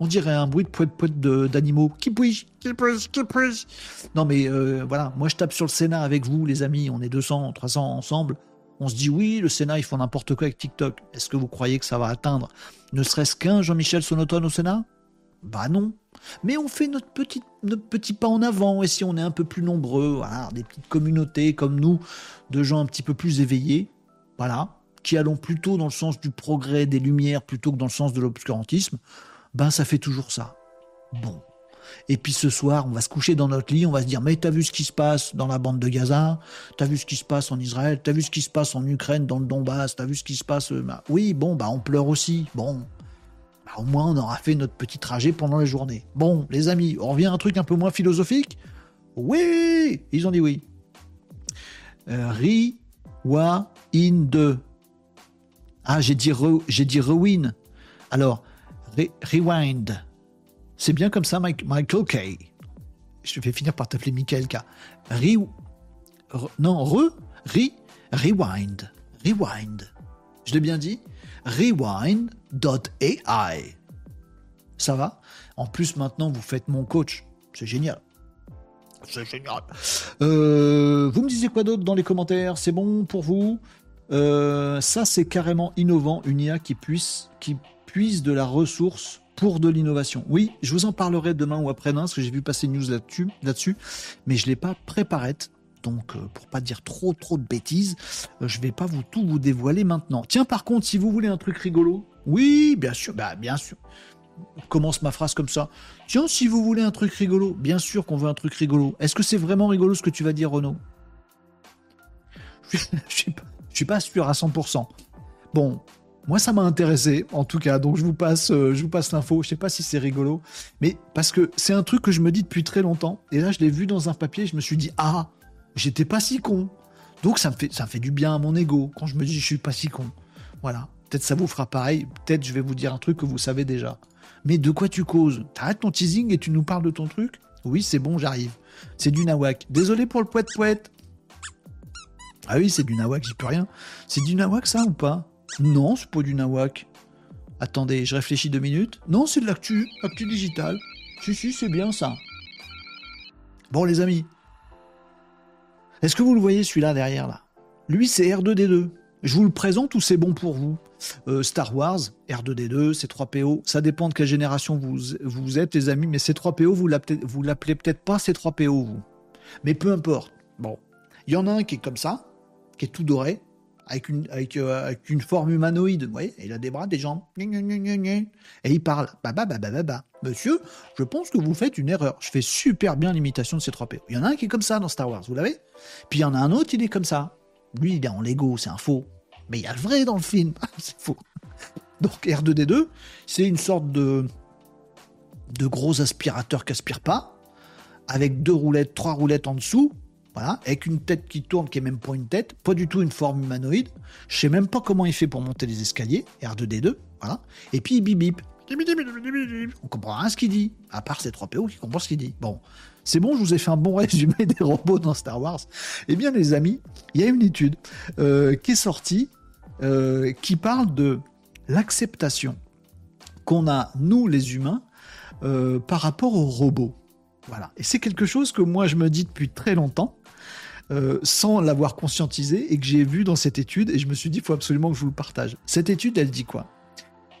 On dirait un bruit de poète-poète d'animaux. Qui puis-je? Qui puis-je? Qui puis-je? Non mais euh, voilà, moi je tape sur le Sénat avec vous, les amis. On est 200, 300 ensemble. On se dit oui, le Sénat, ils font n'importe quoi avec TikTok. Est-ce que vous croyez que ça va atteindre ne serait-ce qu'un Jean-Michel Sonotone au Sénat? Bah non. Mais on fait notre petit, pas en avant, et si on est un peu plus nombreux, des petites communautés comme nous, de gens un petit peu plus éveillés, voilà, qui allons plutôt dans le sens du progrès des lumières plutôt que dans le sens de l'obscurantisme, ben ça fait toujours ça. Bon. Et puis ce soir, on va se coucher dans notre lit, on va se dire Mais t'as vu ce qui se passe dans la bande de Gaza? T'as vu ce qui se passe en Israël? T'as vu ce qui se passe en Ukraine, dans le Donbass? T'as vu ce qui se passe euh, Oui, bon, bah on pleure aussi. Bon, bah, au moins on aura fait notre petit trajet pendant la journée. Bon, les amis, on revient à un truc un peu moins philosophique Oui Ils ont dit oui. Euh, ri, wa, in, de. Ah, j'ai dit, rewind. Alors, rewind. C'est bien comme ça, Michael K. Je vais finir par t'appeler Michael K. Re, non, re, re, rewind. Rewind. Je l'ai bien dit rewind.ai. Ça va? En plus, maintenant, vous faites mon coach. C'est génial. C'est génial. Euh, vous me disiez quoi d'autre dans les commentaires? C'est bon pour vous? Euh, Ça, c'est carrément innovant, une IA qui puisse, qui puise de la ressource pour de l'innovation. Oui, je vous en parlerai demain ou après-demain, parce que j'ai vu passer une news là-dessus, mais je l'ai pas préparée donc euh, pour pas dire trop trop de bêtises, euh, je vais pas vous tout vous dévoiler maintenant. Tiens, par contre, si vous voulez un truc rigolo, oui, bien sûr, bah bien sûr. commence ma phrase comme ça. Tiens, si vous voulez un truc rigolo, bien sûr qu'on veut un truc rigolo. Est-ce que c'est vraiment rigolo ce que tu vas dire, Renaud? Je, suis suis pas sûr à 100%. Bon, moi, ça m'a intéressé, en tout cas. Donc, je vous passe, euh, je vous passe l'info. Sais pas si c'est rigolo, mais parce que c'est un truc que je me dis depuis très longtemps. Et là, je l'ai vu dans un papier. Je me suis dit, ah, j'étais pas si con. Donc ça me fait, du bien à mon ego quand je me dis je suis pas si con. Voilà. Peut-être ça vous fera pareil. Peut-être je vais vous dire un truc que vous savez déjà. Mais de quoi tu causes? T'arrêtes ton teasing et tu nous parles de ton truc? Oui, c'est bon, j'arrive. C'est du nawak. Désolé pour le poète poète. Ah oui, c'est du nawak, j'y peux rien. C'est du nawak ça ou pas? Non, c'est pas du nawak. Attendez, je réfléchis deux minutes. Non, c'est de l'actu, actu digital. Si, si, c'est bien ça. Bon, les amis. Est-ce que vous le voyez celui-là derrière là? Lui, c'est R2D2. Je vous le présente ou c'est bon pour vous? Euh, Star Wars, R2D2, C3PO, ça dépend de quelle génération vous, vous êtes, les amis, mais C3PO, vous l'appelez peut-être pas C3PO, vous. Mais peu importe. Bon. Il y en a un qui est comme ça, qui est tout doré, avec une, euh, forme humanoïde. Vous voyez? Il a des bras, des jambes. Et il parle. Bah, bah, bah, bah, bah, bah. Monsieur, je pense que vous faites une erreur. Je fais super bien l'imitation de C3PO. Il y en a un qui est comme ça dans Star Wars, vous l'avez? Puis il y en a un autre, il est comme ça. Lui, il est en Lego, c'est un faux. Mais il y a le vrai dans le film. c'est faux. Donc R2D2, c'est une sorte de, de gros aspirateur qui aspire pas, avec deux roulettes, trois roulettes en dessous, voilà, avec une tête qui tourne qui est même pas une tête, pas du tout une forme humanoïde. Je sais même pas comment il fait pour monter les escaliers, R2D2, voilà. Et puis il bip bip. On comprend rien ce qu'il dit, à part ces trois PO qui comprennent ce qu'il dit. Bon, c'est bon, je vous ai fait un bon résumé des robots dans Star Wars. Eh bien, les amis, il y a une étude euh, qui est sortie euh, qui parle de l'acceptation qu'on a, nous les humains, euh, par rapport aux robots. Voilà. Et c'est quelque chose que moi je me dis depuis très longtemps. sans l'avoir conscientisé et que j'ai vu dans cette étude et je me suis dit il faut absolument que je vous le partage. Cette étude, elle dit quoi?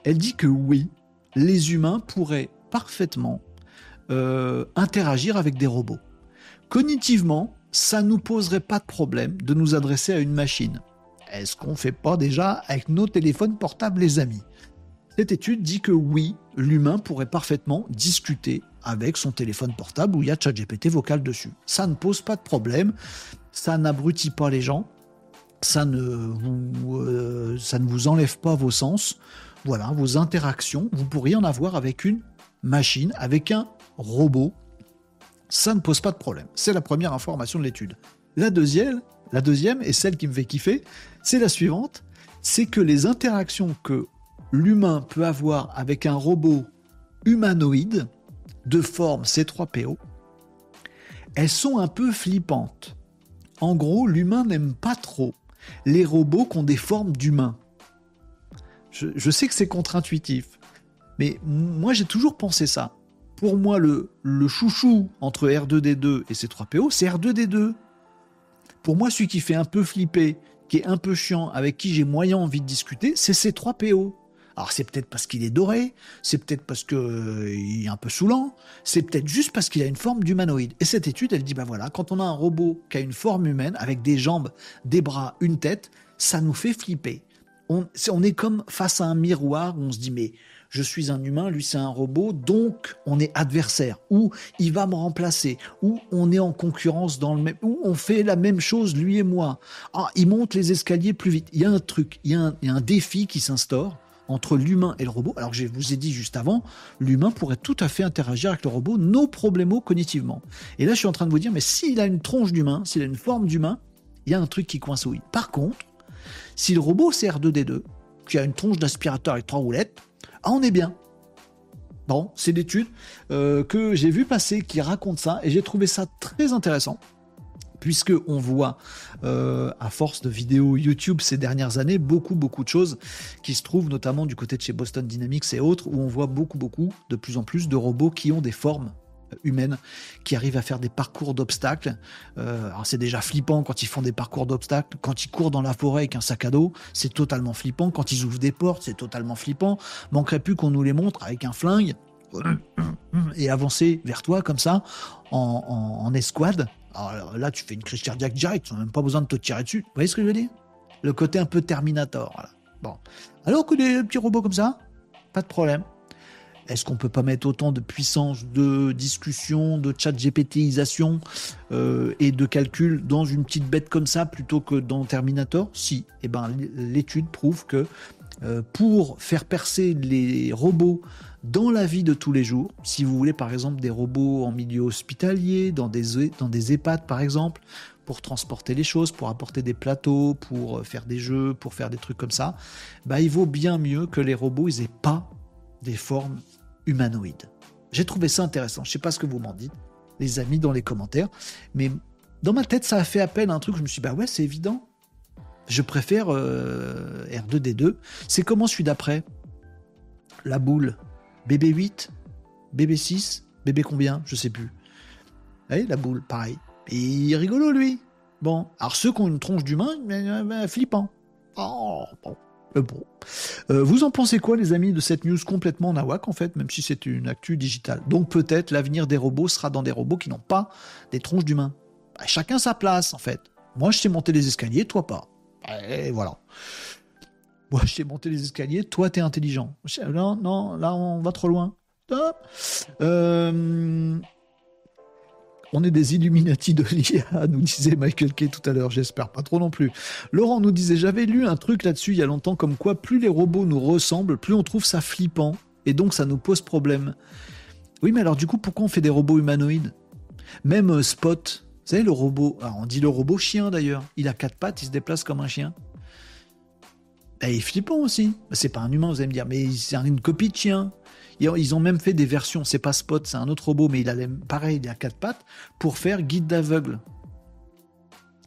Elle dit que oui, les humains pourraient parfaitement euh, interagir avec des robots. Cognitivement, ça ne nous poserait pas de problème de nous adresser à une machine. Est-ce qu'on ne fait pas déjà avec nos téléphones portables, les amis? Cette étude dit que oui, l'humain pourrait parfaitement discuter avec son téléphone portable où il y a ChatGPT vocal dessus. Ça ne pose pas de problème, ça n'abrutit pas les gens, ça ne vous, euh, ça ne vous enlève pas vos sens. Voilà, vos interactions, vous pourriez en avoir avec une machine, avec un robot, ça ne pose pas de problème. C'est la première information de l'étude. La deuxième, la deuxième, et celle qui me fait kiffer, c'est la suivante, c'est que les interactions que l'humain peut avoir avec un robot humanoïde de forme C3PO, elles sont un peu flippantes. En gros, l'humain n'aime pas trop les robots qui ont des formes d'humains. Je, sais que c'est contre-intuitif, mais moi j'ai toujours pensé ça pour moi, le, le chouchou entre R2D2 et C3PO, c'est R2D2. Pour moi, celui qui fait un peu flipper, qui est un peu chiant, avec qui j'ai moyen envie de discuter, c'est C3PO. Alors c'est peut-être parce qu'il est doré, c'est peut-être parce qu'il euh, est un peu saoulant, c'est peut-être juste parce qu'il a une forme d'humanoïde. Et cette étude, elle dit, bah voilà, quand on a un robot qui a une forme humaine, avec des jambes, des bras, une tête, ça nous fait flipper. On, est comme face à un miroir où on se dit, mais je suis un humain, lui c'est un robot, donc on est adversaire, ou il va me remplacer, ou on est en concurrence dans le même, ou on fait la même chose lui et moi. Ah, il monte les escaliers plus vite. Il y a un truc, il y a un, défi qui s'instaure entre l'humain et le robot. Alors que je vous ai dit juste avant, l'humain pourrait tout à fait interagir avec le robot, nos problèmes cognitivement. Et là, je suis en train de vous dire, mais s'il a une tronche d'humain, s'il a une forme d'humain, il y a un truc qui coince-ouille. Par contre, si le robot c'est R2D2, qui a une tronche d'aspirateur avec trois roulettes, ah, on est bien. Bon, c'est l'étude euh, que j'ai vu passer qui raconte ça et j'ai trouvé ça très intéressant puisque on voit euh, à force de vidéos YouTube ces dernières années beaucoup beaucoup de choses qui se trouvent notamment du côté de chez Boston Dynamics et autres où on voit beaucoup beaucoup de plus en plus de robots qui ont des formes humaines qui arrivent à faire des parcours d'obstacles. Euh, alors c'est déjà flippant quand ils font des parcours d'obstacles, quand ils courent dans la forêt avec un sac à dos, c'est totalement flippant. Quand ils ouvrent des portes, c'est totalement flippant. Manquerait plus qu'on nous les montre avec un flingue et avancer vers toi comme ça en, escouade. Alors là, tu fais une crise cardiaque directe, tu n'as même pas besoin de te tirer dessus. Vous voyez ce que je veux dire? Le côté un peu Terminator. Bon. Alors que des petits robots comme ça, pas de problème. Est-ce qu'on peut pas mettre autant de puissance de discussion, de chat GPTisation euh, et de calcul dans une petite bête comme ça plutôt que dans Terminator? Si. Eh ben, l'étude prouve que euh, pour faire percer les robots dans la vie de tous les jours, si vous voulez par exemple des robots en milieu hospitalier, dans des, dans des EHPAD par exemple, pour transporter les choses, pour apporter des plateaux, pour faire des jeux, pour faire des trucs comme ça, bah, il vaut bien mieux que les robots ils aient pas des formes humanoïdes. J'ai trouvé ça intéressant. Je sais pas ce que vous m'en dites, les amis, dans les commentaires. Mais dans ma tête, ça a fait appel à un truc. Je me suis dit, bah ouais, c'est évident. Je préfère euh, R2D2. C'est comment celui d'après? La boule. BB8 BB6 BB combien? Je sais plus. Allez, la boule, pareil. Et il est rigolo, lui. Bon, alors ceux qui ont une tronche d'humain, flippant. Oh, bon. Euh, bon. Euh, vous en pensez quoi, les amis, de cette news complètement nawak, en fait, même si c'est une actu digitale? Donc peut-être l'avenir des robots sera dans des robots qui n'ont pas des tronches d'humains. Chacun sa place, en fait. Moi, je sais monter les escaliers, toi pas. Et voilà. Moi, je sais monter les escaliers, toi, t'es intelligent. Non, non, là, on va trop loin. Euh, on est des Illuminati de l'IA, nous disait Michael Kay tout à l'heure, j'espère pas trop non plus. Laurent nous disait, j'avais lu un truc là-dessus il y a longtemps, comme quoi plus les robots nous ressemblent, plus on trouve ça flippant, et donc ça nous pose problème. Oui, mais alors du coup, pourquoi on fait des robots humanoïdes? Même euh, Spot, vous savez, le robot, on dit le robot chien d'ailleurs, il a quatre pattes, il se déplace comme un chien. Et il est flippant aussi. C'est pas un humain, vous allez me dire, mais c'est une copie de chien. Ils ont même fait des versions, c'est pas Spot, c'est un autre robot, mais il a pareil, il a quatre pattes, pour faire guide d'aveugle.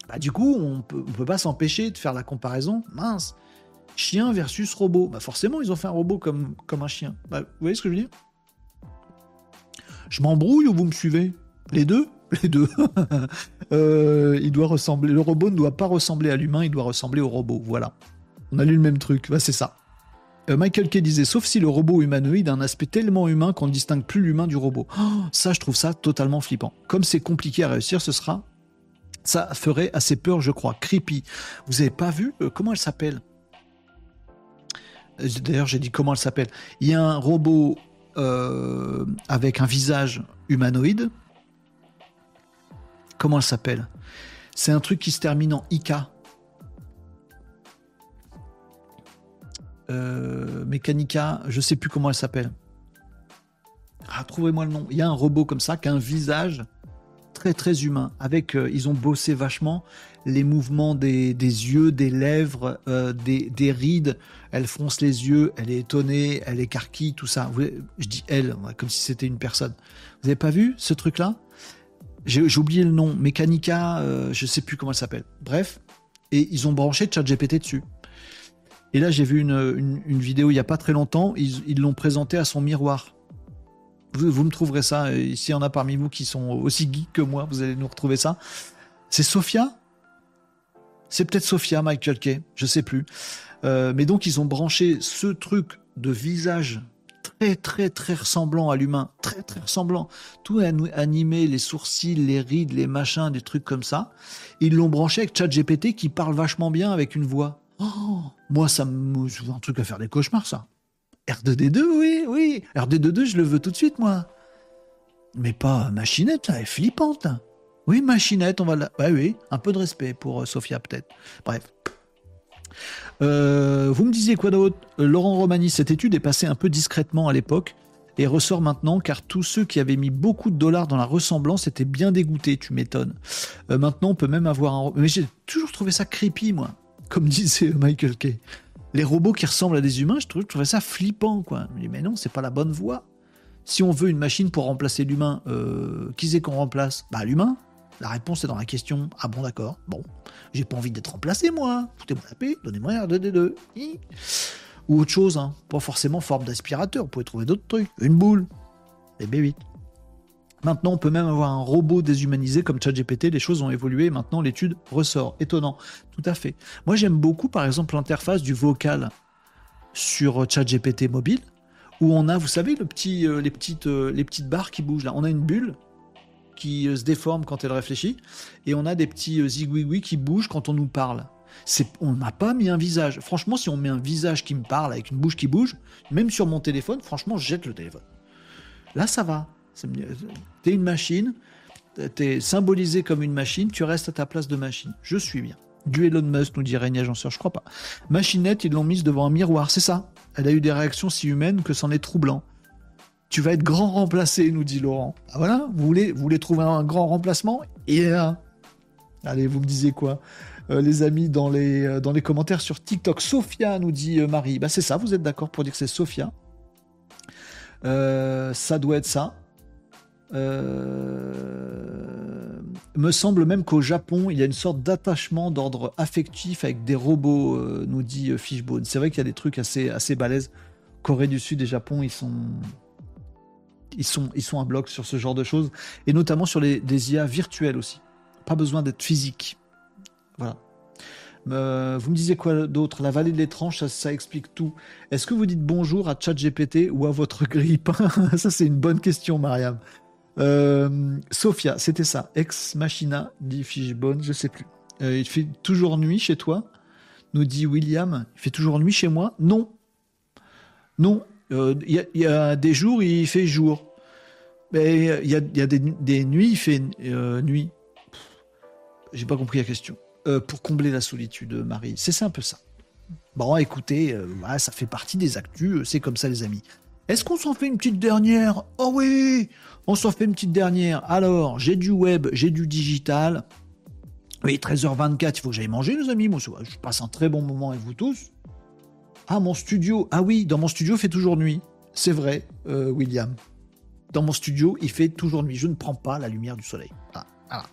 Bah, du coup, on peut, peut pas s'empêcher de faire la comparaison. Mince, chien versus robot. Bah, forcément, ils ont fait un robot comme, comme un chien. Bah, vous voyez ce que je veux dire? Je m'embrouille ou vous me suivez? Les deux? Les deux. Euh, il doit ressembler. Le robot ne doit pas ressembler à l'humain, il doit ressembler au robot. Voilà. On a lu le même truc. Bah, c'est ça. Euh, Michael Kay disait, sauf si le robot humanoïde a un aspect tellement humain qu'on ne distingue plus l'humain du robot. Oh, ça, je trouve ça totalement flippant. Comme c'est compliqué à réussir, ce sera... Ça ferait assez peur, je crois. Creepy. Vous avez pas vu euh, Comment elle s'appelle? Euh, D'ailleurs, j'ai dit comment elle s'appelle. Il y a un robot avec un visage humanoïde. Comment elle s'appelle? C'est un truc qui se termine en IK. Euh, Mechanica, je sais plus comment elle s'appelle. Ah, trouvez-moi le nom. Il y a un robot comme ça qui a un visage très très humain. Avec, euh, ils ont bossé vachement les mouvements des, yeux, des lèvres, euh, des, rides. Elle fronce les yeux, elle est étonnée, elle écarquille, tout ça. je dis elle, comme si c'était une personne. Vous avez pas vu ce truc-là? J'ai oublié le nom. Mechanica, je sais plus comment elle s'appelle. Bref, et ils ont branché ChatGPT dessus. Et là, j'ai vu une, vidéo il n'y a pas très longtemps, ils l'ont présenté à son miroir. Vous, me trouverez ça, s'il y en a parmi vous qui sont aussi geeks que moi, vous allez nous retrouver ça. C'est Sophia? C'est peut-être Sophia, Michael Kay, je sais plus. Euh, mais donc, ils ont branché ce truc de visage très très très ressemblant à l'humain, très très ressemblant, tout animé, les sourcils, les rides, les machins, des trucs comme ça. Ils l'ont branché avec ChatGPT qui parle vachement bien avec une voix. Oh, moi, ça me. C'est un truc à faire des cauchemars, ça. R2D2, oui, oui. R2D2, je le veux tout de suite, moi. Mais pas machinette, elle est flippante. Oui, machinette, on va la. Bah oui, un peu de respect pour euh, Sophia, peut-être. Bref. Euh, vous me disiez quoi d'autre? Euh, Laurent Romani, cette étude est passée un peu discrètement à l'époque et ressort maintenant car tous ceux qui avaient mis beaucoup de dollars dans la ressemblance étaient bien dégoûtés, tu m'étonnes. maintenant, on peut même avoir un. Mais j'ai toujours trouvé ça creepy, moi comme disait Michael Kay. Les robots qui ressemblent à des humains, je, trouvais ça flippant, quoi. mais non, c'est pas la bonne voie. Si on veut une machine pour remplacer l'humain, euh, qui c'est qu'on remplace? Bah l'humain. La réponse est dans la question. Ah bon, d'accord. Bon, j'ai pas envie d'être remplacé, moi. Foutez-moi la paix, donnez-moi un 2D2. Ou autre chose, hein. Pas forcément forme d'aspirateur, vous pouvez trouver d'autres trucs. Une boule. Les B8. Maintenant, on peut même avoir un robot déshumanisé comme ChatGPT. Les choses ont évolué. Maintenant, l'étude ressort. Étonnant. Tout à fait. Moi, j'aime beaucoup, par exemple, l'interface du vocal sur ChatGPT mobile, où on a, vous savez, euh, les, petites, euh, les petites barres qui bougent là. On a une bulle qui euh, se déforme quand elle réfléchit, et on a des petits zigouigouis qui bougent quand on nous parle. on n'a pas mis un visage. Franchement, si on met un visage qui me parle avec une bouche qui bouge, même sur mon téléphone, franchement, je jette le téléphone. Là, ça va. T'es une machine, t'es symbolisé comme une machine, tu restes à ta place de machine. Je suis bien. Du Elon Musk, nous dit Régnier Agenceur, je crois pas. Machinette, ils l'ont mise devant un miroir, c'est ça. Elle a eu des réactions si humaines que c'en est troublant. Tu vas être grand remplacé, nous dit Laurent. Ah voilà, vous voulez, vous trouver un grand remplacement? Et Allez, vous me disiez quoi? Euh, les amis dans les, euh, dans les commentaires sur TikTok. Sophia nous dit euh, Marie. Bah c'est ça, vous êtes d'accord pour dire que c'est Sophia? Ça doit être ça. Euh, me semble même qu'au Japon, il y a une sorte d'attachement d'ordre affectif avec des robots, euh, nous dit Fishbone. C'est vrai qu'il y a des trucs assez, assez balèzes. Corée du Sud et Japon, ils sont, ils sont, ils sont un bloc sur ce genre de choses, et notamment sur les, IA virtuelles aussi. Pas besoin d'être physique. Voilà. Euh, vous me disiez quoi d'autre? La vallée de l'étrange, ça, explique tout. Est-ce que vous dites bonjour à ChatGPT ou à votre grippe Ça, c'est une bonne question, Mariam. Euh, Sophia, c'était ça. Ex Machina, dit Fishbone, je sais plus. Euh, il fait toujours nuit chez toi Nous dit William. Il fait toujours nuit chez moi? Non. Non. Il y, a des jours, il fait jour. Mais il y a, des, nuits, il fait nuit. J'ai pas compris la question. Euh, pour combler la solitude, Marie. C'est un peu ça. Bon, écoutez, euh, ça fait partie des actus, euh, c'est comme ça, les amis. Est-ce qu'on s'en fait une petite dernière? Oh oui On s'en fait une petite dernière. Alors, j'ai du web, j'ai du digital. Oui, 13h24, il faut que j'aille manger, les amis. Moi, je passe un très bon moment avec vous tous. Ah, mon studio. Ah oui, dans mon studio, il fait toujours nuit. C'est vrai, William. Dans mon studio, il fait toujours nuit. Je ne prends pas la lumière du soleil. Ah, voilà.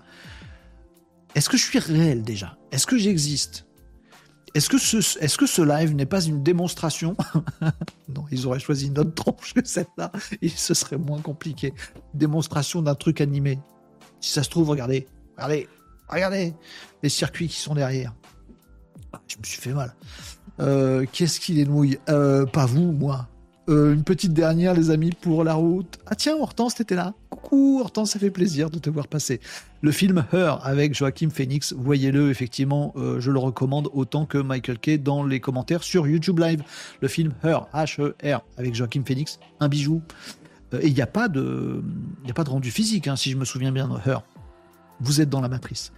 Est-ce que je suis réel déjà? Est-ce que j'existe? Est-ce que, ce, live n'est pas une démonstration Non, ils auraient choisi une autre tronche que celle-là, et ce serait moins compliqué. Démonstration d'un truc animé. Si ça se trouve, regardez, regardez, regardez les circuits qui sont derrière. Ah, je me suis fait mal. Euh, Qu'est-ce qui les nouille euh, Pas vous, moi. Euh, une petite dernière, les amis, pour la route. Ah tiens, Hortense, t'étais là. Coucou, Hortense, ça fait plaisir de te voir passer. Le film Her avec Joachim Phoenix, voyez-le, effectivement, euh, je le recommande autant que Michael Kay dans les commentaires sur YouTube Live. Le film Her, H-E-R, avec Joachim Phoenix, un bijou. Euh, et il n'y a, pas de, a pas de rendu physique, hein, si je me souviens bien, Her. Vous êtes dans la matrice.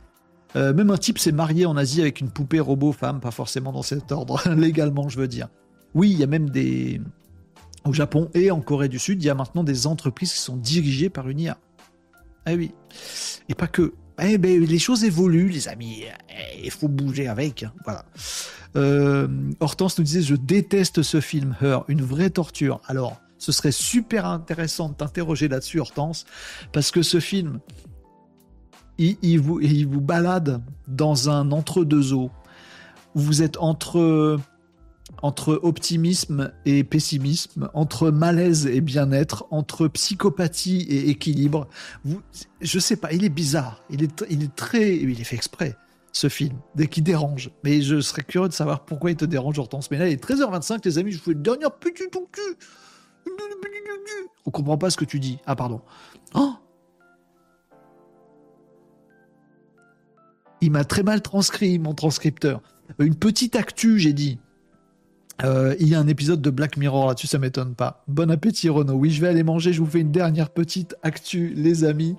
même un type s'est marié en Asie avec une poupée robot femme, pas forcément dans cet ordre, légalement, je veux dire. Oui, il y a même des, au Japon et en Corée du Sud, il y a maintenant des entreprises qui sont dirigées par une IA. Ah oui. Et pas que. Eh ben, les choses évoluent, les amis. Eh, il faut bouger avec. Hein. Voilà. Euh, Hortense nous disait Je déteste ce film, Her, une vraie torture. Alors, ce serait super intéressant de t'interroger là-dessus, Hortense, parce que ce film, il, vous, il vous balade dans un entre-deux eaux. Vous êtes entre entre optimisme et pessimisme, entre malaise et bien-être, entre psychopathie et équilibre. Vous, je sais pas, il est bizarre. Il est, il est très, il est fait exprès ce film, dès qu'il dérange. Mais je serais curieux de savoir pourquoi il te dérange, Hortense. Mais là, il est 13h25, les amis, je vous fais une dernière petite ton cul. On comprend pas ce que tu dis. Ah, pardon. Oh il m'a très mal transcrit, mon transcripteur. Une petite actu, j'ai dit. Euh, il y a un épisode de Black Mirror là-dessus, ça m'étonne pas. Bon appétit Renaud. Oui, je vais aller manger. Je vous fais une dernière petite actu, les amis.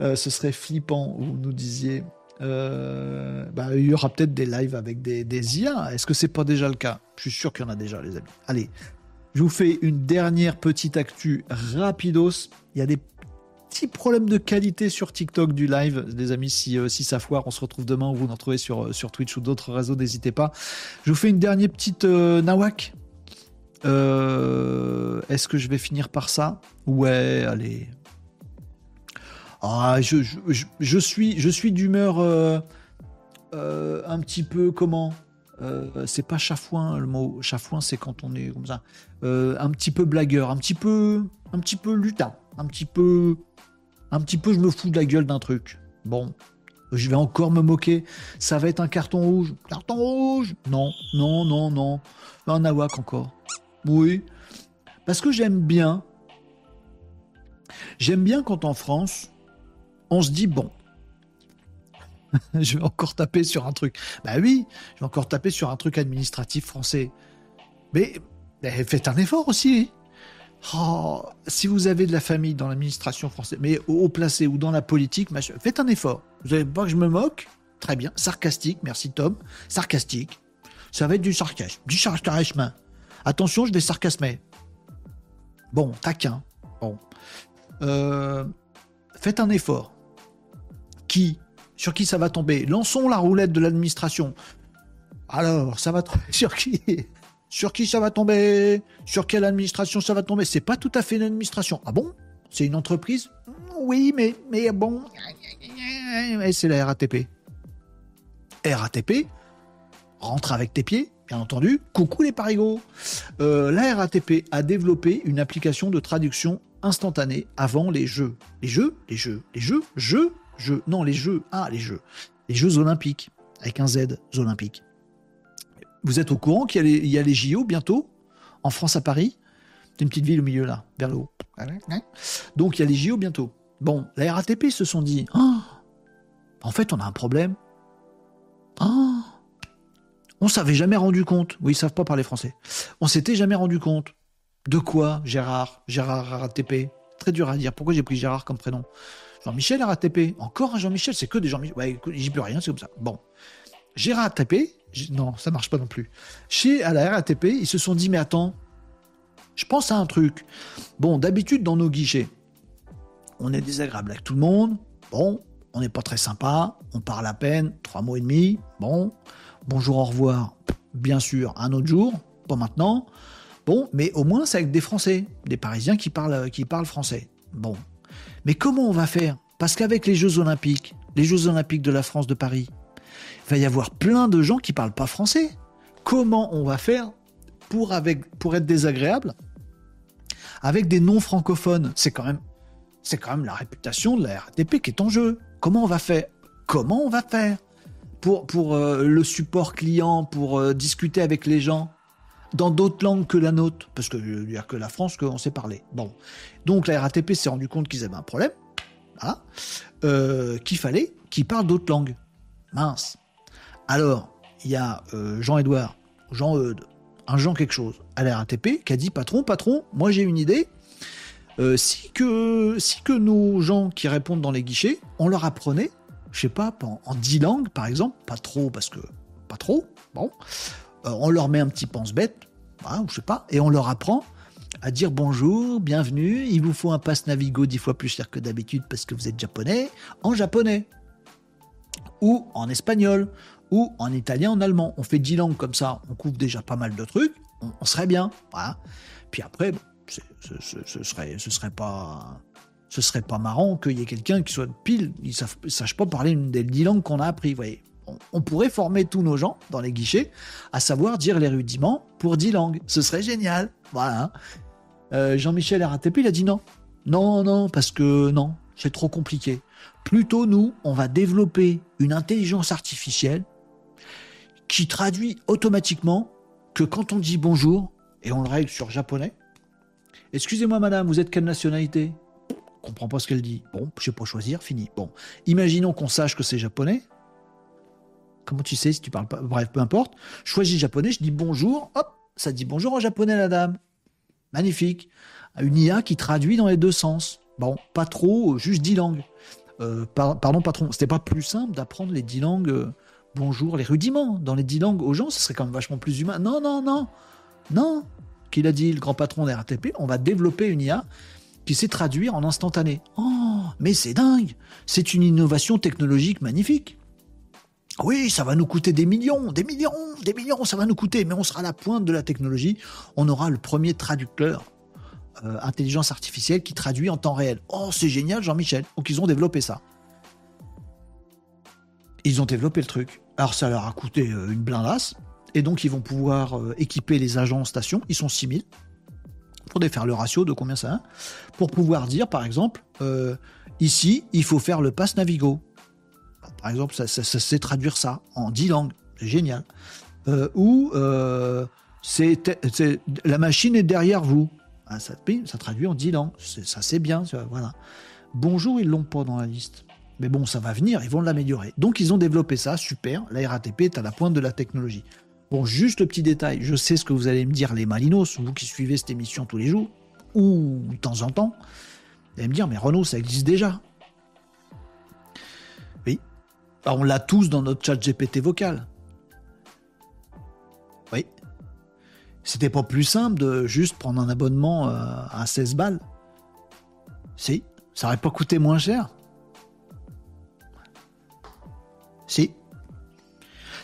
Euh, ce serait flippant, vous nous disiez. Euh, bah, il y aura peut-être des lives avec des, des IA. Est-ce que c'est pas déjà le cas? Je suis sûr qu'il y en a déjà, les amis. Allez, je vous fais une dernière petite actu rapidos. Il y a des petit problème de qualité sur TikTok du live. Les amis, si, euh, si ça foire, on se retrouve demain. Vous nous retrouvez sur, euh, sur Twitch ou d'autres réseaux, n'hésitez pas. Je vous fais une dernière petite euh, nawak. Est-ce que je vais finir par ça? Ouais, allez. Ah, je, je, suis, je suis d'humeur un petit peu comment? C'est pas chafouin le mot chafouin c'est quand on est comme ça un petit peu blagueur un petit peu un petit peu lutin un petit peu un petit peu je me fous de la gueule d'un truc. Bon, je vais encore me moquer. Ça va être un carton rouge. Carton rouge Non, non, non, non. Un nawak encore. Oui. Parce que j'aime bien. J'aime bien quand en France, on se dit bon. je vais encore taper sur un truc. Bah oui, je vais encore taper sur un truc administratif français. Mais, mais faites un effort aussi. Oh, si vous avez de la famille dans l'administration française, mais haut placé ou dans la politique, faites un effort. Vous n'avez pas que je me moque Très bien. Sarcastique, merci Tom. Sarcastique. Ça va être du sarcasme. Du sarcasme. Attention, je vais sarcasmer. Bon, taquin. Bon. Euh, faites un effort. Qui Sur qui ça va tomber? Lançons la roulette de l'administration. Alors, ça va tomber sur qui? Sur qui ça va tomber? Sur quelle administration ça va tomber? C'est pas tout à fait une administration. Ah bon? C'est une entreprise? Oui, mais, mais bon. C'est la RATP. RATP, rentre avec tes pieds, bien entendu. Coucou les parigots. Euh, la RATP a développé une application de traduction instantanée avant les jeux. Les jeux? Les jeux? Les jeux? Jeux? Jeux? Non, les jeux. Ah, les jeux. Les Jeux Olympiques. Avec un Z, Olympiques. Vous êtes au courant qu'il y, a les JO bientôt En France, à Paris? C'est une petite ville au milieu là, vers le haut. Donc il y a les JO bientôt. Bon, la RATP se sont dit oh, En fait, on a un problème. Oh, on s'avait jamais rendu compte. Oui, ils savent pas parler français. On s'était jamais rendu compte. De quoi, Gérard Gérard RATP Très dur à dire. Pourquoi j'ai pris Gérard comme prénom? Jean-Michel RATP. Encore un Jean-Michel, c'est que des Jean-Michel. Ouais, j'y peux rien, c'est comme ça. Bon. Gérard RATP, non, ça marche pas non plus. Chez à la RATP, ils se sont dit, mais attends, je pense à un truc. Bon, d'habitude, dans nos guichets, on est désagréable avec tout le monde. Bon, on n'est pas très sympa. On parle à peine, trois mots et demi. Bon, bonjour, au revoir, bien sûr, un autre jour, pas maintenant. Bon, mais au moins c'est avec des Français, des Parisiens qui parlent, qui parlent français. Bon. Mais comment on va faire? Parce qu'avec les Jeux Olympiques, les Jeux Olympiques de la France de Paris, va y avoir plein de gens qui parlent pas français. Comment on va faire pour, être désagréable avec des non francophones? C'est quand même, quand la réputation de la RATP qui est en jeu. Comment on va faire? Comment on va faire pour, euh, le support client, pour euh, discuter avec les gens dans d'autres langues que la nôtre, parce que il n'y a que la France qu'on sait parler. Bon, donc la RATP s'est rendu compte qu'ils avaient un problème, euh, qu'il fallait qu'ils parlent d'autres langues. Mince. Alors, il y a Jean-Édouard, Jean-Eudes, un Jean quelque chose à la RATP qui a dit patron, patron, moi j'ai une idée. si, que, si que nos gens qui répondent dans les guichets, on leur apprenait je sais pas, en, dix langues, par exemple, pas trop, parce que pas trop, bon, euh, on leur met un petit pense-bête, hein, je sais pas, et on leur apprend à dire bonjour, bienvenue, il vous faut un passe Navigo dix fois plus cher que d'habitude parce que vous êtes japonais, en japonais, ou en espagnol, en italien, en allemand. On fait dix langues comme ça, on couvre déjà pas mal de trucs, on, serait bien. Puis après, ce, ce, serait, pas marrant qu'il y ait quelqu'un qui soit pile, il ne sache pas parler une des dix langues qu'on a appris. voyez. On, pourrait former tous nos gens dans les guichets à savoir dire les rudiments pour dix langues. Ce serait génial. Voilà. Euh, Jean-Michel RATP, il a dit non. Non, non, parce que non, c'est trop compliqué. Plutôt, nous, on va développer une intelligence artificielle qui traduit automatiquement que quand on dit bonjour, et on le règle sur japonais, excusez-moi madame, vous êtes quelle nationalité? Comprend pas ce qu'elle dit. Bon, je sais pas choisir, fini. Bon, imaginons qu'on sache que c'est japonais. Comment tu sais si tu parles pas? Bref, peu importe. Je choisis japonais, je dis bonjour, hop, ça dit bonjour en japonais la dame. Magnifique. Une IA qui traduit dans les deux sens. Bon, pas trop, juste dix langues. Euh, pardon, patron, c'était pas plus simple d'apprendre les dix langues, euh, bonjour, les rudiments dans les dix langues aux gens, ce serait quand même vachement plus humain. Non, non, non, non. Qu'il a dit le grand patron de RATP, on va développer une IA qui sait traduire en instantané. Oh, mais c'est dingue C'est une innovation technologique magnifique. Oui, ça va nous coûter des millions, des millions, des millions, ça va nous coûter, mais on sera à la pointe de la technologie. On aura le premier traducteur euh, intelligence artificielle qui traduit en temps réel. Oh, c'est génial, Jean-Michel. Donc ils ont développé ça. Ils ont développé le truc. Alors ça leur a coûté euh, une blindasse. Et donc ils vont pouvoir euh, équiper les agents en station. Ils sont 6000 faudrait faire le ratio de combien ça a, pour pouvoir dire, par exemple, euh, ici, il faut faire le pass Navigo. Par exemple, ça, ça, traduire ça en 10 langues. C'est génial. Ou euh, c'est, la machine est derrière vous. Ah, ça, ça, traduit en 10 langues. ça, c'est bien. Voilà. Bonjour, ils l'ont pas dans la liste. Mais bon, ça va venir, ils vont l'améliorer. Donc, ils ont développé ça, super. La RATP est à la pointe de la technologie. Bon, juste le petit détail, je sais ce que vous allez me dire, les Malinos, vous qui suivez cette émission tous les jours, ou de temps en temps, vous allez me dire, mais Renault, ça existe déjà. Oui. Bah, on l'a tous dans notre chat GPT vocal. Oui. C'était pas plus simple de juste prendre un abonnement euh, à 16 balles. Si. Ça aurait pas coûté moins cher. Si.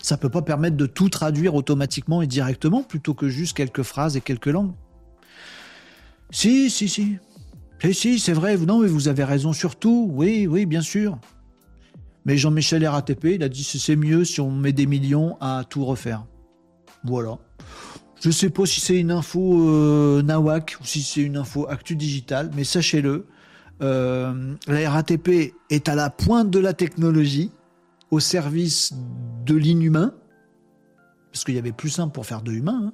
Ça peut pas permettre de tout traduire automatiquement et directement plutôt que juste quelques phrases et quelques langues. Si, si, si. Si, si, c'est vrai. Non, mais vous avez raison sur tout. Oui, oui, bien sûr. Mais Jean-Michel RATP, il a dit que c'est mieux si on met des millions à tout refaire. Voilà. Je sais pas si c'est une info euh, Nawak ou si c'est une info Actu Digital, mais sachez-le, euh, la RATP est à la pointe de la technologie, au service de l'inhumain, parce qu'il y avait plus simple pour faire de l'humain. Hein.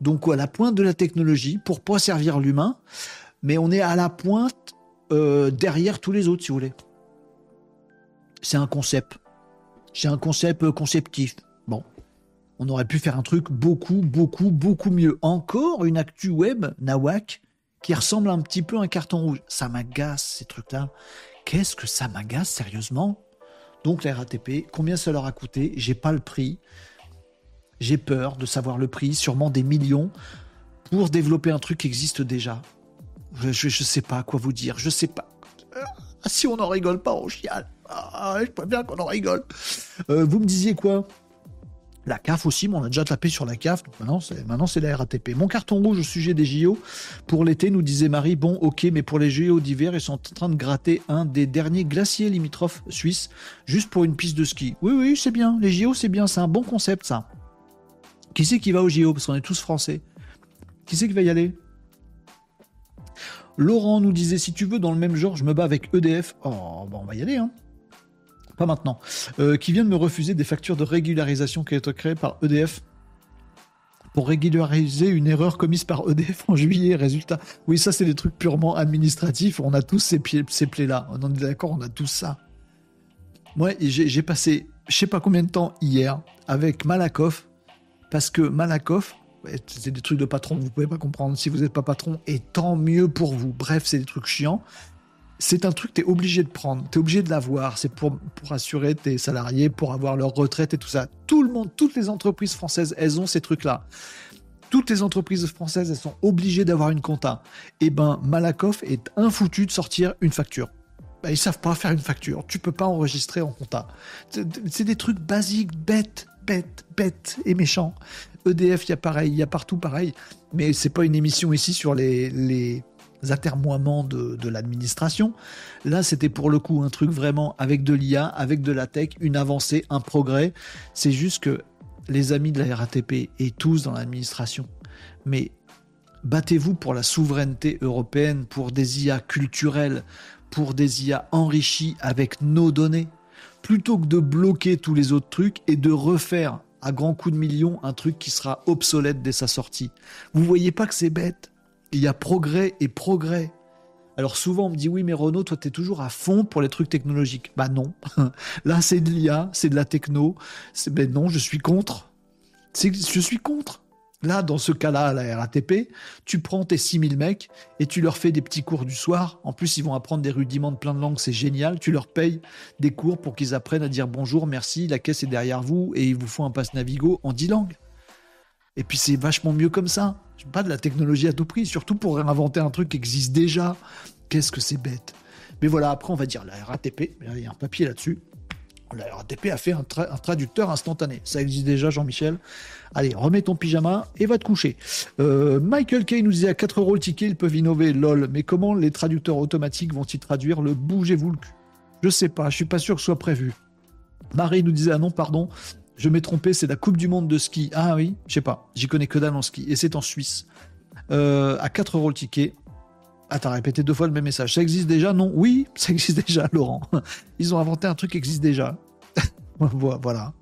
Donc à la pointe de la technologie pour pas servir l'humain, mais on est à la pointe euh, derrière tous les autres, si vous voulez. C'est un concept. C'est un concept conceptif. Bon, on aurait pu faire un truc beaucoup, beaucoup, beaucoup mieux. Encore une actu web, Nawak, qui ressemble un petit peu à un carton rouge. Ça m'agace, ces trucs-là. Qu'est-ce que ça m'agace, sérieusement? Donc, la RATP, combien ça leur a coûté? J'ai pas le prix. J'ai peur de savoir le prix, sûrement des millions, pour développer un truc qui existe déjà. Je, ne sais pas quoi vous dire, je sais pas. Ah, si on n'en rigole pas, on chiale. Ah, je bien qu'on en rigole. Euh, vous me disiez quoi? La CAF aussi, mais on a déjà tapé sur la CAF, donc maintenant c'est, la RATP. Mon carton rouge au sujet des JO pour l'été, nous disait Marie, bon ok, mais pour les JO d'hiver, ils sont en train de gratter un des derniers glaciers limitrophes suisses, juste pour une piste de ski. Oui, oui, c'est bien, les JO c'est bien, c'est un bon concept ça. Qui c'est qui va aux JO Parce qu'on est tous français. Qui c'est qui va y aller? Laurent nous disait, si tu veux, dans le même genre, je me bats avec EDF. Oh, bon, on va y aller, hein pas maintenant, euh, qui vient de me refuser des factures de régularisation qui ont été créées par EDF pour régulariser une erreur commise par EDF en juillet. Résultat, oui, ça c'est des trucs purement administratifs. On a tous ces, ces plaies-là. On est d'accord, on a tous ça. Moi, j'ai passé je sais pas combien de temps hier avec Malakoff parce que Malakoff, c'est des trucs de patron, vous pouvez pas comprendre si vous n'êtes pas patron, et tant mieux pour vous. Bref, c'est des trucs chiants c'est un truc que tu es obligé de prendre, tu es obligé de l'avoir, c'est pour, assurer tes salariés, pour avoir leur retraite et tout ça. Tout le monde, toutes les entreprises françaises, elles ont ces trucs-là. Toutes les entreprises françaises, elles sont obligées d'avoir une compta. Et eh ben, Malakoff est infoutu de sortir une facture. Ben, ils savent pas faire une facture. Tu peux pas enregistrer en compta. C'est des trucs basiques, bêtes, bêtes, bêtes et méchants. EDF, il y a pareil, il y a partout pareil. Mais c'est pas une émission ici sur les, atermoiements de, l'administration. Là, c'était pour le coup un truc vraiment avec de l'IA, avec de la tech, une avancée, un progrès. C'est juste que les amis de la RATP et tous dans l'administration, mais battez-vous pour la souveraineté européenne, pour des IA culturelles, pour des IA enrichies avec nos données, plutôt que de bloquer tous les autres trucs et de refaire à grands coups de millions un truc qui sera obsolète dès sa sortie. Vous voyez pas que c'est bête? Il y a progrès et progrès. Alors souvent on me dit oui mais Renault, toi tu es toujours à fond pour les trucs technologiques. Bah non. Là c'est de l'IA, c'est de la techno. Ben non, je suis contre. Je suis contre. Là, dans ce cas-là, à la RATP, tu prends tes 6000 mecs et tu leur fais des petits cours du soir. En plus, ils vont apprendre des rudiments de plein de langues, c'est génial. Tu leur payes des cours pour qu'ils apprennent à dire bonjour, merci, la caisse est derrière vous et ils vous font un passe Navigo en 10 langues. Et puis c'est vachement mieux comme ça. Pas de la technologie à tout prix, surtout pour inventer un truc qui existe déjà. Qu'est-ce que c'est bête. Mais voilà, après on va dire la RATP, il y a un papier là-dessus. La RATP a fait un, traducteur instantané. Ça existe déjà, Jean-Michel. Allez, remets ton pyjama et va te coucher. Euh, Michael Kay nous disait à 4 euros le ticket, ils peuvent innover, lol. Mais comment les traducteurs automatiques vont-ils traduire le bougez-vous le cul? Je sais pas, je suis pas sûr que ce soit prévu. Marie nous disait, ah non, pardon, je m'ai trompé, c'est la Coupe du Monde de ski. Ah oui, je sais pas, j'y connais que dalle en ski. Et c'est en Suisse. Euh, à 4 euros le ticket. Ah, t'as répété deux fois le même message. Ça existe déjà? Non Oui, ça existe déjà, Laurent. Ils ont inventé un truc qui existe déjà. voilà.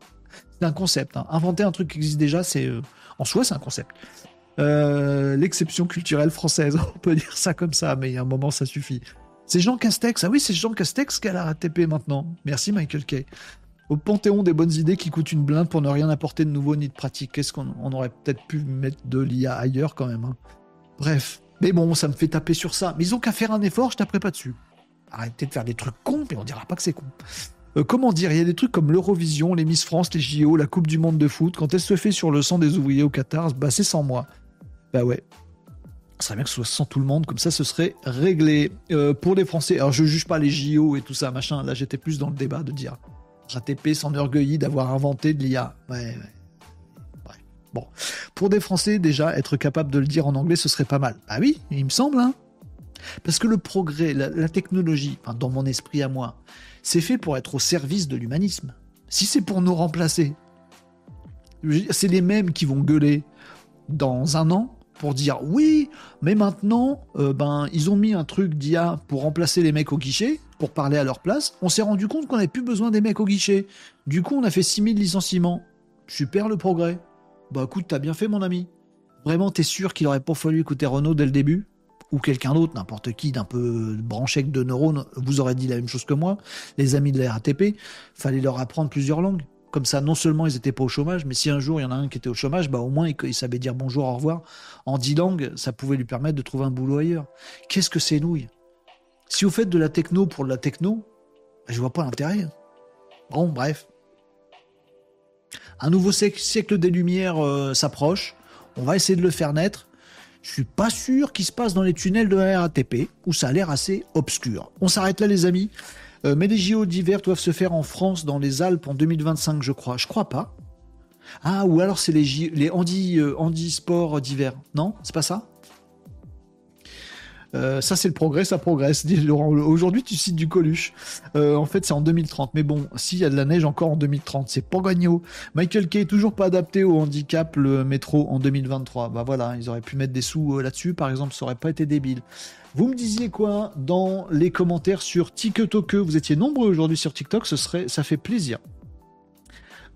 C'est un concept. Hein. Inventer un truc qui existe déjà, c'est. Euh, en soi, c'est un concept. Euh, l'exception culturelle française, on peut dire ça comme ça, mais il y a un moment, ça suffit. C'est Jean Castex. Ah oui, c'est Jean Castex qui a la RATP maintenant. Merci, Michael Kay au panthéon des bonnes idées qui coûtent une blinde pour ne rien apporter de nouveau ni de pratique. Qu'est-ce qu'on aurait peut-être pu mettre de l'IA ailleurs quand même. Hein. Bref. Mais bon, ça me fait taper sur ça. Mais ils ont qu'à faire un effort, je taperai pas dessus. Arrêtez de faire des trucs cons, mais on dira pas que c'est con. Euh, comment dire, il y a des trucs comme l'Eurovision, les Miss France, les JO, la Coupe du Monde de foot. Quand elle se fait sur le sang des ouvriers au Qatar, bah c'est sans moi. Bah ouais. Ça serait bien que ce soit sans tout le monde, comme ça ce serait réglé. Euh, pour les Français, alors je juge pas les JO et tout ça, machin, là j'étais plus dans le débat de dire RATP s'enorgueillit d'avoir inventé de l'IA. Ouais, ouais. Bon, pour des Français, déjà, être capable de le dire en anglais, ce serait pas mal. Bah oui, il me semble, hein. Parce que le progrès, la, technologie, dans mon esprit à moi, c'est fait pour être au service de l'humanisme. Si c'est pour nous remplacer, c'est les mêmes qui vont gueuler dans un an pour dire oui, mais maintenant, euh, ben, ils ont mis un truc d'IA pour remplacer les mecs au guichet, pour parler à leur place. On s'est rendu compte qu'on n'avait plus besoin des mecs au guichet. Du coup, on a fait 6000 licenciements. Super le progrès. Bah écoute, t'as bien fait mon ami. Vraiment, t'es sûr qu'il aurait pas fallu écouter Renault dès le début? Ou quelqu'un d'autre, n'importe qui d'un peu branché de neurones, vous aurait dit la même chose que moi. Les amis de la RATP, fallait leur apprendre plusieurs langues. Comme ça, non seulement ils n'étaient pas au chômage, mais si un jour il y en a un qui était au chômage, bah au moins il, savait dire bonjour, au revoir. En dix langues, ça pouvait lui permettre de trouver un boulot ailleurs. Qu'est-ce que c'est nouilles? Si vous faites de la techno pour de la techno, bah, je vois pas l'intérêt. Bon, bref. Un nouveau siècle des Lumières euh, s'approche. On va essayer de le faire naître. Je suis pas sûr qu'il se passe dans les tunnels de la RATP, où ça a l'air assez obscur. On s'arrête là, les amis. Euh, mais les JO d'hiver doivent se faire en France, dans les Alpes, en 2025, je crois. Je crois pas. Ah, ou alors c'est les, les handi, euh, handisports d'hiver. Non C'est pas ça? Euh, ça, c'est le progrès, ça progresse. Dit Laurent. Aujourd'hui, tu cites du Coluche. Euh, en fait, c'est en 2030. Mais bon, s'il y a de la neige encore en 2030, c'est pas gagnant. Michael Kay, toujours pas adapté au handicap, le métro en 2023. Bah voilà, ils auraient pu mettre des sous euh, là-dessus, par exemple, ça aurait pas été débile. Vous me disiez quoi dans les commentaires sur TikTok? Vous étiez nombreux aujourd'hui sur TikTok, ce serait, ça fait plaisir.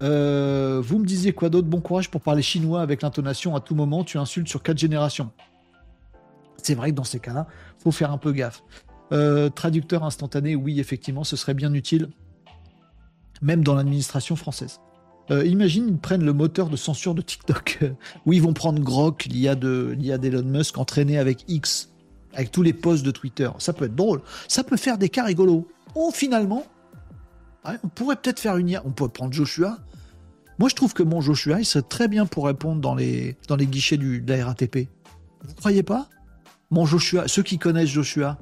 vous me disiez quoi d'autre? Bon courage pour parler chinois avec l'intonation à tout moment. Tu insultes sur quatre générations. C'est vrai que dans ces cas-là, faut faire un peu gaffe. Euh, traducteur instantané, oui, effectivement, ce serait bien utile, même dans l'administration française. Euh, imagine, ils prennent le moteur de censure de TikTok, où ils vont prendre Grok, l'IA d'Elon Musk, entraîné avec X, avec tous les posts de Twitter. Ça peut être drôle. Ça peut faire des cas rigolos. Oh, finalement, on pourrait peut-être faire une IA. On pourrait prendre Joshua. Moi, je trouve que mon Joshua, il serait très bien pour répondre dans les, dans les guichets de la RATP. Vous croyez pas? Mon Joshua, ceux qui connaissent Joshua,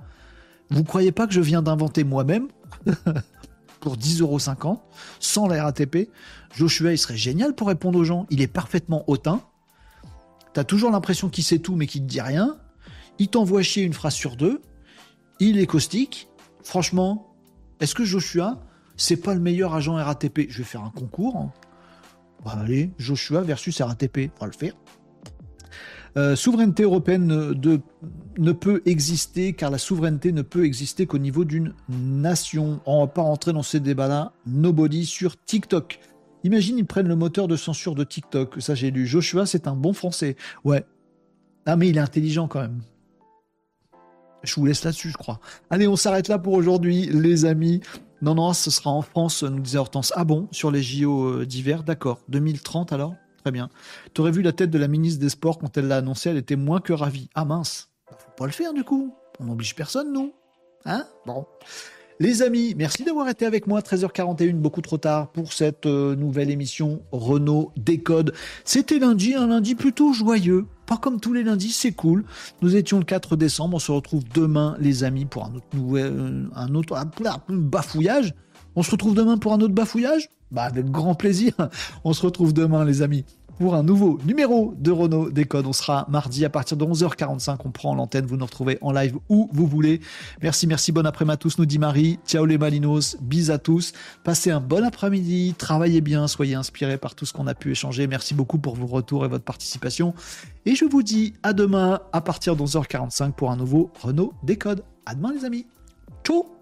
vous croyez pas que je viens d'inventer moi-même pour 10,50€ sans la RATP Joshua, il serait génial pour répondre aux gens. Il est parfaitement hautain. T'as toujours l'impression qu'il sait tout mais qu'il ne dit rien. Il t'envoie chier une phrase sur deux. Il est caustique. Franchement, est-ce que Joshua, c'est pas le meilleur agent RATP Je vais faire un concours. allez, Joshua versus RATP. On va le faire. Euh, souveraineté européenne ne, peut exister car la souveraineté ne peut exister qu'au niveau d'une nation. On va pas rentrer dans ces débats-là. Nobody sur TikTok. Imagine, ils prennent le moteur de censure de TikTok. Ça, j'ai lu. Joshua, c'est un bon français. Ouais. Ah, mais il est intelligent quand même. Je vous laisse là-dessus, je crois. Allez, on s'arrête là pour aujourd'hui, les amis. Non, non, ce sera en France, nous disait Hortense. Ah bon, sur les JO euh, d'hiver, d'accord. 2030 alors? Très bien. Tu aurais vu la tête de la ministre des Sports quand elle l'a annoncé, elle était moins que ravie. Ah mince, bah, faut pas le faire du coup. On n'oblige personne, nous. Hein? Bon. Les amis, merci d'avoir été avec moi. 13h41, beaucoup trop tard pour cette euh, nouvelle émission Renault Décode. C'était lundi, un lundi plutôt joyeux. Pas comme tous les lundis, c'est cool. Nous étions le 4 décembre. On se retrouve demain, les amis, pour un autre, nouvel, euh, un autre ah, bafouillage. On se retrouve demain pour un autre bafouillage? Bah, avec grand plaisir. On se retrouve demain, les amis, pour un nouveau numéro de Renault Décode. On sera mardi à partir de 11h45. On prend l'antenne. Vous nous retrouvez en live où vous voulez. Merci, merci. Bon après-midi à tous, nous dit Marie. Ciao les Malinos. Bis à tous. Passez un bon après-midi. Travaillez bien. Soyez inspirés par tout ce qu'on a pu échanger. Merci beaucoup pour vos retours et votre participation. Et je vous dis à demain à partir de 11h45 pour un nouveau Renault Décode. À demain, les amis. Ciao